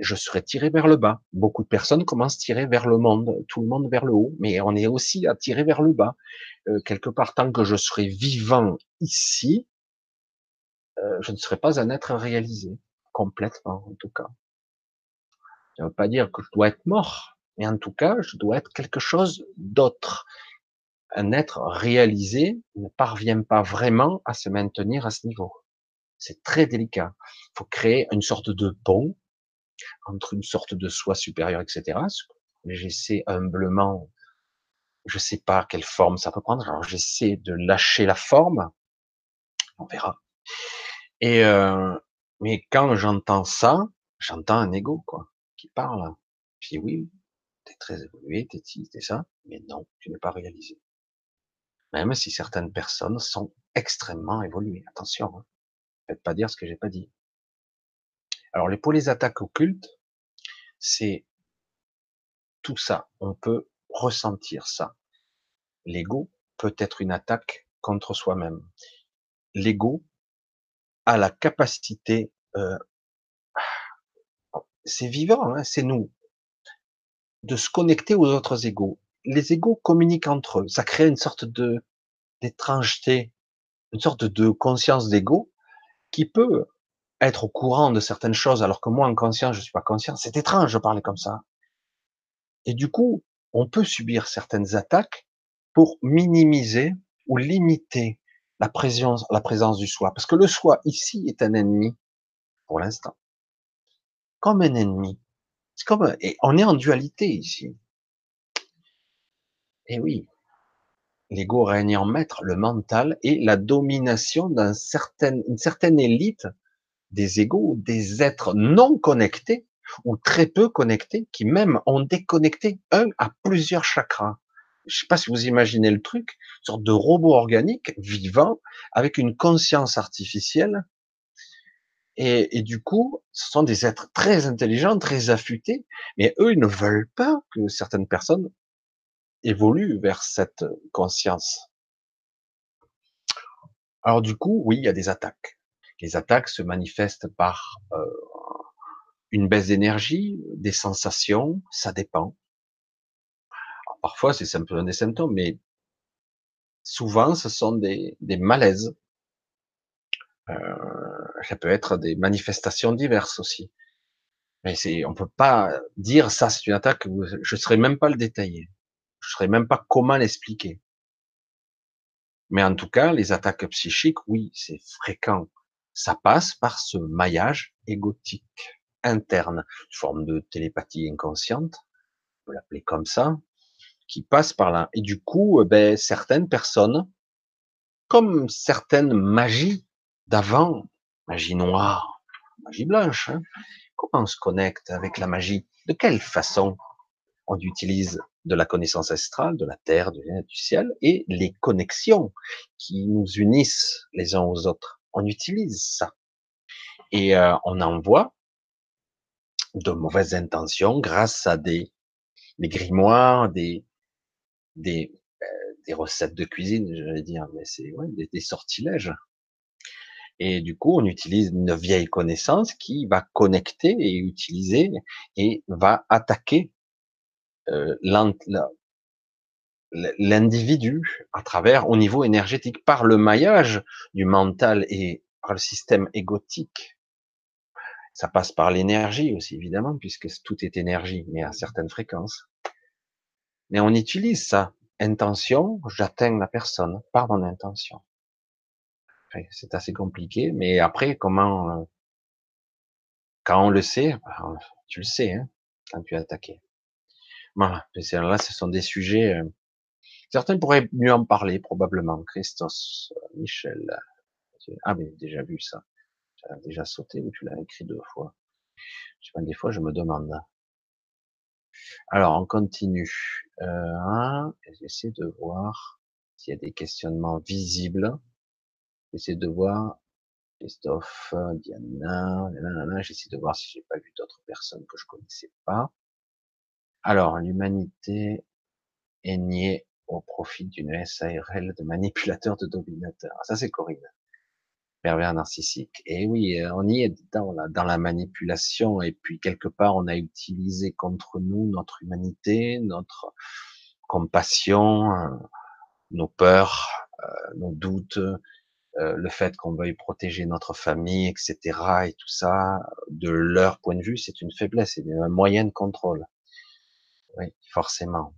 je serai tiré vers le bas. Beaucoup de personnes commencent à tirer vers le monde, tout le monde vers le haut, mais on est aussi tirer vers le bas. Euh, quelque part, tant que je serai vivant ici, euh, je ne serai pas un être réalisé complètement, en tout cas. Ça ne veut pas dire que je dois être mort, mais en tout cas, je dois être quelque chose d'autre. Un être réalisé ne parvient pas vraiment à se maintenir à ce niveau. C'est très délicat. Il faut créer une sorte de pont entre une sorte de soi supérieur, etc. J'essaie humblement, je sais pas quelle forme ça peut prendre. Alors j'essaie de lâcher la forme. On verra. Et euh, mais quand j'entends ça, j'entends un ego, quoi, qui parle. Je dis oui, t'es très évolué, t'es ci, t'es ça, mais non, tu n'es pas réalisé. Même si certaines personnes sont extrêmement évoluées. Attention, hein. faites pas dire ce que j'ai pas dit. Alors, les, pour les attaques occultes, c'est tout ça. On peut ressentir ça. L'ego peut être une attaque contre soi-même. L'ego a la capacité euh, c'est vivant, hein, c'est nous, de se connecter aux autres égaux. Les égaux communiquent entre eux. Ça crée une sorte de d'étrangeté, une sorte de conscience d'ego qui peut être au courant de certaines choses, alors que moi, en conscience, je suis pas conscient. C'est étrange de parler comme ça. Et du coup, on peut subir certaines attaques pour minimiser ou limiter la présence, la présence du soi. Parce que le soi, ici, est un ennemi pour l'instant. comme un ennemi. C'est comme, et on est en dualité ici. Et oui, l'ego règne en maître, le mental et la domination d'une certaine, une certaine élite des égaux, des êtres non connectés ou très peu connectés, qui même ont déconnecté un à plusieurs chakras. Je sais pas si vous imaginez le truc, sorte de robot organique vivant avec une conscience artificielle. Et, du coup, ce sont des êtres très intelligents, très affûtés, mais eux, ils ne veulent pas que certaines personnes évoluent vers cette conscience. Alors du coup, oui, il y a des attaques. Les attaques se manifestent par euh, une baisse d'énergie, des sensations, ça dépend. parfois, c'est simplement des symptômes, mais souvent, ce sont des malaises. Euh, ça peut être des manifestations diverses aussi. Mais c'est, on peut pas dire ça, c'est une attaque. Je ne saurais même pas le détailler. Je ne saurais même pas comment l'expliquer. Mais en tout cas, les attaques psychiques, oui, c'est fréquent. Ça passe par ce maillage égotique interne, une forme de télépathie inconsciente, on peut l'appeler comme ça, qui passe par là. Et du coup, ben, certaines personnes, comme certaines magies d'avant, magie noire, magie blanche, hein, comment on se connecte avec la magie? De quelle façon on utilise de la connaissance astrale, de la terre, du ciel, et les connexions qui nous unissent les uns aux autres? On utilise ça. Et euh, on envoie de mauvaises intentions grâce à des, grimoires, euh, des recettes de cuisine, j'allais dire, mais c'est des, sortilèges. Et du coup, on utilise une vieille connaissance qui va connecter et utiliser et va attaquer euh, l'individu à travers au niveau énergétique par le maillage du mental et par le système égotique ça passe par l'énergie aussi, évidemment, puisque tout est énergie, mais à certaines fréquences. Mais on utilise ça. Intention, j'atteins la personne par mon intention. C'est assez compliqué, mais après, comment, euh, quand on le sait, ben, tu le sais, hein, quand tu es attaqué. Voilà. Là, ce sont des sujets, euh, certains pourraient mieux en parler, probablement. Christos, euh, Michel. Ah, mais déjà vu ça déjà sauté ou tu l'as écrit deux fois Je des fois je me demande. Alors on continue. Euh, J'essaie de voir s'il y a des questionnements visibles. J'essaie de voir Christophe, Diana, j'essaie de voir si j'ai pas vu d'autres personnes que je connaissais pas. Alors, l'humanité est niée au profit d'une SARL de manipulateur de dominateur. Ça, c'est Corinne pervers narcissique. Et oui, euh, on y est dans la, dans la manipulation. Et puis quelque part, on a utilisé contre nous notre humanité, notre compassion, euh, nos peurs, euh, nos doutes, le fait qu'on veuille protéger notre famille, etc. Et tout ça, de leur point de vue, c'est une faiblesse, c'est un moyen de contrôle. Oui, forcément.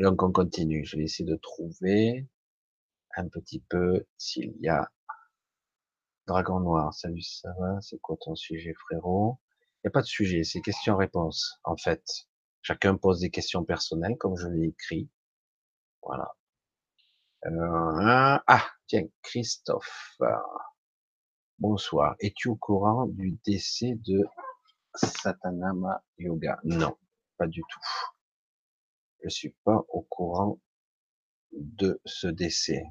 donc on continue. Je vais essayer de trouver un petit peu s'il y a Dragon Noir. Salut, ça va? C'est quoi ton sujet, frérot? Il n'y a pas de sujet, c'est question-réponse, en fait. Chacun pose des questions personnelles, comme je l'ai écrit. Voilà. Euh, ah, tiens, Christophe. Bonsoir. Es-tu au courant du décès de Satanama Yoga? Non, pas du tout. Je suis pas au courant de ce décès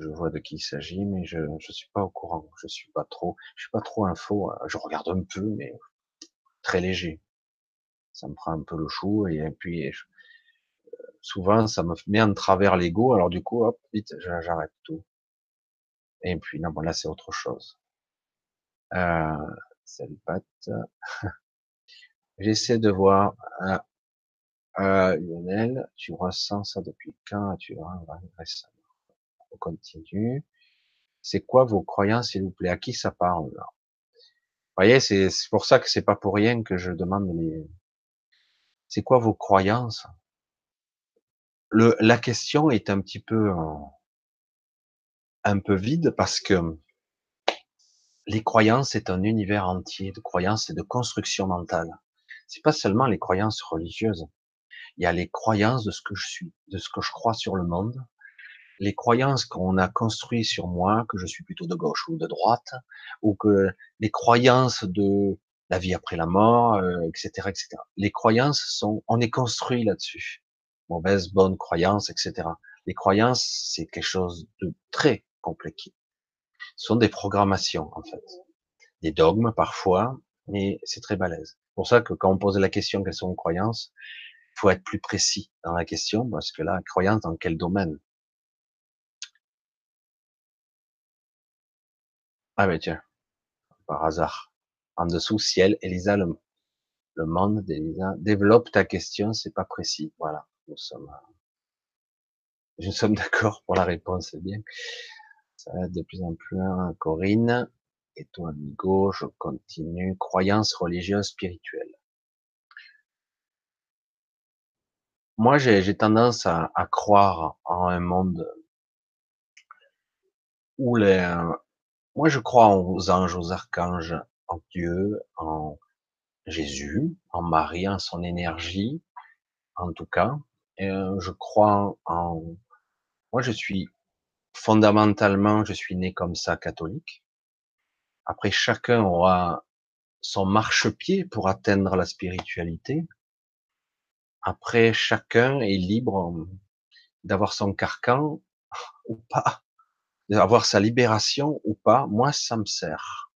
je vois de qui il s'agit, mais je ne suis pas au courant. Je suis pas trop, je suis pas trop info. Hein. Je regarde un peu, mais très léger. Ça me prend un peu le chou et puis souvent ça me met en travers l'ego. Alors du coup, hop, vite, j'arrête tout. Et puis non, bon là c'est autre chose. Euh, salut Pat. J'essaie de voir. Euh, euh, Lionel, tu ressens ça depuis quand Tu vois récemment? On continue. C'est quoi vos croyances, s'il vous plaît? À qui ça parle Vous voyez, c'est pour ça que c'est pas pour rien que je demande les. C'est quoi vos croyances? Le, La question est un petit peu un peu vide parce que les croyances, c'est un univers entier de croyances et de construction mentale. C'est pas seulement les croyances religieuses. Il y a les croyances de ce que je suis, de ce que je crois sur le monde, les croyances qu'on a construites sur moi, que je suis plutôt de gauche ou de droite, ou que les croyances de la vie après la mort, etc., euh, etc. Les croyances sont, on est construit là-dessus. Mauvaise, bonne croyance, etc. Les croyances, c'est quelque chose de très compliqué. Ce sont des programmations, en fait. Des dogmes, parfois, mais c'est très balèze. C'est pour ça que quand on pose la question quelles sont les croyances, il faut être plus précis dans la question, parce que là, croyance dans quel domaine? Ah, mais tiens, par hasard. En dessous, ciel, Elisa, le, le monde d'Elisa. Développe ta question, c'est pas précis. Voilà. Nous sommes, nous sommes d'accord pour la réponse, c'est bien. Ça va être de plus en plus un. Corinne. Et toi, amigo, je continue. Croyance religieuse spirituelle. Moi, j'ai tendance à, à, croire en un monde où les, moi, je crois aux anges, aux archanges, en Dieu, en Jésus, en Marie, en son énergie, en tout cas. Je crois en. Moi, je suis fondamentalement, je suis né comme ça, catholique. Après, chacun aura son marchepied pour atteindre la spiritualité. Après, chacun est libre d'avoir son carcan ou pas avoir sa libération ou pas, moi, ça me sert.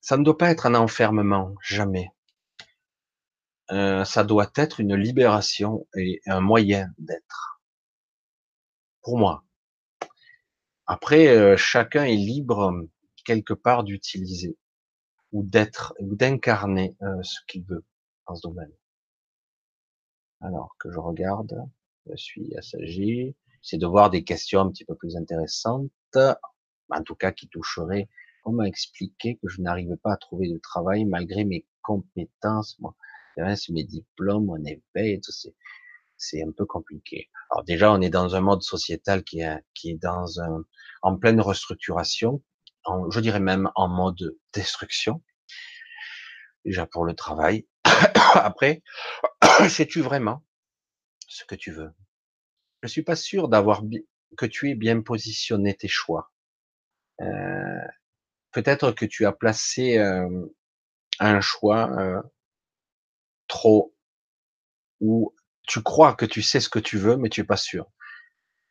Ça ne doit pas être un enfermement, jamais. Euh, ça doit être une libération et un moyen d'être. Pour moi. Après, euh, chacun est libre quelque part d'utiliser ou d'être ou d'incarner euh, ce qu'il veut dans ce domaine. Alors que je regarde, je suis assagi c'est de voir des questions un petit peu plus intéressantes, en tout cas qui toucheraient. On m'a expliqué que je n'arrivais pas à trouver de travail malgré mes compétences, moi, mes diplômes, mon éveil, c'est, c'est un peu compliqué. Alors déjà, on est dans un mode sociétal qui est, qui est dans un, en pleine restructuration, je dirais même en mode destruction. Déjà pour le travail. Après, sais-tu vraiment ce que tu veux? Je suis pas sûr d'avoir que tu aies bien positionné tes choix. Euh, peut-être que tu as placé euh, un choix euh, trop ou tu crois que tu sais ce que tu veux, mais tu es pas sûr.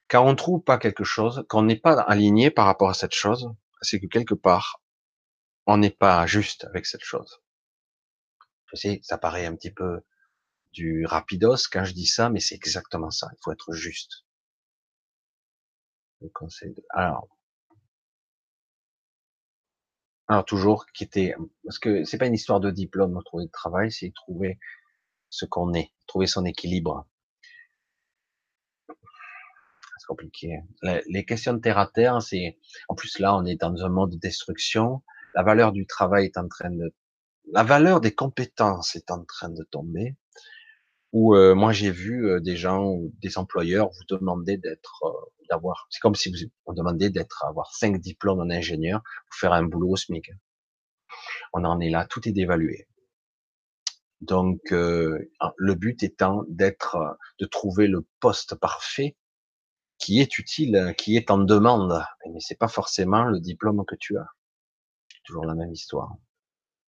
Quand on trouve pas quelque chose, quand on n'est pas aligné par rapport à cette chose, c'est que quelque part, on n'est pas juste avec cette chose. Je sais, ça paraît un petit peu du rapidos quand je dis ça, mais c'est exactement ça. Il faut être juste. Le conseil de... Alors, alors toujours qui était parce que c'est pas une histoire de diplôme, trouver de travail, c'est trouver ce qu'on est, trouver son équilibre. C'est compliqué. Les questions de terre à terre, c'est en plus là, on est dans un monde de destruction. La valeur du travail est en train de, la valeur des compétences est en train de tomber où euh, moi j'ai vu euh, des gens, des employeurs vous demander d'être, euh, d'avoir, c'est comme si vous on demandait d'être, avoir cinq diplômes en ingénieur pour faire un boulot au SMIC. On en est là, tout est dévalué. Donc le but étant d'être, de trouver le poste parfait qui est utile, qui est en demande, mais c'est pas forcément le diplôme que tu as. Toujours la même histoire.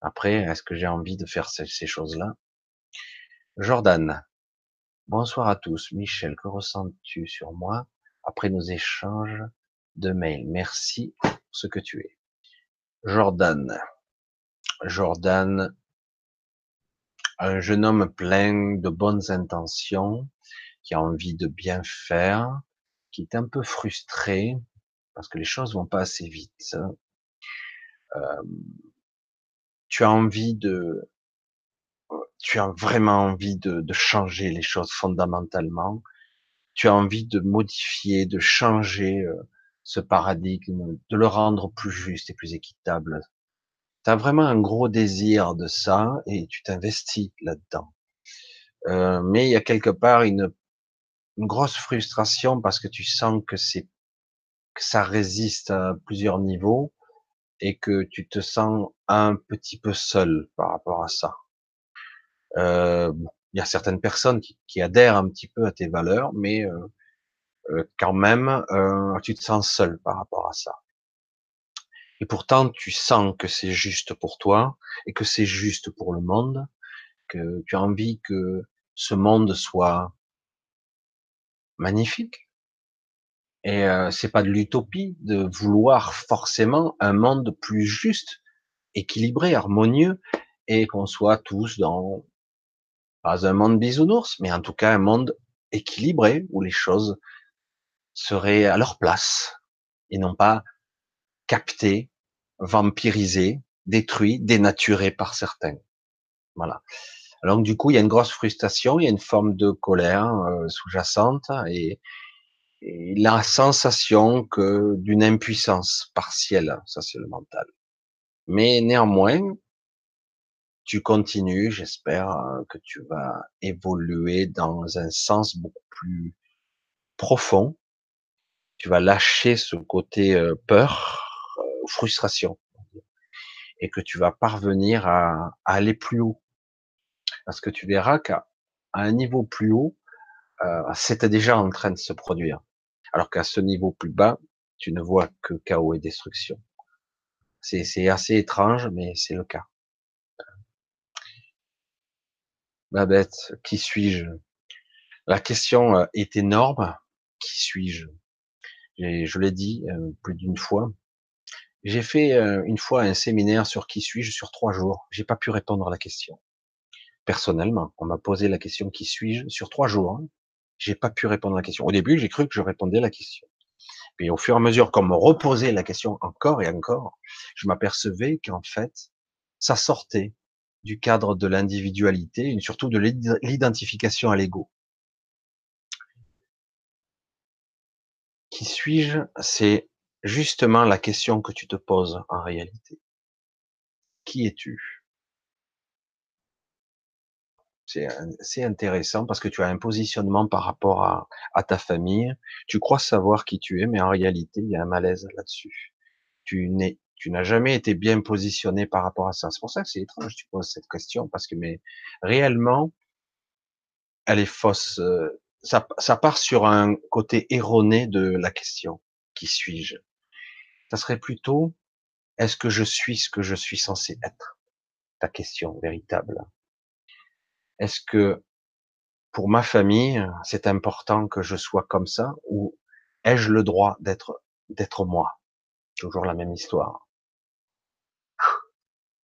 Après, est-ce que j'ai envie de faire ces choses-là? Jordan. Bonsoir à tous. Michel, que ressens-tu sur moi après nos échanges de mails? Merci pour ce que tu es. Jordan. Jordan, un jeune homme plein de bonnes intentions, qui a envie de bien faire, qui est un peu frustré parce que les choses vont pas assez vite. Euh, tu as envie de tu as vraiment envie de, de, changer les choses fondamentalement, tu as envie de modifier, de changer euh, ce paradigme, de le rendre plus juste et plus équitable. Tu as vraiment un gros désir de ça et tu t'investis là-dedans. Euh, mais il y a quelque part une, une, grosse frustration parce que tu sens que c'est que ça résiste à plusieurs niveaux et que tu te sens un petit peu seul par rapport à ça. Euh, il y a certaines personnes qui, adhèrent un petit peu à tes valeurs, mais euh, euh, quand même, tu te sens seul par rapport à ça. Et pourtant, tu sens que c'est juste pour toi et que c'est juste pour le monde, que tu as envie que ce monde soit magnifique. Et euh, c'est pas de l'utopie de vouloir forcément un monde plus juste, équilibré, harmonieux, et qu'on soit tous dans pas un monde bisounours, mais en tout cas un monde équilibré où les choses seraient à leur place et non pas captées, vampirisées, détruites, dénaturées par certains. Voilà. Alors du coup, il y a une grosse frustration, il y a une forme de colère euh, sous-jacente et, et, la sensation que d'une impuissance partielle, ça c'est le mental. Mais néanmoins, tu continues, j'espère euh, que tu vas évoluer dans un sens beaucoup plus profond. Tu vas lâcher ce côté euh, peur, frustration, et que tu vas parvenir à aller plus haut parce que tu verras qu'à un niveau plus haut, euh, c'était déjà en train de se produire. Alors qu'à ce niveau plus bas, tu ne vois que chaos et destruction. C'est assez étrange, mais c'est le cas. Babette, qui suis-je? La question euh, est énorme. Qui suis-je? Je l'ai dit euh, plus d'une fois. J'ai fait euh, une fois un séminaire sur qui suis-je sur trois jours. J'ai pas pu répondre à la question personnellement. On m'a posé la question qui suis-je sur trois jours. Hein. J'ai pas pu répondre à la question. Au début, j'ai cru que je répondais à la question. Puis au fur et à mesure qu'on me reposait la question encore et encore, je m'apercevais qu'en fait, ça sortait du cadre de l'individualité et surtout de l'identification à l'ego. Qui suis-je? C'est justement la question que tu te poses en réalité. Qui es-tu? C'est intéressant parce que tu as un positionnement par rapport à, à, ta famille. Tu crois savoir qui tu es, mais en réalité, il y a un malaise là-dessus. Tu n'es, tu n'as jamais été bien positionné par rapport à ça. C'est pour ça que c'est étrange tu poses cette question parce que, mais réellement, elle est fausse. Euh, ça, ça part sur un côté erroné de la question. Qui suis-je? Ça serait plutôt, est-ce que je suis ce que je suis censé être? Ta question véritable. Est-ce que pour ma famille, c'est important que je sois comme ça ou ai-je le droit d'être d'être moi? Toujours la même histoire.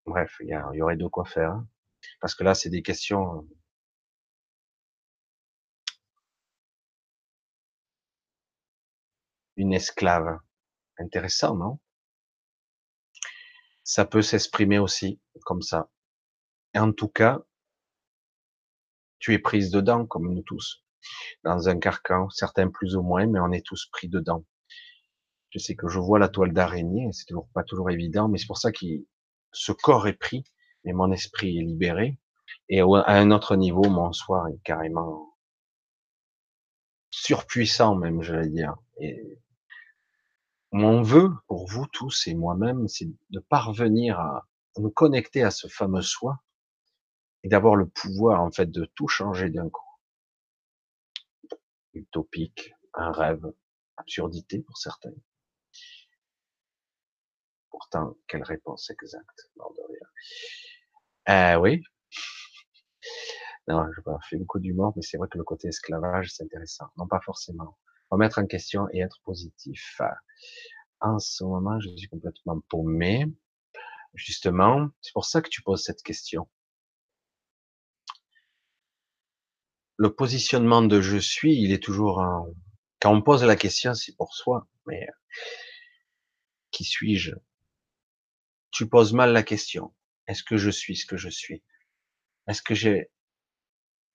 Bref, il y, aurait de quoi faire. Hein. Parce que là, c'est des questions. Une esclave. Intéressant, non? Ça peut s'exprimer aussi comme ça. En tout cas, tu es prise dedans, comme nous tous, dans un carcan, certains plus ou moins, mais on est tous pris dedans. Je sais que je vois la toile d'araignée, c'est toujours pas toujours évident, mais c'est pour ça que ce corps est pris, mais mon esprit est libéré, et à un autre niveau, mon soi est carrément surpuissant même, j'allais dire. Et mon vœu pour vous tous et moi-même, c'est de parvenir à nous connecter à ce fameux soi et d'avoir le pouvoir en fait de tout changer d'un coup. Utopique, un rêve, absurdité pour certains. Quelle réponse exacte, euh, oui. Non, je faire beaucoup d'humour, mais c'est vrai que le côté esclavage, c'est intéressant. Non, pas forcément. Remettre en question et être positif. En ce moment, je suis complètement paumé. Justement, c'est pour ça que tu poses cette question. le positionnement de je suis, il est toujours un... quand on pose la question, c'est pour soi. Mais qui suis-je? Tu poses mal la question. Est-ce que je suis ce que je suis? Est-ce que j'ai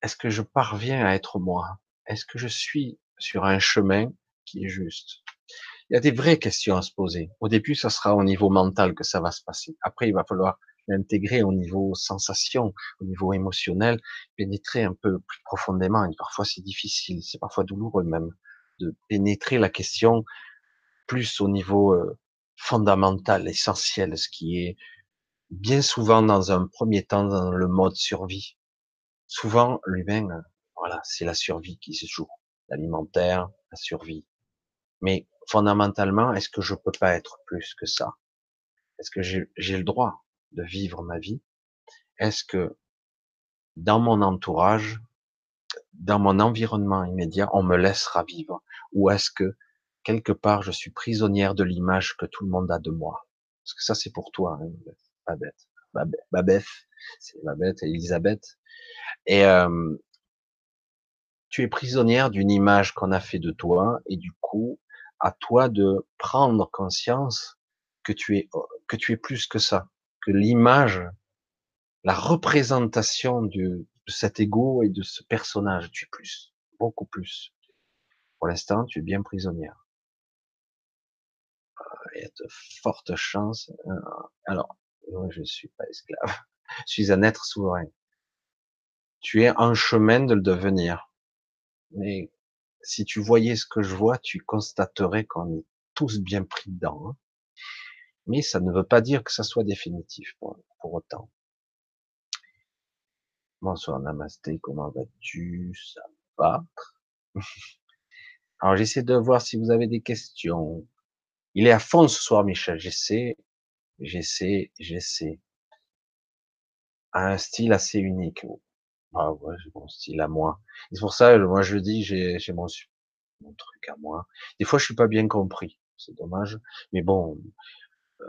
est-ce que je parviens à être moi? Est-ce que je suis sur un chemin qui est juste? Il y a des vraies questions à se poser. Au début, ça sera au niveau mental que ça va se passer. Après, il va falloir l'intégrer au niveau sensation, au niveau émotionnel, pénétrer un peu plus profondément. Et parfois c'est difficile, c'est parfois douloureux même de pénétrer la question plus au niveau euh, fondamental, essentiel, ce qui est bien souvent dans un premier temps dans le mode survie. Souvent, l'humain, voilà, c'est la survie qui se joue, l'alimentaire, la survie. Mais fondamentalement, est-ce que je peux pas être plus que ça? Est-ce que j'ai le droit de vivre ma vie? Est-ce que dans mon entourage, dans mon environnement immédiat, on me laissera vivre? Ou est-ce que quelque part je suis prisonnière de l'image que tout le monde a de moi Parce que ça c'est pour toi, hein, Babette. Babette, c'est Babette et Elisabeth. Et euh, tu es prisonnière d'une image qu'on a fait de toi et du coup, à toi de prendre conscience que tu es que tu es plus que ça, que l'image, la représentation de cet ego et de ce personnage, tu es plus, beaucoup plus. Pour l'instant, tu es bien prisonnière. Il y a de fortes chances. Euh, alors, moi, je suis pas esclave. Je suis un être souverain. Tu es en chemin de le devenir. Mais si tu voyais ce que je vois, tu constaterais qu'on est tous bien pris dedans. Hein. Mais ça ne veut pas dire que ça soit définitif pour, autant. Bonsoir Namasté, comment vas-tu? Ça va? Alors j'essaie de voir si vous avez des questions. Il est à fond ce soir, Michel. J'essaie, j'essaie, j'essaie. Un style assez unique. Ah ouais, j'ai mon style à moi. C'est pour ça, moi je dis, j'ai, mon, mon truc à moi. Des fois, je suis pas bien compris. C'est dommage. Mais bon, euh,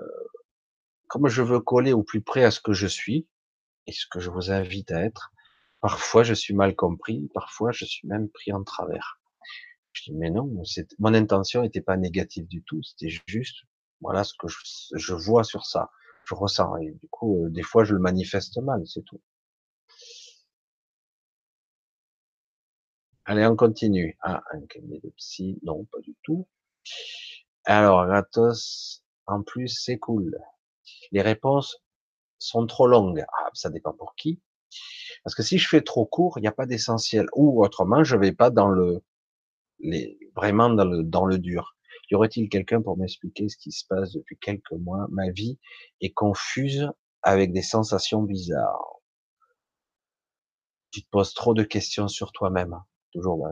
comme je veux coller au plus près à ce que je suis et ce que je vous invite à être, parfois je suis mal compris, parfois je suis même pris en travers. Je dis mais non, mon intention n'était pas négative du tout, c'était juste voilà ce que je, je, vois sur ça, je ressens et du coup euh, des fois je le manifeste mal, c'est tout. Allez, on continue. Ah, un cabinet de psy, non, pas du tout. Alors, Gratos, en plus, c'est cool. Les réponses sont trop longues. Ah, ça dépend pour qui. Parce que si je fais trop court, il n'y a pas d'essentiel. Ou autrement, je vais pas dans le, les, vraiment dans le, dans le dur. Y aurait-il quelqu'un pour m'expliquer ce qui se passe depuis quelques mois? Ma vie est confuse avec des sensations bizarres. Tu te poses trop de questions sur toi-même. Toujours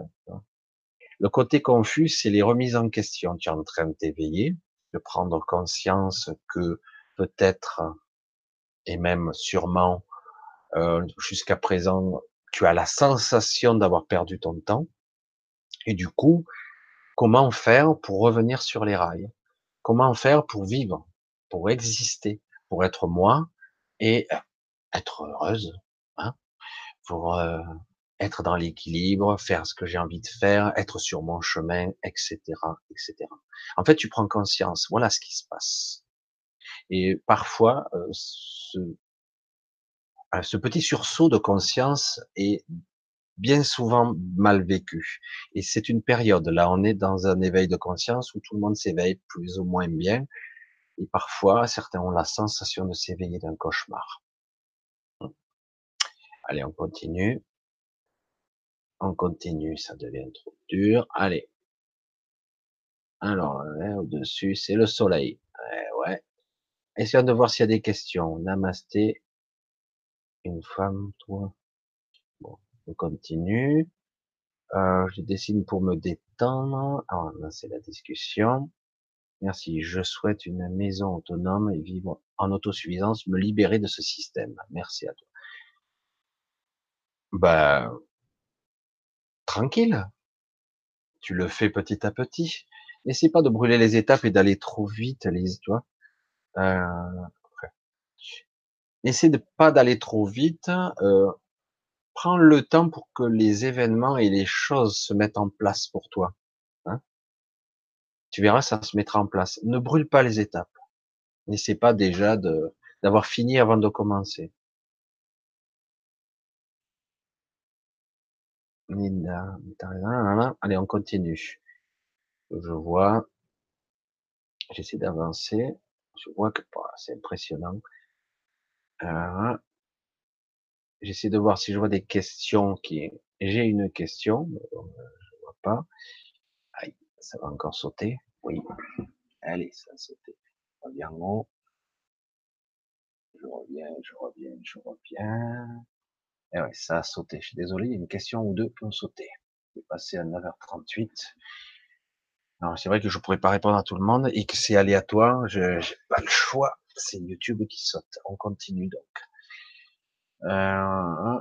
Le côté confus, c'est les remises en question. Tu es en train de t'éveiller, de prendre conscience que peut-être et même sûrement euh, jusqu'à présent, tu as la sensation d'avoir perdu ton temps. Et du coup, comment faire pour revenir sur les rails? Comment faire pour vivre, pour exister, pour être moi et être heureuse, hein? Pour euh, être dans l'équilibre, faire ce que j'ai envie de faire, être sur mon chemin, etc., etc. En fait, tu prends conscience. Voilà ce qui se passe. Et parfois, euh, euh, ce petit sursaut de conscience est bien souvent mal vécu. Et c'est une période. Là, on est dans un éveil de conscience où tout le monde s'éveille plus ou moins bien. Et parfois, certains ont la sensation de s'éveiller d'un cauchemar. Allez, on continue. On continue, ça devient trop dur. Allez. Alors, au-dessus, c'est le soleil. ouais. Essayons de voir s'il y a des questions. Namasté. Une femme, toi? On continue. Euh, je dessine pour me détendre. Ah, là, c'est la discussion. Merci. Je souhaite une maison autonome et vivre en autosuffisance, me libérer de ce système. Merci à toi. Bah, tranquille. Tu le fais petit à petit. N'essaie pas de brûler les étapes et d'aller trop vite, Lise, tu vois. Euh, Essaie de pas d'aller trop vite. Euh, prends le temps pour que les événements et les choses se mettent en place pour toi. Hein tu verras, ça se mettra en place. Ne brûle pas les étapes. N'essaie pas déjà de d'avoir fini avant de commencer. Allez, on continue. Je vois. J'essaie d'avancer. Je vois que bah, c'est impressionnant. Euh, j'essaie de voir si je vois des questions qui. J'ai une question, mais bon, euh, je vois pas. Aïe, ça va encore sauter. Oui. Allez, ça a sauté. reviens en. Je reviens, je reviens, je reviens. Et eh ouais, ça a sauté. Je suis désolé, une question ou deux qui ont sauté. C'est passé à 9h38. Alors, c'est vrai que je pourrais pas répondre à tout le monde et que c'est aléatoire. Je n'ai pas le choix. C'est YouTube qui saute. On continue donc. Euh,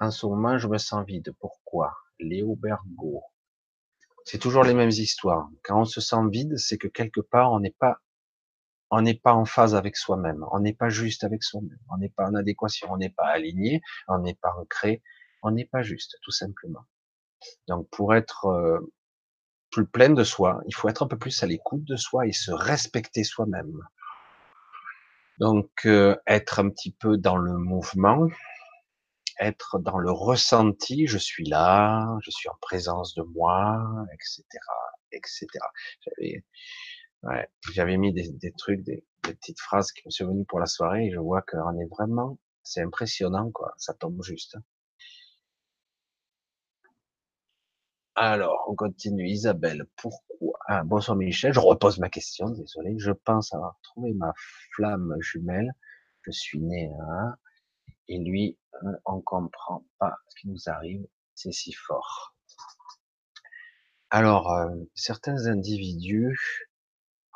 en ce moment, je me sens vide. Pourquoi? Léo Bergo. C'est toujours les mêmes histoires. Quand on se sent vide, c'est que quelque part, on n'est pas on n'est pas en phase avec soi-même, on n'est pas juste avec soi-même, on n'est pas en adéquation, on n'est pas aligné, on n'est pas recréé, on n'est pas juste, tout simplement. Donc pour être euh, plus plein de soi, il faut être un peu plus à l'écoute de soi et se respecter soi-même. Donc euh, être un petit peu dans le mouvement, être dans le ressenti, je suis là, je suis en présence de moi, etc., etc. Ouais, j'avais mis des, trucs, des, petites phrases qui me sont venues pour la soirée et je vois qu'on est vraiment, c'est impressionnant quoi, ça tombe juste. Alors, on continue. Isabelle, pourquoi? Ah, Bonsoir Michel, je repose ma question, désolé. Je pense avoir trouvé ma flamme jumelle. Je suis né hein, et lui, hein, on comprend pas ce qui nous arrive. C'est si fort. Alors, euh, certains individus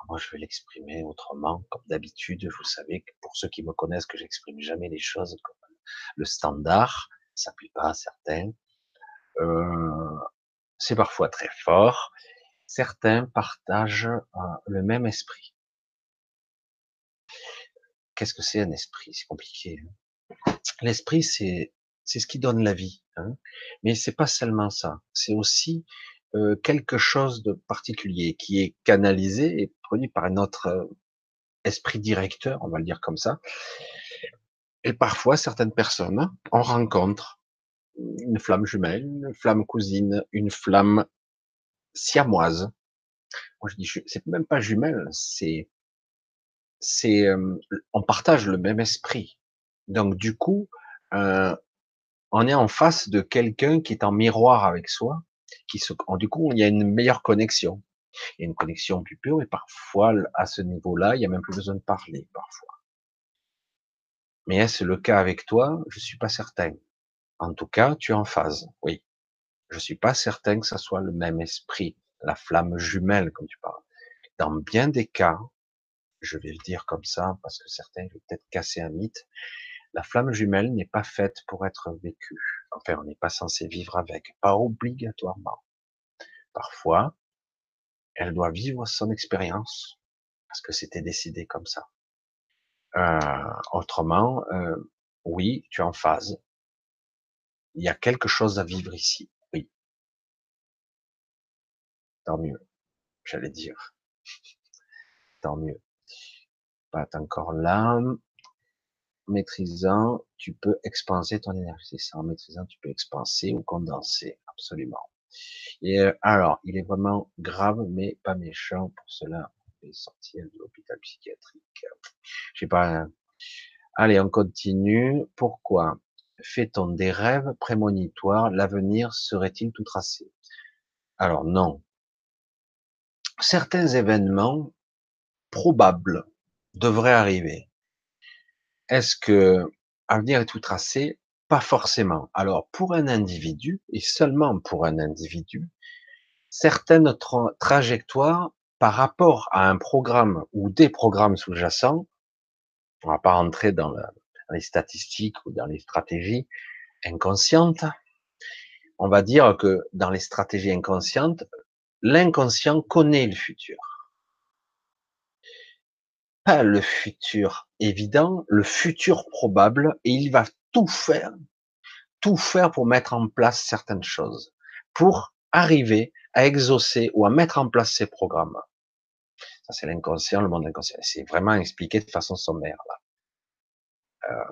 moi, je vais l'exprimer autrement, comme d'habitude. Vous savez que pour ceux qui me connaissent, que j'exprime jamais les choses comme le standard. Ça plaît pas à certains. Euh, c'est parfois très fort. Certains partagent euh, le même esprit. Qu'est-ce que c'est un esprit? C'est compliqué. Hein. L'esprit, c'est c'est ce qui donne la vie. Hein. Mais c'est pas seulement ça. C'est aussi euh, quelque chose de particulier qui est canalisé et produit par un autre euh, esprit directeur, on va le dire comme ça. Et parfois, certaines personnes, on rencontre une flamme jumelle, une flamme cousine, une flamme siamoise. Moi, je dis, c'est même pas jumelle, c'est, c'est, euh, on partage le même esprit. Donc, du coup, euh, on est en face de quelqu'un qui est en miroir avec soi qui se, du coup, il y a une meilleure connexion. Il y a une connexion plus pure et parfois, à ce niveau-là, il n'y a même plus besoin de parler, parfois. Mais est-ce le cas avec toi? Je suis pas certain. En tout cas, tu es en phase, oui. Je suis pas certain que ça soit le même esprit, la flamme jumelle, comme tu parles. Dans bien des cas, je vais le dire comme ça, parce que certains vont peut-être casser un mythe, la flamme jumelle n'est pas faite pour être vécue. Enfin, on n'est pas censé vivre avec, pas obligatoirement. Parfois, elle doit vivre son expérience parce que c'était décidé comme ça. Euh, autrement, euh, oui, tu es en phase. Il y a quelque chose à vivre ici, oui. Tant mieux, j'allais dire. Tant mieux. Pas encore là maîtrisant, tu peux expanser ton énergie. C'est en maîtrisant, tu peux expanser ou condenser, absolument. Et euh, alors, il est vraiment grave, mais pas méchant. Pour cela, on est sorti de l'hôpital psychiatrique. Je pas. Allez, on continue. Pourquoi? Fait-on des rêves prémonitoires? L'avenir serait-il tout tracé? Alors non. Certains événements probables devraient arriver. Est-ce que avenir est tout tracé? Pas forcément. Alors, pour un individu, et seulement pour un individu, certaines trajectoires par rapport à un programme ou des programmes sous-jacents, on va pas rentrer dans, les statistiques ou dans les stratégies inconscientes, on va dire que dans les stratégies inconscientes, l'inconscient connaît le futur pas le futur évident, le futur probable, et il va tout faire, tout faire pour mettre en place certaines choses, pour arriver à exaucer ou à mettre en place ces programmes. Ça, c'est l'inconscient, le monde inconscient. C'est vraiment expliqué de façon sommaire, là. Euh,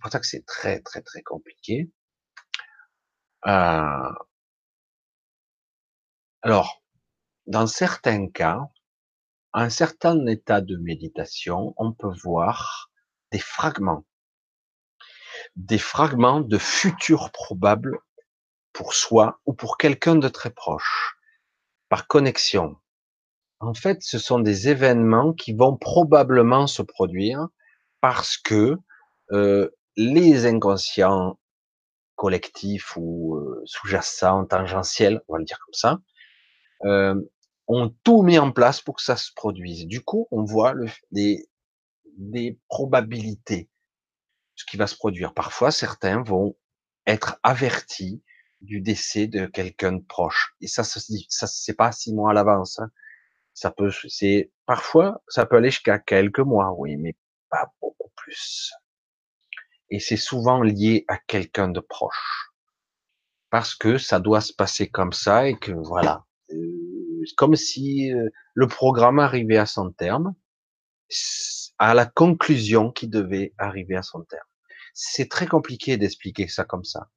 pour ça que c'est très, très, très compliqué. Euh, alors, dans certains cas, un certain état de méditation, on peut voir des fragments, des fragments de futurs probables pour soi ou pour quelqu'un de très proche, par connexion. En fait, ce sont des événements qui vont probablement se produire parce que euh, les inconscients collectifs ou euh, sous-jacents, tangentiels, on va le dire comme ça, euh, ont tout mis en place pour que ça se produise. Du coup, on voit le, des, des probabilités, ce qui va se produire. Parfois, certains vont être avertis du décès de quelqu'un de proche. Et ça, ça se ça c'est pas six mois à l'avance. Hein. Ça peut, c'est parfois, ça peut aller jusqu'à quelques mois, oui, mais pas beaucoup plus. Et c'est souvent lié à quelqu'un de proche, parce que ça doit se passer comme ça et que voilà, euh, comme si euh, le programme arrivait à son terme, à la conclusion qui devait arriver à son terme. C'est très compliqué d'expliquer ça comme ça.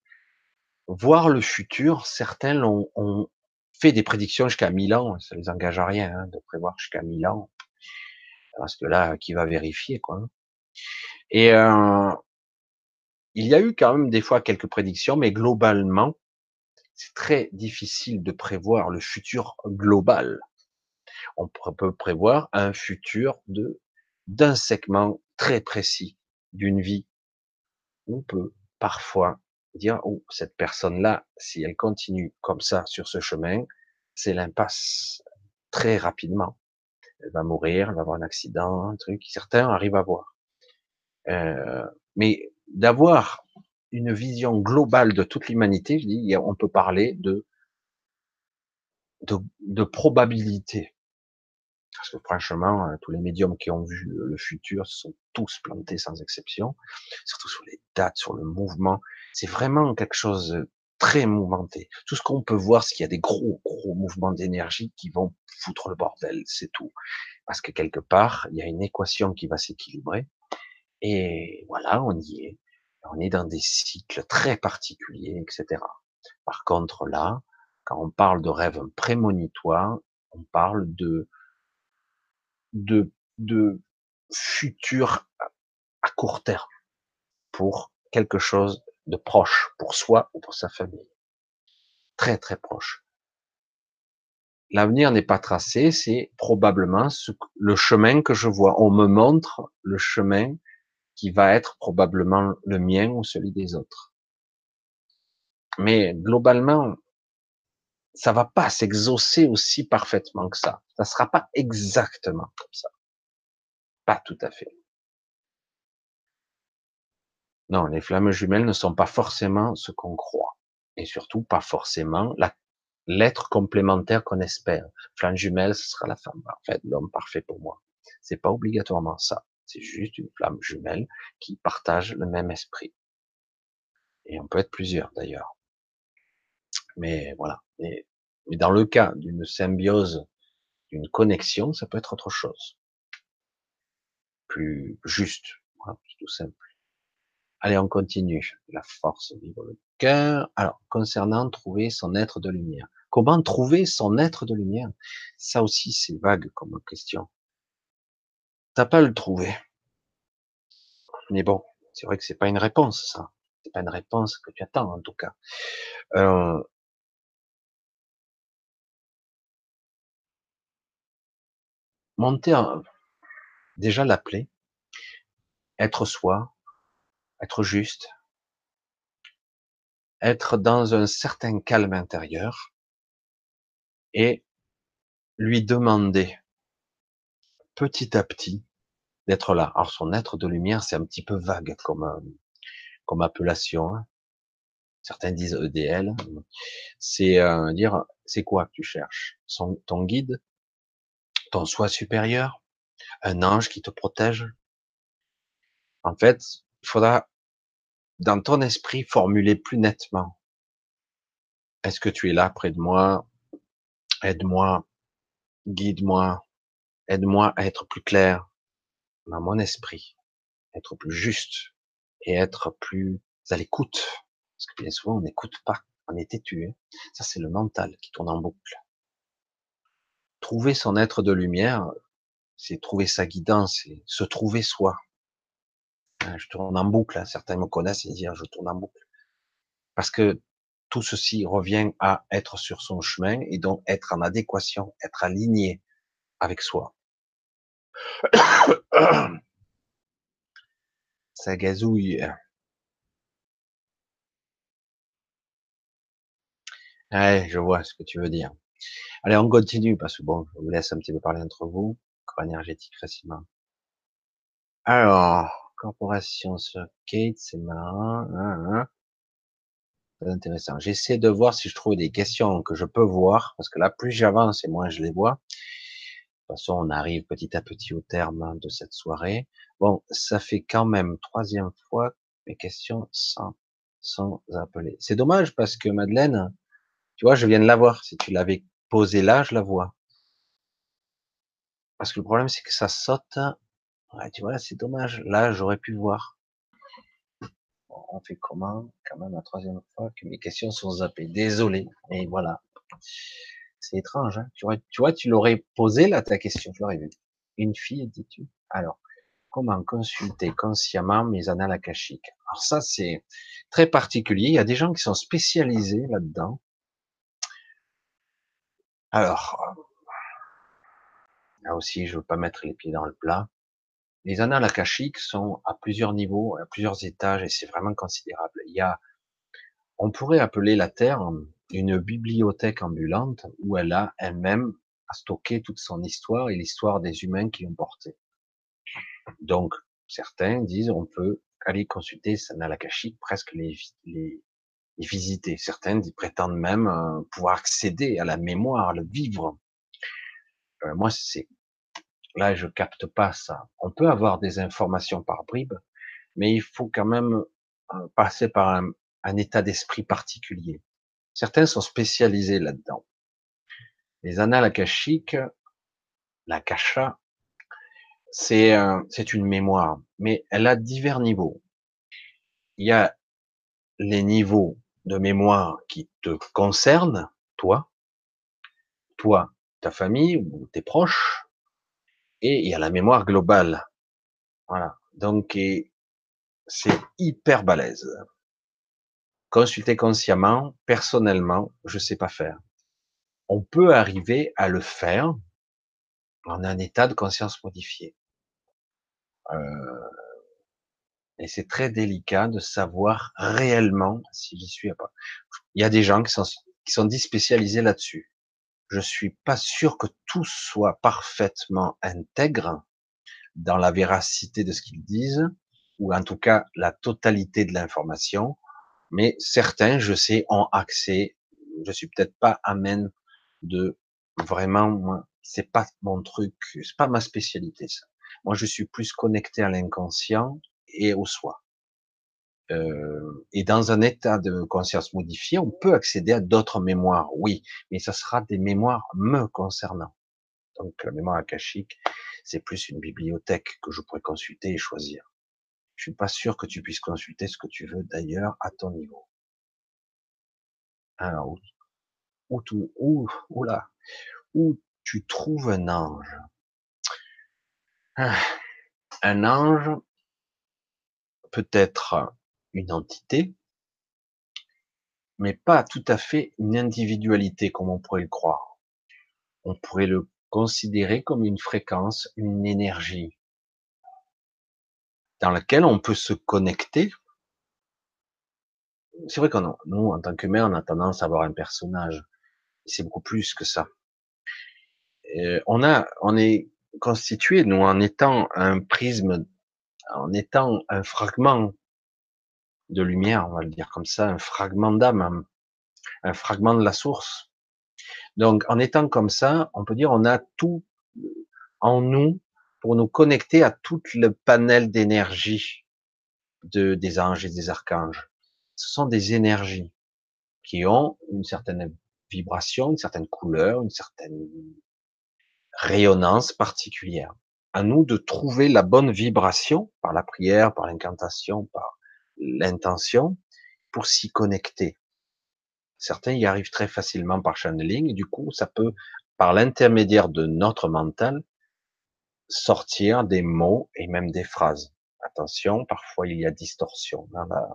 Voir le futur, certains ont, ont fait des prédictions jusqu'à 1000 ans, ça les engage à rien hein, de prévoir jusqu'à 1000 ans, parce que là, qui va vérifier quoi hein. Et euh, il y a eu quand même des fois quelques prédictions, mais globalement, c'est très difficile de prévoir le futur global. On peut prévoir un futur de d'un segment très précis d'une vie. On peut parfois dire, oh, cette personne-là, si elle continue comme ça sur ce chemin, c'est l'impasse très rapidement. Elle va mourir, elle va avoir un accident, un truc. Certains arrivent à voir. Euh, mais d'avoir une vision globale de toute l'humanité, je dis, on peut parler de, de, de probabilité. Parce que franchement, euh, tous les médiums qui ont vu le futur sont tous plantés sans exception, surtout sur les dates, sur le mouvement. C'est vraiment quelque chose de très mouvementé. Tout ce qu'on peut voir, c'est qu'il y a des gros, gros mouvements d'énergie qui vont foutre le bordel, c'est tout. Parce que quelque part, il y a une équation qui va s'équilibrer. Et voilà, on y est on est dans des cycles très particuliers, etc. Par contre, là, quand on parle de rêve prémonitoire, on parle de, de, de futur à court terme pour quelque chose de proche pour soi ou pour sa famille. Très, très proche. L'avenir n'est pas tracé, c'est probablement le chemin que je vois. On me montre le chemin qui va être probablement le mien ou celui des autres. Mais globalement, ça va pas s'exaucer aussi parfaitement que ça. Ça sera pas exactement comme ça. Pas tout à fait. Non, les flammes jumelles ne sont pas forcément ce qu'on croit. Et surtout pas forcément l'être complémentaire qu'on espère. Flamme jumelle, ce sera la femme parfaite, l'homme parfait pour moi. C'est pas obligatoirement ça. C'est juste une flamme jumelle qui partage le même esprit. Et on peut être plusieurs d'ailleurs. Mais voilà. Mais, dans le cas d'une symbiose, d'une connexion, ça peut être autre chose. Plus juste. Voilà, tout simple. Allez, on continue. La force vibre le cœur. Alors, concernant trouver son être de lumière. Comment trouver son être de lumière? Ça aussi, c'est vague comme question. T'as pas le trouver. Mais bon, c'est vrai que c'est pas une réponse, ça. C'est pas une réponse que tu attends, en tout cas. Euh, monter, déjà l'appeler, être soi, être juste, être dans un certain calme intérieur et lui demander petit à petit d'être là. Alors son être de lumière, c'est un petit peu vague comme euh, comme appellation. Hein. Certains disent EDL. C'est euh, dire, c'est quoi que tu cherches? Son, Ton guide, ton soi supérieur, un ange qui te protège? En fait, il faudra dans ton esprit formuler plus nettement. Est-ce que tu es là près de moi? Aide-moi, guide-moi, aide-moi à être plus clair, dans mon esprit, être plus juste et être plus à l'écoute. Parce que bien souvent, on n'écoute pas, on est têtu. Hein. Ça, c'est le mental qui tourne en boucle. Trouver son être de lumière, c'est trouver sa guidance, c'est se trouver soi. Hein, je tourne en boucle, hein. certains me connaissent et disent je tourne en boucle. Parce que tout ceci revient à être sur son chemin et donc être en adéquation, être aligné avec soi. Ça gazouille. Je vois ce que tu veux dire. Allez, on continue parce que bon, je vous laisse un petit peu parler entre vous. Corps énergétique facilement. Alors, corporation sur Kate, c'est marrant. Hein, hein. Intéressant. J'essaie de voir si je trouve des questions que je peux voir, parce que là, plus j'avance et moins je les vois. De toute façon, on arrive petit à petit au terme de cette soirée. Bon, ça fait quand même troisième fois mes questions sans, sans appeler. C'est dommage parce que Madeleine, tu vois, je viens de la voir. Si tu l'avais posée là, je la vois. Parce que le problème, c'est que ça saute. Ouais, tu vois, c'est dommage. Là, j'aurais pu voir on fait comment? Quand même la troisième fois que mes questions sont zappées. Désolé, mais voilà. C'est étrange. Hein tu, vois, tu l'aurais posé là ta question, tu l'aurais vu. Une fille, dis-tu? Alors, comment consulter consciemment mes annales akashiques? Alors ça, c'est très particulier. Il y a des gens qui sont spécialisés là-dedans. Alors, là aussi, je veux pas mettre les pieds dans le plat. Les annales akashiques sont à plusieurs niveaux, à plusieurs étages, et c'est vraiment considérable. Il y a, on pourrait appeler la Terre une bibliothèque ambulante où elle a elle-même à stocker toute son histoire et l'histoire des humains qui l'ont portée. Donc, certains disent on peut aller consulter akashiques, presque les, les, visiter. Certains prétendent même euh, pouvoir accéder à la mémoire, le vivre. Euh, moi, c'est Là, je capte pas ça. On peut avoir des informations par bribes, mais il faut quand même euh, passer par un, état d'esprit particulier. Certains sont spécialisés là-dedans. Les annales akashiques, la kasha, c'est c'est une mémoire, mais elle a divers niveaux. Il y a les niveaux de mémoire qui te concernent, toi, toi, ta famille ou tes proches, et il y a la mémoire globale. Voilà. Donc, c'est hyper balèze. Consulter consciemment, personnellement, je sais pas faire. On peut arriver à le faire en un état de conscience modifié. Euh, et c'est très délicat de savoir réellement si j'y suis pas. Il y a des gens qui sont, qui spécialisés là-dessus je suis pas sûr que tout soit parfaitement intègre dans la véracité de ce qu'ils disent, ou en tout cas la totalité de l'information, mais certains, je sais, ont accès. Je suis peut-être pas amène de vraiment, c'est pas mon truc, c'est pas ma spécialité ça. Moi, je suis plus connecté à l'inconscient et au soi. Euh, et dans un état de conscience modifié, on peut accéder à d'autres mémoires, oui, mais ça sera des mémoires me concernant. Donc la mémoire akashique, c'est plus une bibliothèque que je pourrais consulter et choisir. Je suis pas sûr que tu puisses consulter ce que tu veux d'ailleurs à ton niveau. Alors, où, où, où, où là, où tu trouves un ange? Ah, un ange peut être une entité, mais pas tout à fait une individualité comme on pourrait le croire. On pourrait le considérer comme une fréquence, une énergie dans laquelle on peut se connecter. C'est vrai que nous, en tant qu'humains, on a tendance à avoir un personnage. C'est beaucoup plus que ça. on a, on est constitué, nous, en étant un prisme, en étant un fragment de lumière, on va le dire comme ça, un fragment d'âme, un, fragment de la source. Donc, en étant comme ça, on peut dire on a tout en nous pour nous connecter à tout le panel d'énergie de, des anges et des archanges. Ce sont des énergies qui ont une certaine vibration, une certaine couleur, une certaine rayonnance particulière. À nous de trouver la bonne vibration par la prière, par l'incantation, par l'intention pour s'y connecter. Certains y arrivent très facilement par channeling, du coup, ça peut, par l'intermédiaire de notre mental, sortir des mots et même des phrases. Attention, parfois il y a distorsion dans la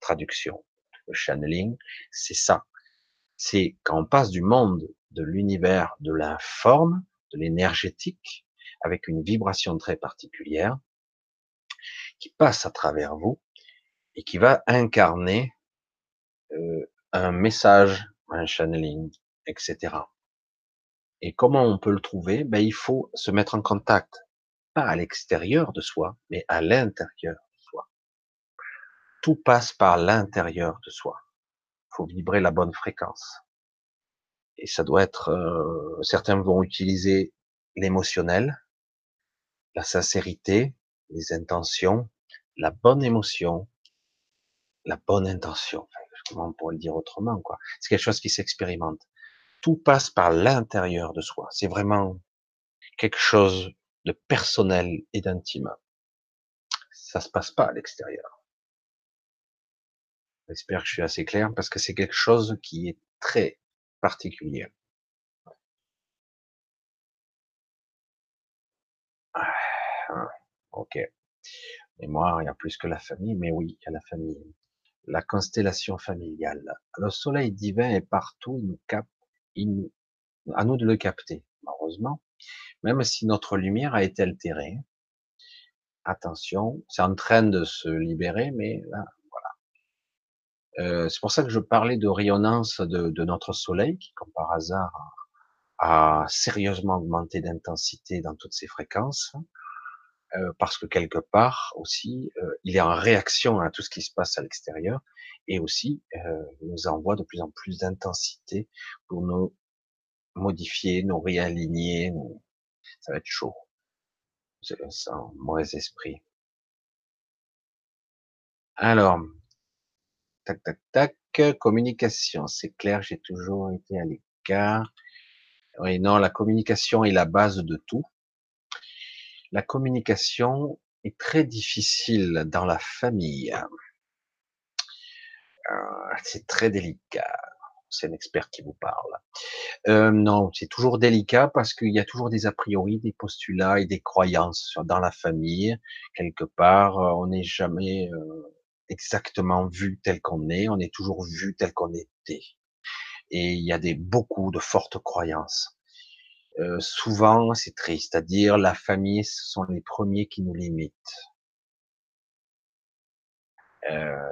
traduction. Le channeling, c'est ça. C'est quand on passe du monde de l'univers de l'informe de l'énergétique, avec une vibration très particulière, qui passe à travers vous et qui va incarner euh, un message, un channeling, etc. Et comment on peut le trouver? Ben, Il faut se mettre en contact, pas à l'extérieur de soi, mais à l'intérieur de soi. Tout passe par l'intérieur de soi. Il faut vibrer la bonne fréquence. Et ça doit être, euh, certains vont utiliser l'émotionnel, la sincérité, les intentions, la bonne émotion, la bonne intention. comment on pourrait le dire autrement, quoi? C'est quelque chose qui s'expérimente. Tout passe par l'intérieur de soi. C'est vraiment quelque chose de personnel et d'intime. Ça se passe pas à l'extérieur. J'espère que je suis assez clair parce que c'est quelque chose qui est très particulier. Ah, ok. moi, il y a plus que la famille, mais oui, il y a la famille. La constellation familiale. Le soleil divin est partout, il nous capte, à nous de le capter, heureusement. Même si notre lumière a été altérée, attention, c'est en train de se libérer, mais là, euh, c'est pour ça que je parlais de rayonnance de, notre Soleil, qui, comme par hasard, a, sérieusement augmenté d'intensité dans toutes ses fréquences, euh, parce que quelque part aussi, euh, il est en réaction à tout ce qui se passe à l'extérieur, et aussi euh, nous envoie de plus en plus d'intensité pour nous modifier, nous réaligner. Ça va être chaud. C'est un mauvais esprit. Alors, tac, tac, tac. Communication, c'est clair, j'ai toujours été à l'écart. Oui, non, la communication est la base de tout. La communication est très difficile dans la famille. Euh, c'est très délicat. C'est un expert qui vous parle. Euh, non, c'est toujours délicat parce qu'il y a toujours des a priori, des postulats et des croyances dans la famille. Quelque part, euh, on n'est jamais exactement vu tel qu'on est, on est toujours vu tel qu'on était. Et il y a des beaucoup de fortes croyances. Souvent, c'est triste à dire, la famille, ce sont les premiers qui nous limitent.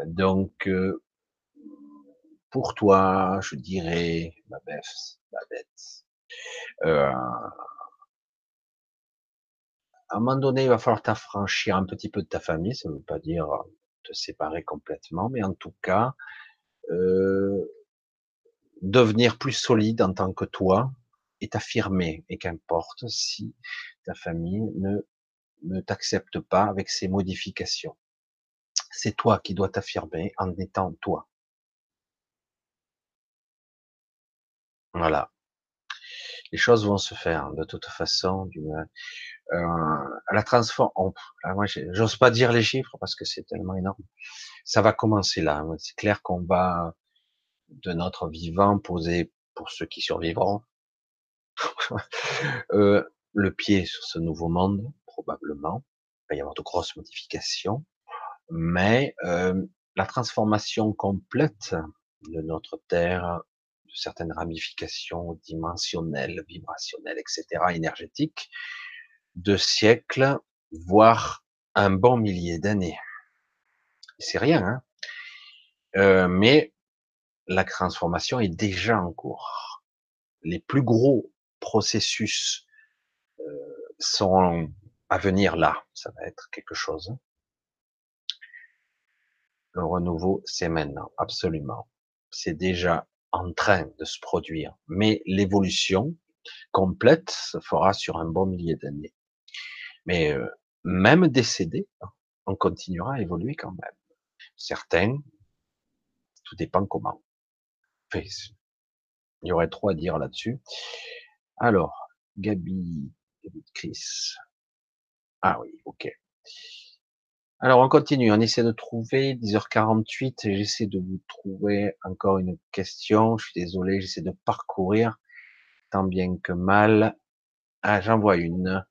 Donc, pour toi, je dirais, ma bête, ma bête, à un moment donné, il va falloir t'affranchir un petit peu de ta famille. Ça ne veut pas dire te séparer complètement, mais en tout cas, devenir plus solide en tant que toi et t'affirmer, et qu'importe si ta famille ne, ne t'accepte pas avec ces modifications. C'est toi qui dois t'affirmer en étant toi. Voilà. Les choses vont se faire de toute façon d'une euh, la transforme. Ah, moi, j'ose pas dire les chiffres parce que c'est tellement énorme. Ça va commencer là. Hein. C'est clair qu'on va de notre vivant poser pour ceux qui survivront euh, le pied sur ce nouveau monde probablement. Il va y avoir de grosses modifications, mais euh, la transformation complète de notre Terre, de certaines ramifications dimensionnelles, vibrationnelles, etc., énergétiques, de siècles, voire un bon millier d'années. C'est rien, hein euh, mais la transformation est déjà en cours. Les plus gros processus euh, sont à venir là. Ça va être quelque chose. Le renouveau, c'est maintenant, absolument. C'est déjà en train de se produire. Mais l'évolution complète se fera sur un bon millier d'années. Mais euh, même décédé, on continuera à évoluer quand même. Certains, tout dépend comment. il y aurait trop à dire là-dessus. Alors, Gabi, Gabi Chris. Ah oui, ok. Alors on continue, on essaie de trouver 10h48, j'essaie de vous trouver encore une question, je suis désolé, j'essaie de parcourir tant bien que mal. Ah, j'en vois une.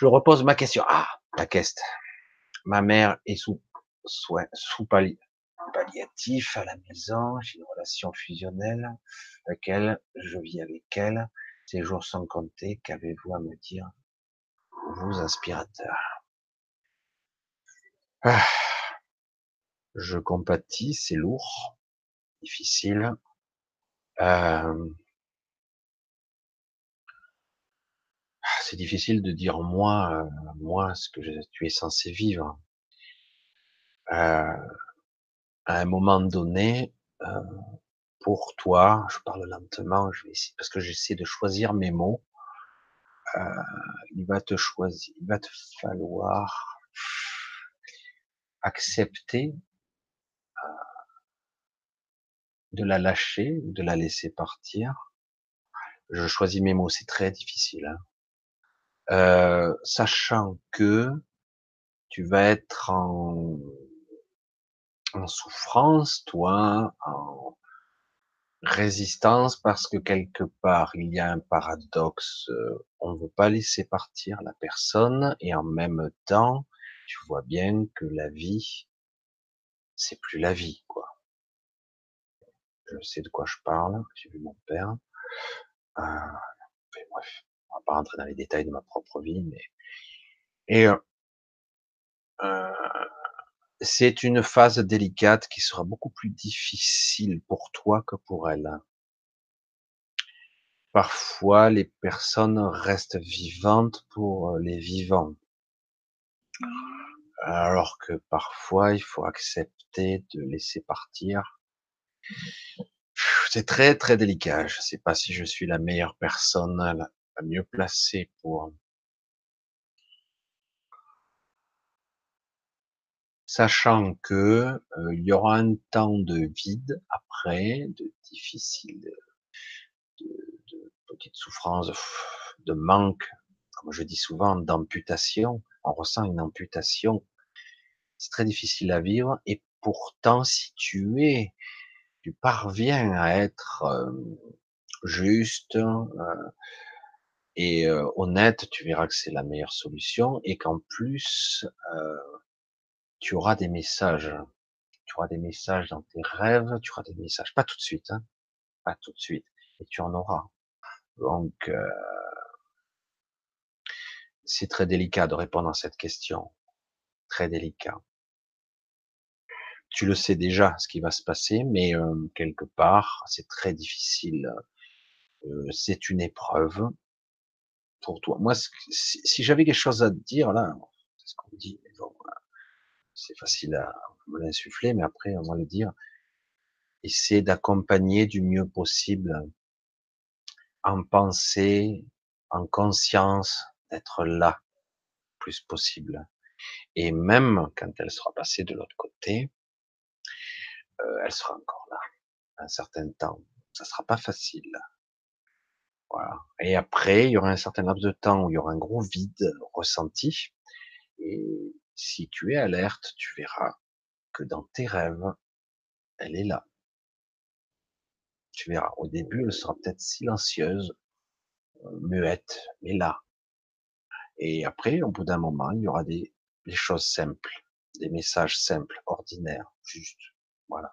Je repose ma question. Ah, la question. Ma mère est sous soin, sous palliatif à la maison. J'ai une relation fusionnelle avec elle. Je vis avec elle. Ces jours sont comptés, qu'avez-vous à me dire, vous aspirateurs ah, Je compatis, c'est lourd, difficile. Euh, c'est difficile de dire moi, euh, moi ce que tu es censé vivre. Euh, à un moment donné, euh, pour toi, je parle lentement, je vais essayer, parce que j'essaie de choisir mes mots. Euh, il va te choisir, il va te falloir accepter euh, de la lâcher, de la laisser partir. Je choisis mes mots, c'est très difficile. Hein. Euh, sachant que tu vas être en en souffrance, toi, en résistance, parce que quelque part, il y a un paradoxe. Euh, on ne veut pas laisser partir la personne, et en même temps, tu vois bien que la vie, c'est plus la vie, quoi. Je sais de quoi je parle, j'ai vu mon père. Euh, bref, on va pas rentrer dans les détails de ma propre vie, mais et euh, euh c'est une phase délicate qui sera beaucoup plus difficile pour toi que pour elle. Parfois, les personnes restent vivantes pour les vivants. Alors que parfois, il faut accepter de laisser partir. C'est très, très délicat. Je ne sais pas si je suis la meilleure personne, la mieux placée pour sachant que euh, il y aura un temps de vide après, de difficile, de, de petites souffrances, de manque, comme je dis souvent, d'amputation. On ressent une amputation. C'est très difficile à vivre et pourtant, si tu es, tu parviens à être euh, juste euh, et honnête, tu verras que c'est la meilleure solution et qu'en plus, tu auras des messages. Tu auras des messages dans tes rêves, tu auras des messages, pas tout de suite, hein, pas tout de suite, et tu en auras. Donc, euh, c'est très délicat de répondre à cette question, très délicat. Tu le sais déjà ce qui va se passer, mais euh, quelque part, c'est très difficile. Euh, c'est une épreuve pour toi. Moi, si, j'avais quelque chose à te dire là, c'est ce qu'on dit, mais bon, c'est facile à l'insuffler, mais après, on va le dire. Essaie d'accompagner du mieux possible, en pensée, en conscience, d'être là, le plus possible. Et même quand elle sera passée de l'autre côté, euh, elle sera encore là, un certain temps. Ça sera pas facile. Voilà. Et après, il y aura un certain laps de temps où il y aura un gros vide ressenti. Et si tu es alerte, tu verras que dans tes rêves, elle est là. Tu verras. Au début, elle sera peut-être silencieuse, euh, muette, mais là. Et après, au bout d'un moment, il y aura des, choses simples, des messages simples, ordinaires, juste. Voilà.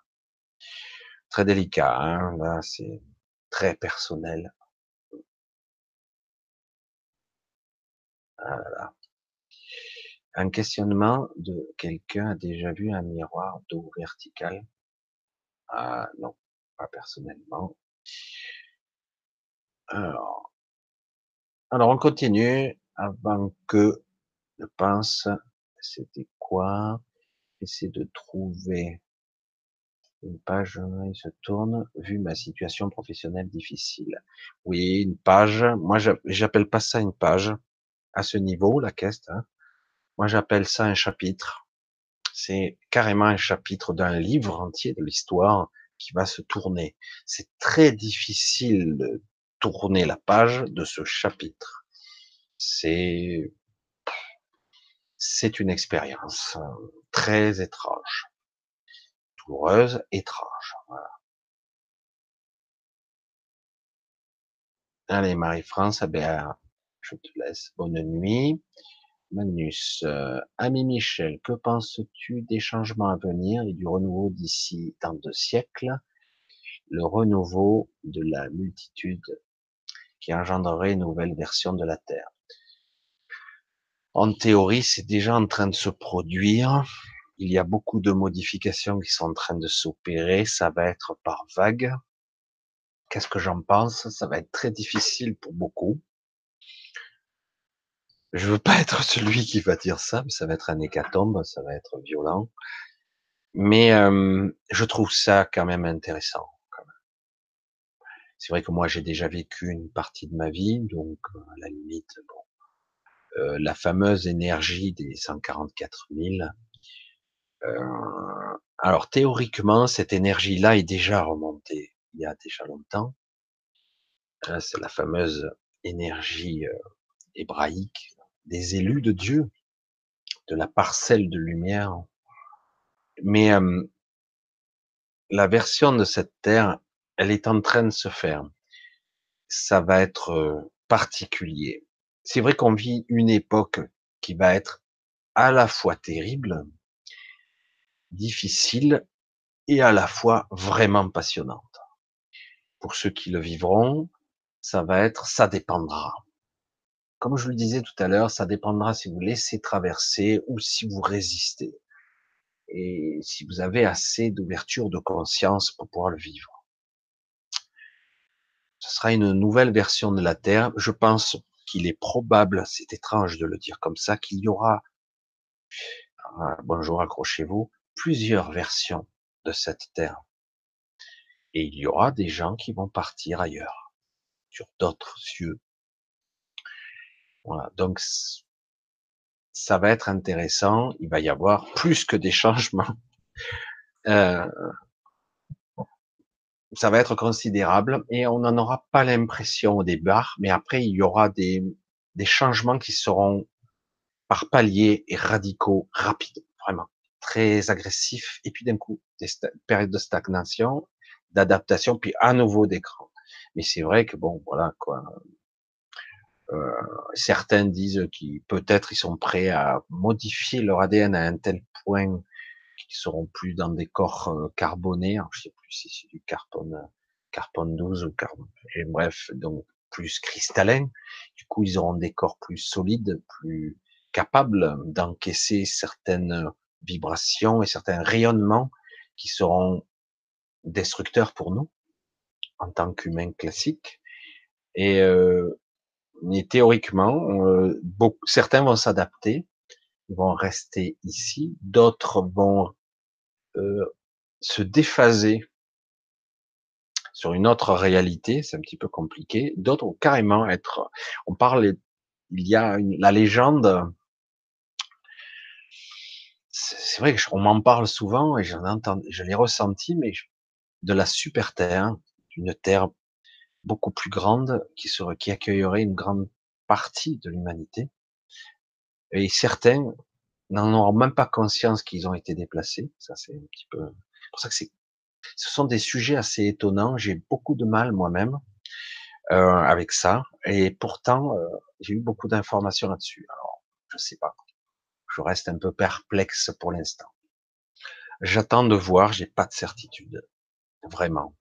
Très délicat, hein là, c'est très personnel. Voilà. Un questionnement de quelqu'un a déjà vu un miroir d'eau vertical Ah non, pas personnellement. Alors, alors on continue avant que je pense, c'était quoi? Essayer de trouver une page, il se tourne, vu ma situation professionnelle difficile. Oui, une page, moi j'appelle pas ça une page, à ce niveau, la caisse, hein. Moi, j'appelle ça un chapitre. C'est carrément un chapitre d'un livre entier de l'histoire qui va se tourner. C'est très difficile de tourner la page de ce chapitre. C'est, c'est une expérience euh, très étrange, douloureuse, étrange. Allez, Marie-France, ben, je te laisse. Bonne nuit. Magnus, euh, ami Michel, que penses-tu des changements à venir et du renouveau d'ici tant de siècles? Le renouveau de la multitude qui engendrerait une nouvelle version de la Terre. En théorie, c'est déjà en train de se produire. Il y a beaucoup de modifications qui sont en train de s'opérer. Ça va être par vague. Qu'est-ce que j'en pense? Ça va être très difficile pour beaucoup. Je veux pas être celui qui va dire ça, mais ça va être un hécatombe, ça va être violent. Mais euh, je trouve ça quand même intéressant. C'est vrai que moi j'ai déjà vécu une partie de ma vie, donc euh, à la limite, bon, euh, la fameuse énergie des 144 000. alors théoriquement, cette énergie-là est déjà remontée il y a déjà longtemps. C'est la fameuse énergie hébraïque des élus de Dieu, de la parcelle de lumière. Mais euh, la version de cette terre, elle est en train de se faire. Ça va être particulier. C'est vrai qu'on vit une époque qui va être à la fois terrible, difficile et à la fois vraiment passionnante. Pour ceux qui le vivront, ça va être, ça dépendra. Comme je le disais tout à l'heure, ça dépendra si vous laissez traverser ou si vous résistez. Et si vous avez assez d'ouverture de conscience pour pouvoir le vivre. Ce sera une nouvelle version de la Terre. Je pense qu'il est probable, c'est étrange de le dire comme ça, qu'il y aura, ah, bonjour, accrochez-vous, plusieurs versions de cette Terre. Et il y aura des gens qui vont partir ailleurs, sur d'autres cieux, voilà, donc ça va être intéressant. Il va y avoir plus que des changements. Euh, ça va être considérable et on n'en aura pas l'impression au départ, mais après il y aura des, des changements qui seront par paliers et radicaux, rapides, vraiment très agressifs, et puis d'un coup des périodes de stagnation, d'adaptation, puis à nouveau d'écran. Mais c'est vrai que bon, voilà quoi. Euh, certains disent qu'ils peut-être ils sont prêts à modifier leur ADN à un tel point qu'ils seront plus dans des corps euh, carbonés. Alors, je sais plus si c'est du carbone, carbone 12 ou carbone. Et bref, donc plus cristallin. Du coup, ils auront des corps plus solides, plus capables d'encaisser certaines vibrations et certains rayonnements qui seront destructeurs pour nous en tant qu'humains classiques. Et euh, mais théoriquement, euh, beaucoup, certains vont s'adapter, vont rester ici, d'autres vont euh, se déphaser sur une autre réalité, c'est un petit peu compliqué. D'autres vont carrément être. On parle, il y a une, la légende. C'est vrai que on m'en parle souvent et j'en entends, je l'ai ressenti, mais de la super terre, d'une terre beaucoup plus grande, qui serait, qui accueillerait une grande partie de l'humanité. Et certains n'en auront même pas conscience qu'ils ont été déplacés. Ça, c'est un petit peu, pour ça que c'est, ce sont des sujets assez étonnants. J'ai beaucoup de mal moi-même euh, avec ça, et pourtant, euh, j'ai eu beaucoup d'informations là-dessus. Alors, je sais pas. Je reste un peu perplexe pour l'instant. J'attends de voir. J'ai pas de certitude, vraiment.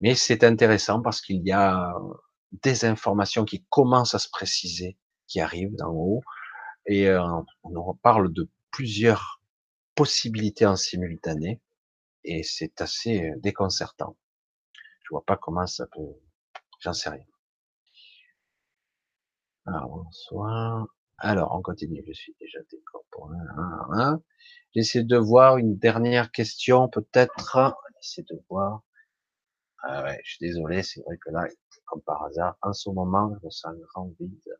Mais c'est intéressant parce qu'il y a des informations qui commencent à se préciser, qui arrivent d'en haut, et euh, on parle de plusieurs possibilités en simultané, et c'est assez déconcertant. Je vois pas comment ça peut, j'en sais rien. Alors, bonsoir. Alors, on continue. Je suis déjà décorporé. J'essaie de voir une dernière question, peut-être. J'essaie de voir. Ah je suis désolé, c'est vrai que là, comme par hasard, en ce moment, je sens un grand vide.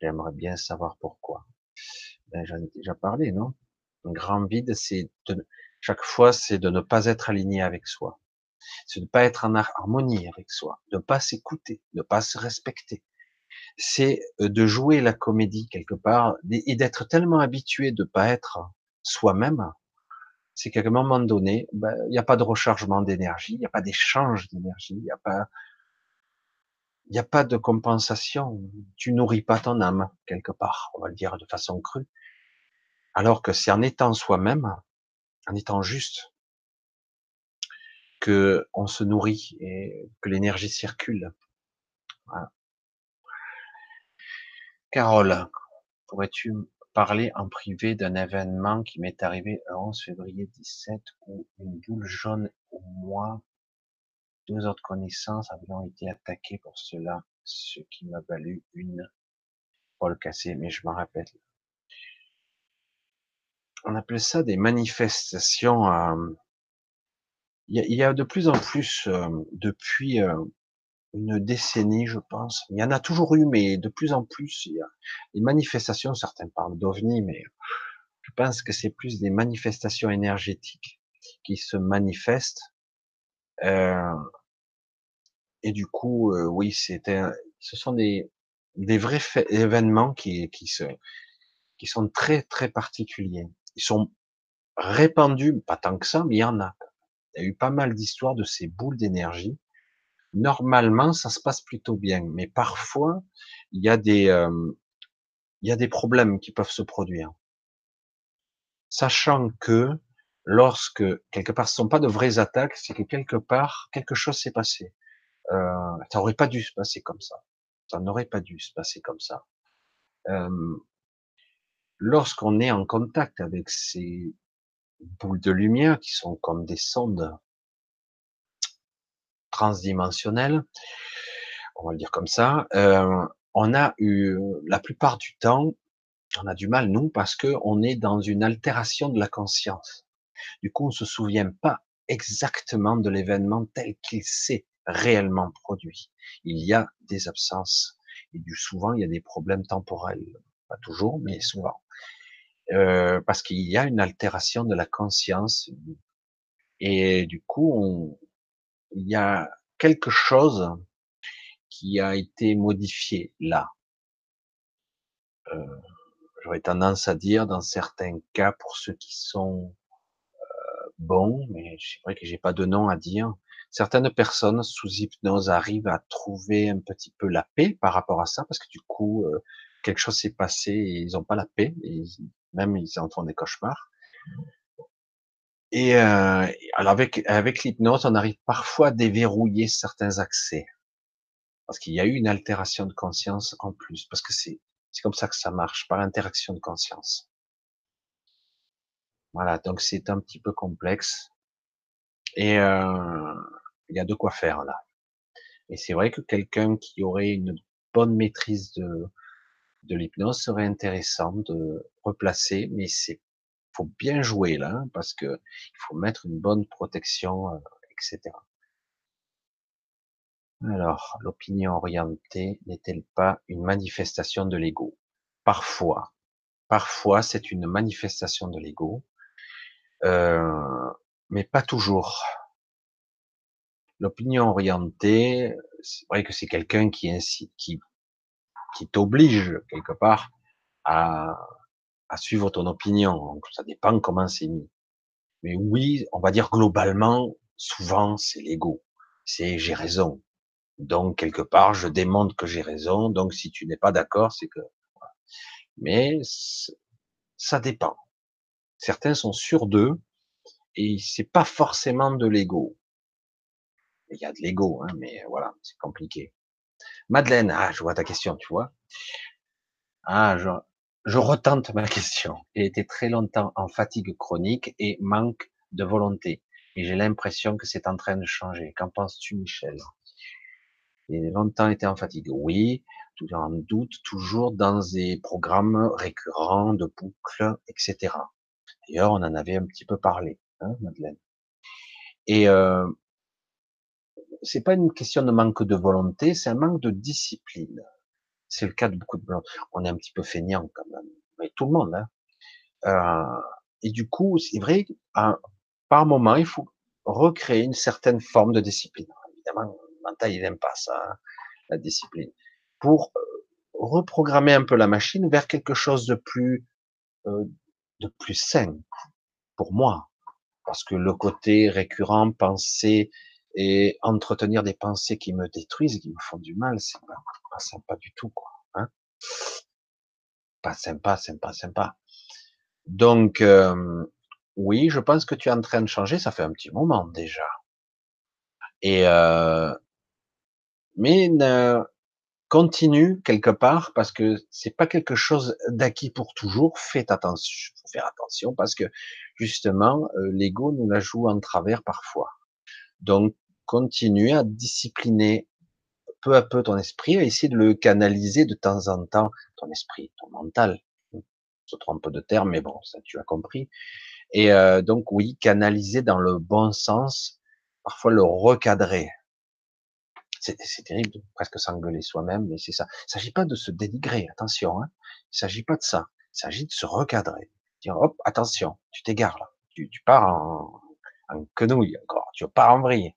J'aimerais bien savoir pourquoi. Ben, j'en ai déjà parlé, non? Un grand vide, c'est de, chaque fois, c'est de ne pas être aligné avec soi. C'est de ne pas être en harmonie avec soi, de ne pas s'écouter, de ne pas se respecter. C'est euh, de jouer la comédie quelque part et d'être tellement habitué de ne pas être soi-même c'est qu'à un moment donné, ben, il n'y a pas de rechargement d'énergie, il n'y a pas d'échange d'énergie, il n'y a pas, il n'y a pas de compensation. Tu nourris pas ton âme, quelque part, on va le dire de façon crue. Alors que c'est en étant soi-même, en étant juste, que on se nourrit et que l'énergie circule. Voilà. Carole, pourrais-tu parler en privé d'un événement qui m'est arrivé le 11 février 17 où une boule jaune au moi, deux autres connaissances avions été attaquées pour cela, ce qui m'a valu une Paul cassée, mais je m'en rappelle. On appelle ça des manifestations. Euh, il y, a de plus en plus euh, depuis euh, une décennie, je pense. Il y en a toujours eu, mais de plus en plus, il y a des manifestations. Certains parlent d'ovnis, mais je pense que c'est plus des manifestations énergétiques qui se manifestent. Euh, et du coup, euh, oui, c'était, ce sont des, des vrais événements qui, qui, se, qui sont très très particuliers. Ils sont répandus, pas tant que ça, mais il y en a. Il y a eu pas mal d'histoires de ces boules d'énergie. Normalement, ça se passe plutôt bien, mais parfois, il y a des, euh, il y a des problèmes qui peuvent se produire. Sachant que lorsque quelque part ce sont pas de vraies attaques, c'est que quelque part quelque chose s'est passé. Euh, ça aurait pas dû se passer comme ça. Ça n'aurait pas dû se passer comme ça. Euh, lorsqu'on est en contact avec ces boules de lumière qui sont comme des sondes transdimensionnelles, on va le dire comme ça, euh, on a eu la plupart du temps, on a du mal nous parce que on est dans une altération de la conscience. Du coup, on se souvient pas exactement de l'événement tel qu'il s'est réellement produit. Il y a des absences et du souvent il y a des problèmes temporels, pas toujours, mais souvent, euh, parce qu'il y a une altération de la conscience et du coup on, il y a quelque chose qui a été modifié là. Euh, J'aurais tendance à dire dans certains cas pour ceux qui sont euh, bons, mais c'est vrai que j'ai pas de nom à dire, certaines personnes sous hypnose arrivent à trouver un petit peu la paix par rapport à ça, parce que du coup, euh, quelque chose s'est passé et ils n'ont pas la paix, et même ils en font des cauchemars. Et euh, alors avec avec l'hypnose, on arrive parfois à déverrouiller certains accès, parce qu'il y a eu une altération de conscience en plus, parce que c'est c'est comme ça que ça marche, par interaction de conscience. Voilà, donc c'est un petit peu complexe. Et euh, il y a de quoi faire là. Et c'est vrai que quelqu'un qui aurait une bonne maîtrise de, de l'hypnose serait intéressant de replacer, mais c'est faut bien jouer là, hein, parce que il faut mettre une bonne protection, euh, etc. Alors, l'opinion orientée n'est-elle pas une manifestation de l'ego? Parfois, parfois c'est une manifestation de l'ego, euh, mais pas toujours. L'opinion orientée, c'est vrai que c'est quelqu'un qui t'oblige quelque part à, à suivre ton opinion. Donc, ça dépend comment c'est mis. Mais oui, on va dire globalement, souvent c'est l'ego. C'est j'ai raison. Donc quelque part, je démontre que j'ai raison. Donc si tu n'es pas d'accord, c'est que. Mais ça dépend. Certains sont sûrs d'eux et c'est pas forcément de l'ego. Il y a de l'ego, hein, mais voilà, c'est compliqué. Madeleine, ah, je vois ta question, tu vois. Ah, je, je retente ma question. J'ai été très longtemps en fatigue chronique et manque de volonté. Et j'ai l'impression que c'est en train de changer. Qu'en penses-tu, Michel? J'ai longtemps été en fatigue. Oui, toujours en doute, toujours dans des programmes récurrents de boucles, etc. D'ailleurs, on en avait un petit peu parlé, hein, Madeleine. Et euh, c'est pas une question de manque de volonté, c'est un manque de discipline. C'est le cas de beaucoup de blancs. On est un petit peu feignant quand même, mais tout le monde. Hein. Euh, et du coup, c'est vrai, par moment, il faut recréer une certaine forme de discipline. Évidemment, le mental, il n'aime pas ça, hein, la discipline, pour euh, reprogrammer un peu la machine vers quelque chose de plus, euh, de plus sain pour moi, parce que le côté récurrent, penser et entretenir des pensées qui me détruisent, qui me font du mal, c'est pas, pas sympa du tout, quoi. Hein pas sympa, sympa, sympa. Donc, euh, oui, je pense que tu es en train de changer. Ça fait un petit moment déjà. Et euh, mais continue quelque part parce que c'est pas quelque chose d'acquis pour toujours. Faites attention, faut faire attention parce que justement euh, l'ego nous la joue en travers parfois. Donc continue à discipliner peu à peu ton esprit, à essayer de le canaliser de temps en temps, ton esprit, ton mental. Je trompe de terme, mais bon, ça tu as compris. Et euh, donc oui, canaliser dans le bon sens, parfois le recadrer. C'est terrible presque s'engueuler soi-même, mais c'est ça. Il s'agit pas de se dénigrer, attention. Hein. Il s'agit pas de ça. Il s'agit de se recadrer. Dire hop, attention, tu t'égares là. Tu, pars en, en quenouille encore. Tu pars en vrille.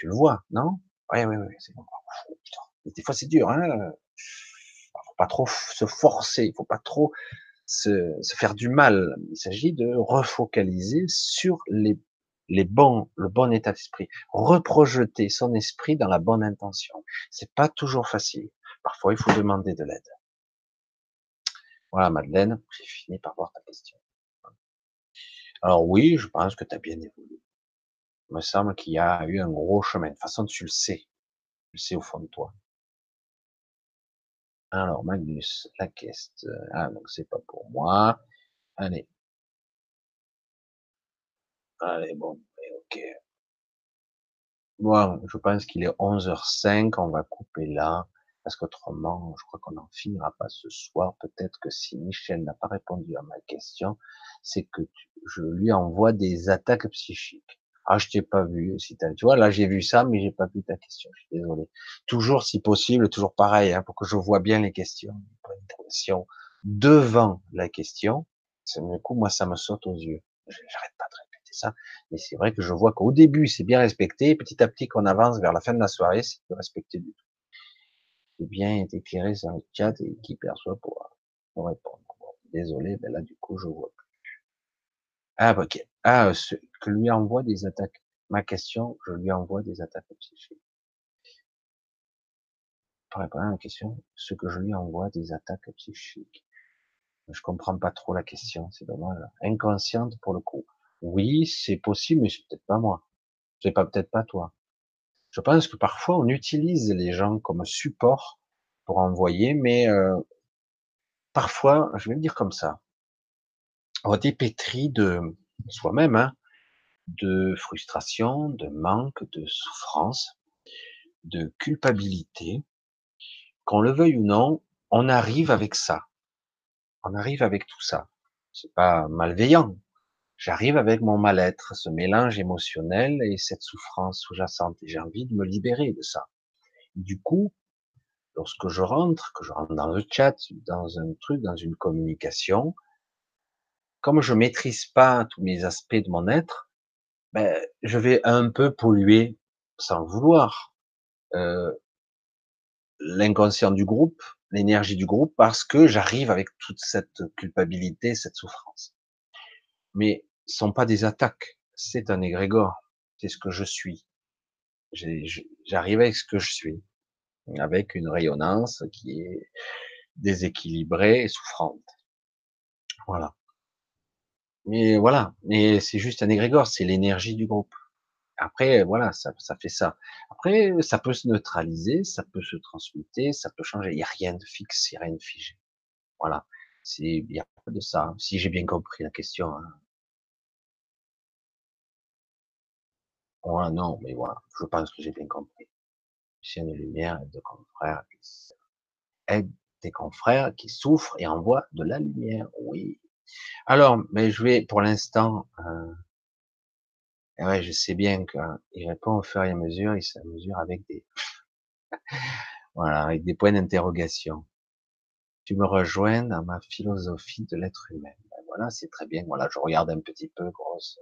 Tu le vois, non? Oui, oui, oui. C'est des fois c'est dur. Hein faut pas trop se forcer. Il faut pas trop se, se faire du mal. Il s'agit de refocaliser sur les les bons, le bon état d'esprit, reprojeter son esprit dans la bonne intention. C'est pas toujours facile. Parfois, il faut demander de l'aide. Voilà, Madeleine, j'ai fini par voir ta question. Alors oui, je pense que tu as bien évolué. Il me semble qu'il y a eu un gros chemin. De toute façon, tu le sais. Tu le sais au fond de toi. Alors, Magnus, la question. Ah, donc c'est pas pour moi. Allez, Allez, bon, ok. Moi, je pense qu'il est 11h05, on va couper là, parce qu'autrement, je crois qu'on n'en finira pas ce soir. Peut-être que si Michel n'a pas répondu à ma question, c'est que je lui envoie des attaques psychiques. Ah, je t'ai pas vu, si tu vois, là j'ai vu ça, mais j'ai pas vu ta question. Je suis désolé. Toujours, si possible, toujours pareil, hein, pour que je vois bien les questions, question devant la question. Du coup, moi, ça me saute aux yeux. J'arrête pas de ça. Mais c'est vrai que je vois qu'au début, c'est bien respecté. Petit à petit, qu'on avance vers la fin de la soirée, c'est plus respecté du tout. C'est bien éclairé sur le chat et qui perçoit pour, répondre. désolé, mais là, du coup, je vois plus. Ah, ok. Ah, ce, que lui envoie des attaques. Ma question, je lui envoie des attaques psychiques. Pour répondre à la question, ce que je lui envoie des attaques psychiques. Je comprends pas trop la question, c'est dommage. Inconsciente pour le coup. Oui, c'est possible, mais c'est peut-être pas moi. C'est pas peut-être pas toi. Je pense que parfois on utilise les gens comme support pour envoyer, mais euh, parfois, je vais le dire comme ça, on est pétri de soi-même, hein, de frustration, de manque, de souffrance, de culpabilité. Qu'on le veuille ou non, on arrive avec ça. On arrive avec tout ça. C'est pas malveillant, J'arrive avec mon mal-être, ce mélange émotionnel et cette souffrance sous-jacente. Et j'ai envie de me libérer de ça. Du coup, lorsque je rentre, que je rentre dans le chat, dans un truc, dans une communication, comme je maîtrise pas tous mes aspects de mon être, ben, je vais un peu polluer sans vouloir euh, l'inconscient du groupe, l'énergie du groupe, parce que j'arrive avec toute cette culpabilité, cette souffrance. Mais sont pas des attaques, c'est un égrégore, c'est ce que je suis. J'arrive avec ce que je suis, avec une rayonnance qui est déséquilibrée et souffrante. Voilà. Mais voilà, mais c'est juste un égrégore, c'est l'énergie du groupe. Après, voilà, ça, ça fait ça. Après, ça peut se neutraliser, ça peut se transmuter, ça peut changer. Il n'y a rien de fixe, il n'y a rien de figé. Voilà. Il n'y a pas de ça. Si j'ai bien compris la question, hein. Ouais, non, mais voilà, je pense que j'ai bien compris. Chien de lumière aide des confrères aide des confrères qui souffrent et envoie de la lumière. Oui. Alors, mais je vais pour l'instant. Euh, je sais bien qu'il répond au fur et à mesure. Il mesure avec des voilà, avec des points d'interrogation. Tu me rejoins dans ma philosophie de l'être humain. Ben voilà, c'est très bien. Voilà, je regarde un petit peu grosse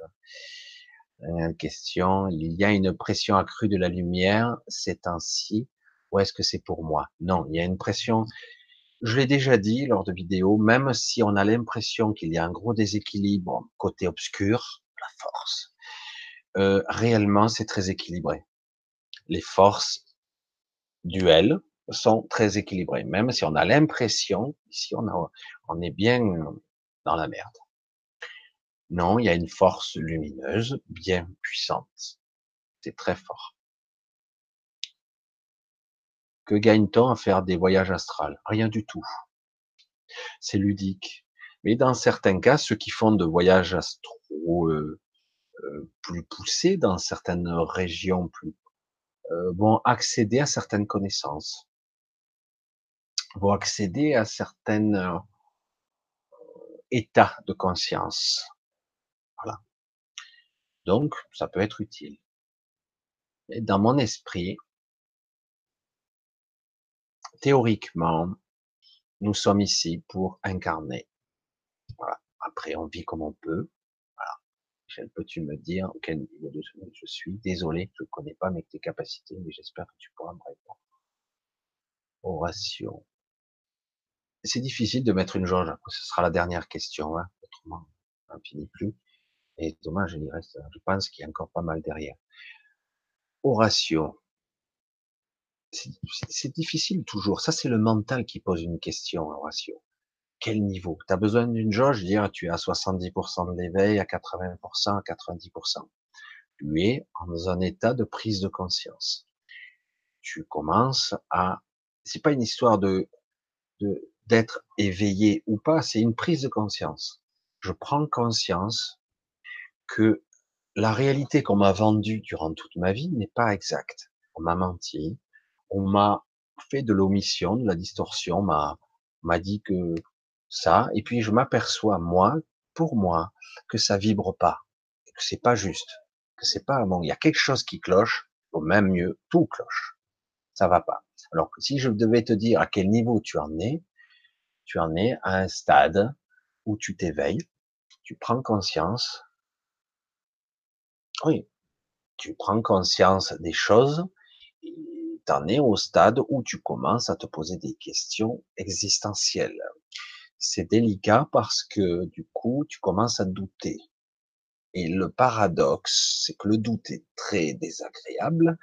euh, question, il y a une pression accrue de la lumière ces temps-ci, ou est-ce que c'est pour moi? Non, il y a une pression. Je l'ai déjà dit lors de vidéos, même si on a l'impression qu'il y a un gros déséquilibre côté obscur, la force, euh, réellement c'est très équilibré. Les forces duelles sont très équilibrées, même si on a l'impression, ici on, on est bien dans la merde. Non, il y a une force lumineuse bien puissante. C'est très fort. Que gagne-t-on à faire des voyages astrales? Rien du tout. C'est ludique. Mais dans certains cas, ceux qui font de voyages astraux euh, euh, plus poussés dans certaines régions euh, vont accéder à certaines connaissances, vont accéder à certains états de conscience. Voilà. Donc, ça peut être utile. Et dans mon esprit, théoriquement, nous sommes ici pour incarner. Voilà. Après, on vit comme on peut. Voilà. peux-tu me dire quel niveau de je suis Désolé, je ne connais pas mes capacités, mais j'espère que tu pourras me répondre. Oration. C'est difficile de mettre une jauge. Ce sera la dernière question. Hein. Autrement, on finit plus. Et dommage, il reste, je pense qu'il y a encore pas mal derrière. Oration c'est difficile toujours. Ça, c'est le mental qui pose une question, Horatio. Quel niveau? Tu as besoin d'une jauge, dire tu es à 70% de l'éveil, à 80%, à 90%. Tu es dans un état de prise de conscience. Tu commences à... C'est pas une histoire de d'être éveillé ou pas, c'est une prise de conscience. Je prends conscience que la réalité qu'on m'a vendue durant toute ma vie n'est pas exacte. On m'a menti, on m'a fait de l'omission, de la distorsion, m'a m'a dit que ça, et puis je m'aperçois moi, pour moi, que ça vibre pas, que c'est pas juste, que c'est pas bon. Il y a quelque chose qui cloche, ou même mieux, tout cloche. Ça va pas. Alors si je devais te dire à quel niveau tu en es, tu en es à un stade où tu t'éveilles, tu prends conscience. Oui, tu prends conscience des choses t'en es au stade où tu commences à te poser des questions existentielles. C'est délicat parce que du coup, tu commences à douter. Et le paradoxe, c'est que le doute est très désagréable,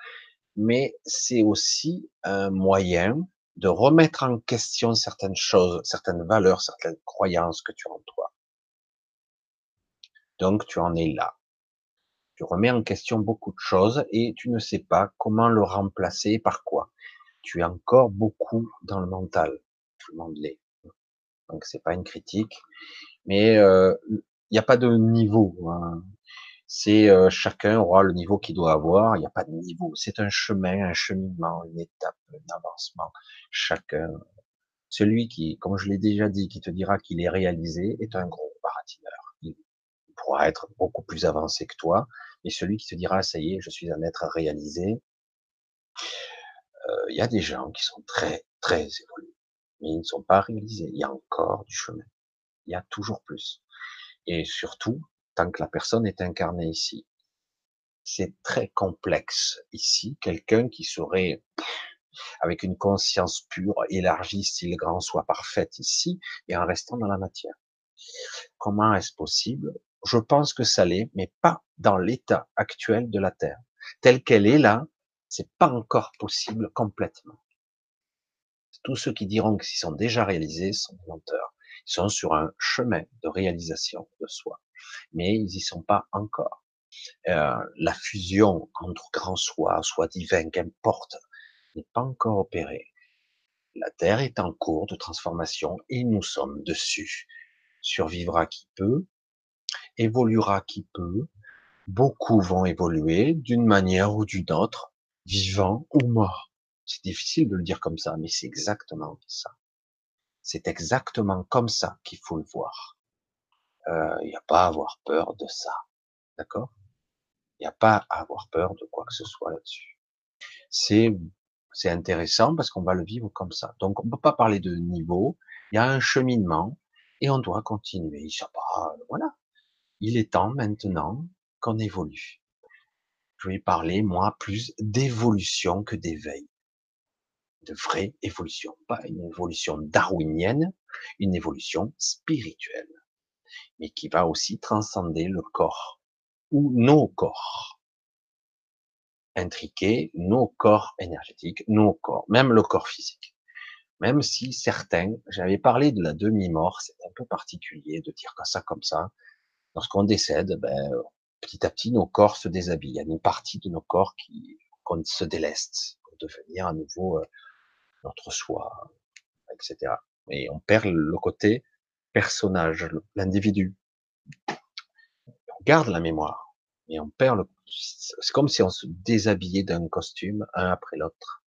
mais c'est aussi un moyen de remettre en question certaines choses, certaines valeurs, certaines croyances que tu as en toi. Donc tu en es là tu remets en question beaucoup de choses et tu ne sais pas comment le remplacer par quoi. Tu es encore beaucoup dans le mental. Tout le monde l'est. Donc c'est pas une critique, mais euh, il n'y a pas de niveau. Hein. C'est euh, chacun aura le niveau qu'il doit avoir. Il n'y a pas de niveau. C'est un chemin, un cheminement, une étape, un avancement. Chacun, celui qui, comme je l'ai déjà dit, qui te dira qu'il est réalisé, est un gros baratineur. Il pourra être beaucoup plus avancé que toi, et celui qui te dira, ça y est, je suis un être réalisé, il y a des gens qui sont très, très évolués, mais ils ne sont pas réalisés. Il y a encore du chemin. Il y a toujours plus. Et surtout, tant que la personne est incarnée ici, c'est très complexe ici. Quelqu'un qui serait avec une conscience pure, élargie, style grand, soit parfaite ici, et en restant dans la matière. Comment est-ce possible je pense que ça l'est, mais pas dans l'état actuel de la Terre. Telle qu'elle est là, c'est pas encore possible complètement. Tous ceux qui diront qu'ils sont déjà réalisés sont menteurs. Ils sont sur un chemin de réalisation de soi, mais ils y sont pas encore. Euh, la fusion entre grand soi, soi divin, qu'importe, n'est pas encore opérée. La Terre est en cours de transformation et nous sommes dessus. Survivra qui peut, évoluera qui peut, beaucoup vont évoluer d'une manière ou d'une autre, vivant ou mort. C'est difficile de le dire comme ça, mais c'est exactement ça. C'est exactement comme ça qu'il faut le voir. Il euh, n'y a pas à avoir peur de ça. D'accord? Il n'y a pas à avoir peur de quoi que ce soit là-dessus. C'est c'est intéressant parce qu'on va le vivre comme ça. Donc on peut pas parler de niveau. Il y a un cheminement et on doit continuer. Va, voilà. Il est temps maintenant qu'on évolue. Je vais parler, moi, plus d'évolution que d'éveil. De vraie évolution. Pas une évolution darwinienne, une évolution spirituelle. Mais qui va aussi transcender le corps. Ou nos corps. Intriquer nos corps énergétiques, nos corps, même le corps physique. Même si certains, j'avais parlé de la demi-mort, c'est un peu particulier de dire ça comme ça, lorsqu'on décède, ben, petit à petit, nos corps se déshabillent. Il y a une partie de nos corps qui, se déleste pour devenir à nouveau euh, notre soi, etc. Et on perd le côté personnage, l'individu. On garde la mémoire, et on perd le. C'est comme si on se déshabillait d'un costume, un après l'autre.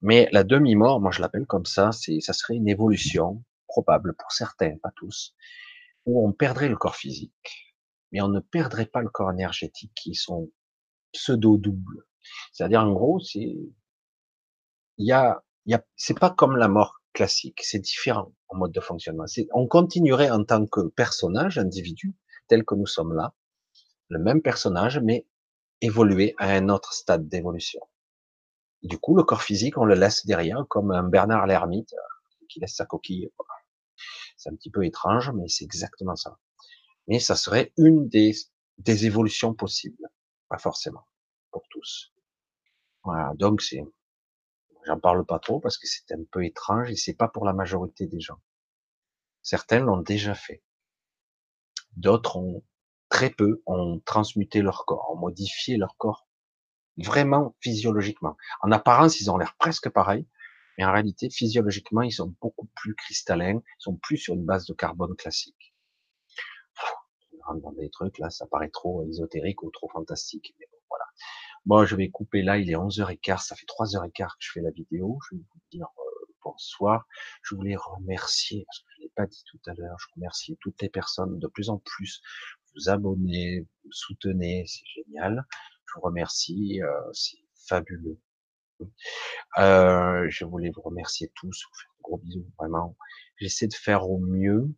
Mais la demi-mort, moi je l'appelle comme ça, c'est, ça serait une évolution probable pour certains, pas tous, où on perdrait le corps physique, mais on ne perdrait pas le corps énergétique qui sont pseudo-doubles. C'est-à-dire, en gros, c'est, il y a, y a, c'est pas comme la mort classique, c'est différent en mode de fonctionnement. On continuerait en tant que personnage, individu, tel que nous sommes là, le même personnage, mais évoluer à un autre stade d'évolution. Du coup, le corps physique, on le laisse derrière, comme un Bernard l'ermite euh, qui laisse sa coquille. C'est un petit peu étrange, mais c'est exactement ça. Mais ça serait une des, des évolutions possibles, pas forcément pour tous. Voilà, donc c'est, j'en parle pas trop parce que c'est un peu étrange et c'est pas pour la majorité des gens. Certains l'ont déjà fait. D'autres ont très peu ont transmuté leur corps, ont modifié leur corps vraiment physiologiquement. En apparence, ils ont l'air presque pareils, mais en réalité, physiologiquement, ils sont beaucoup plus cristallins, ils sont plus sur une base de carbone classique. On rentre dans des trucs, là, ça paraît trop ésotérique ou trop fantastique, mais bon, voilà. Bon, je vais couper là, il est 11h15, ça fait 3h15 que je fais la vidéo, je vais vous dire euh, bonsoir. Je voulais remercier, parce que je l'ai pas dit tout à l'heure, je remercie toutes les personnes de plus en plus. Vous abonnez, vous soutenez, c'est génial. Je vous remercie, euh, c'est fabuleux. Euh, je voulais vous remercier tous, vous faites gros bisous, vraiment. J'essaie de faire au mieux,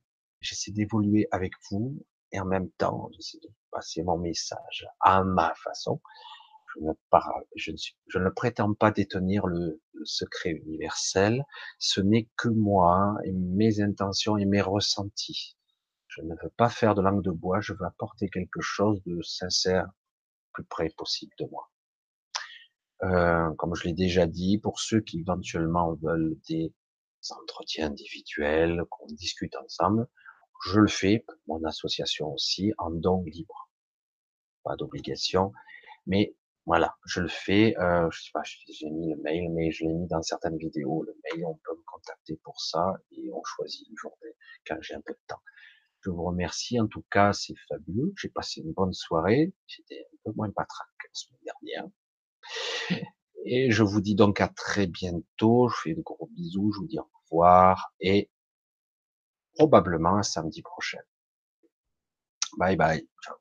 j'essaie d'évoluer avec vous, et en même temps, j'essaie de passer mon message à ma façon. Je ne prétends pas détenir le, le secret universel. Ce n'est que moi et mes intentions et mes ressentis. Je ne veux pas faire de langue de bois. Je veux apporter quelque chose de sincère, plus près possible de moi. Euh, comme je l'ai déjà dit, pour ceux qui éventuellement veulent des entretiens individuels, qu'on discute ensemble, je le fais, mon association aussi, en don libre. Pas d'obligation, mais voilà, je le fais. Euh, je sais pas, j'ai mis le mail, mais je l'ai mis dans certaines vidéos. Le mail, on peut me contacter pour ça et on choisit une journée quand j'ai un peu de temps. Je vous remercie. En tout cas, c'est fabuleux. J'ai passé une bonne soirée. J'étais un peu moins patraque que la semaine dernière. Et je vous dis donc à très bientôt. Je fais de gros bisous. Je vous dis au revoir et probablement un samedi prochain. Bye bye. Ciao.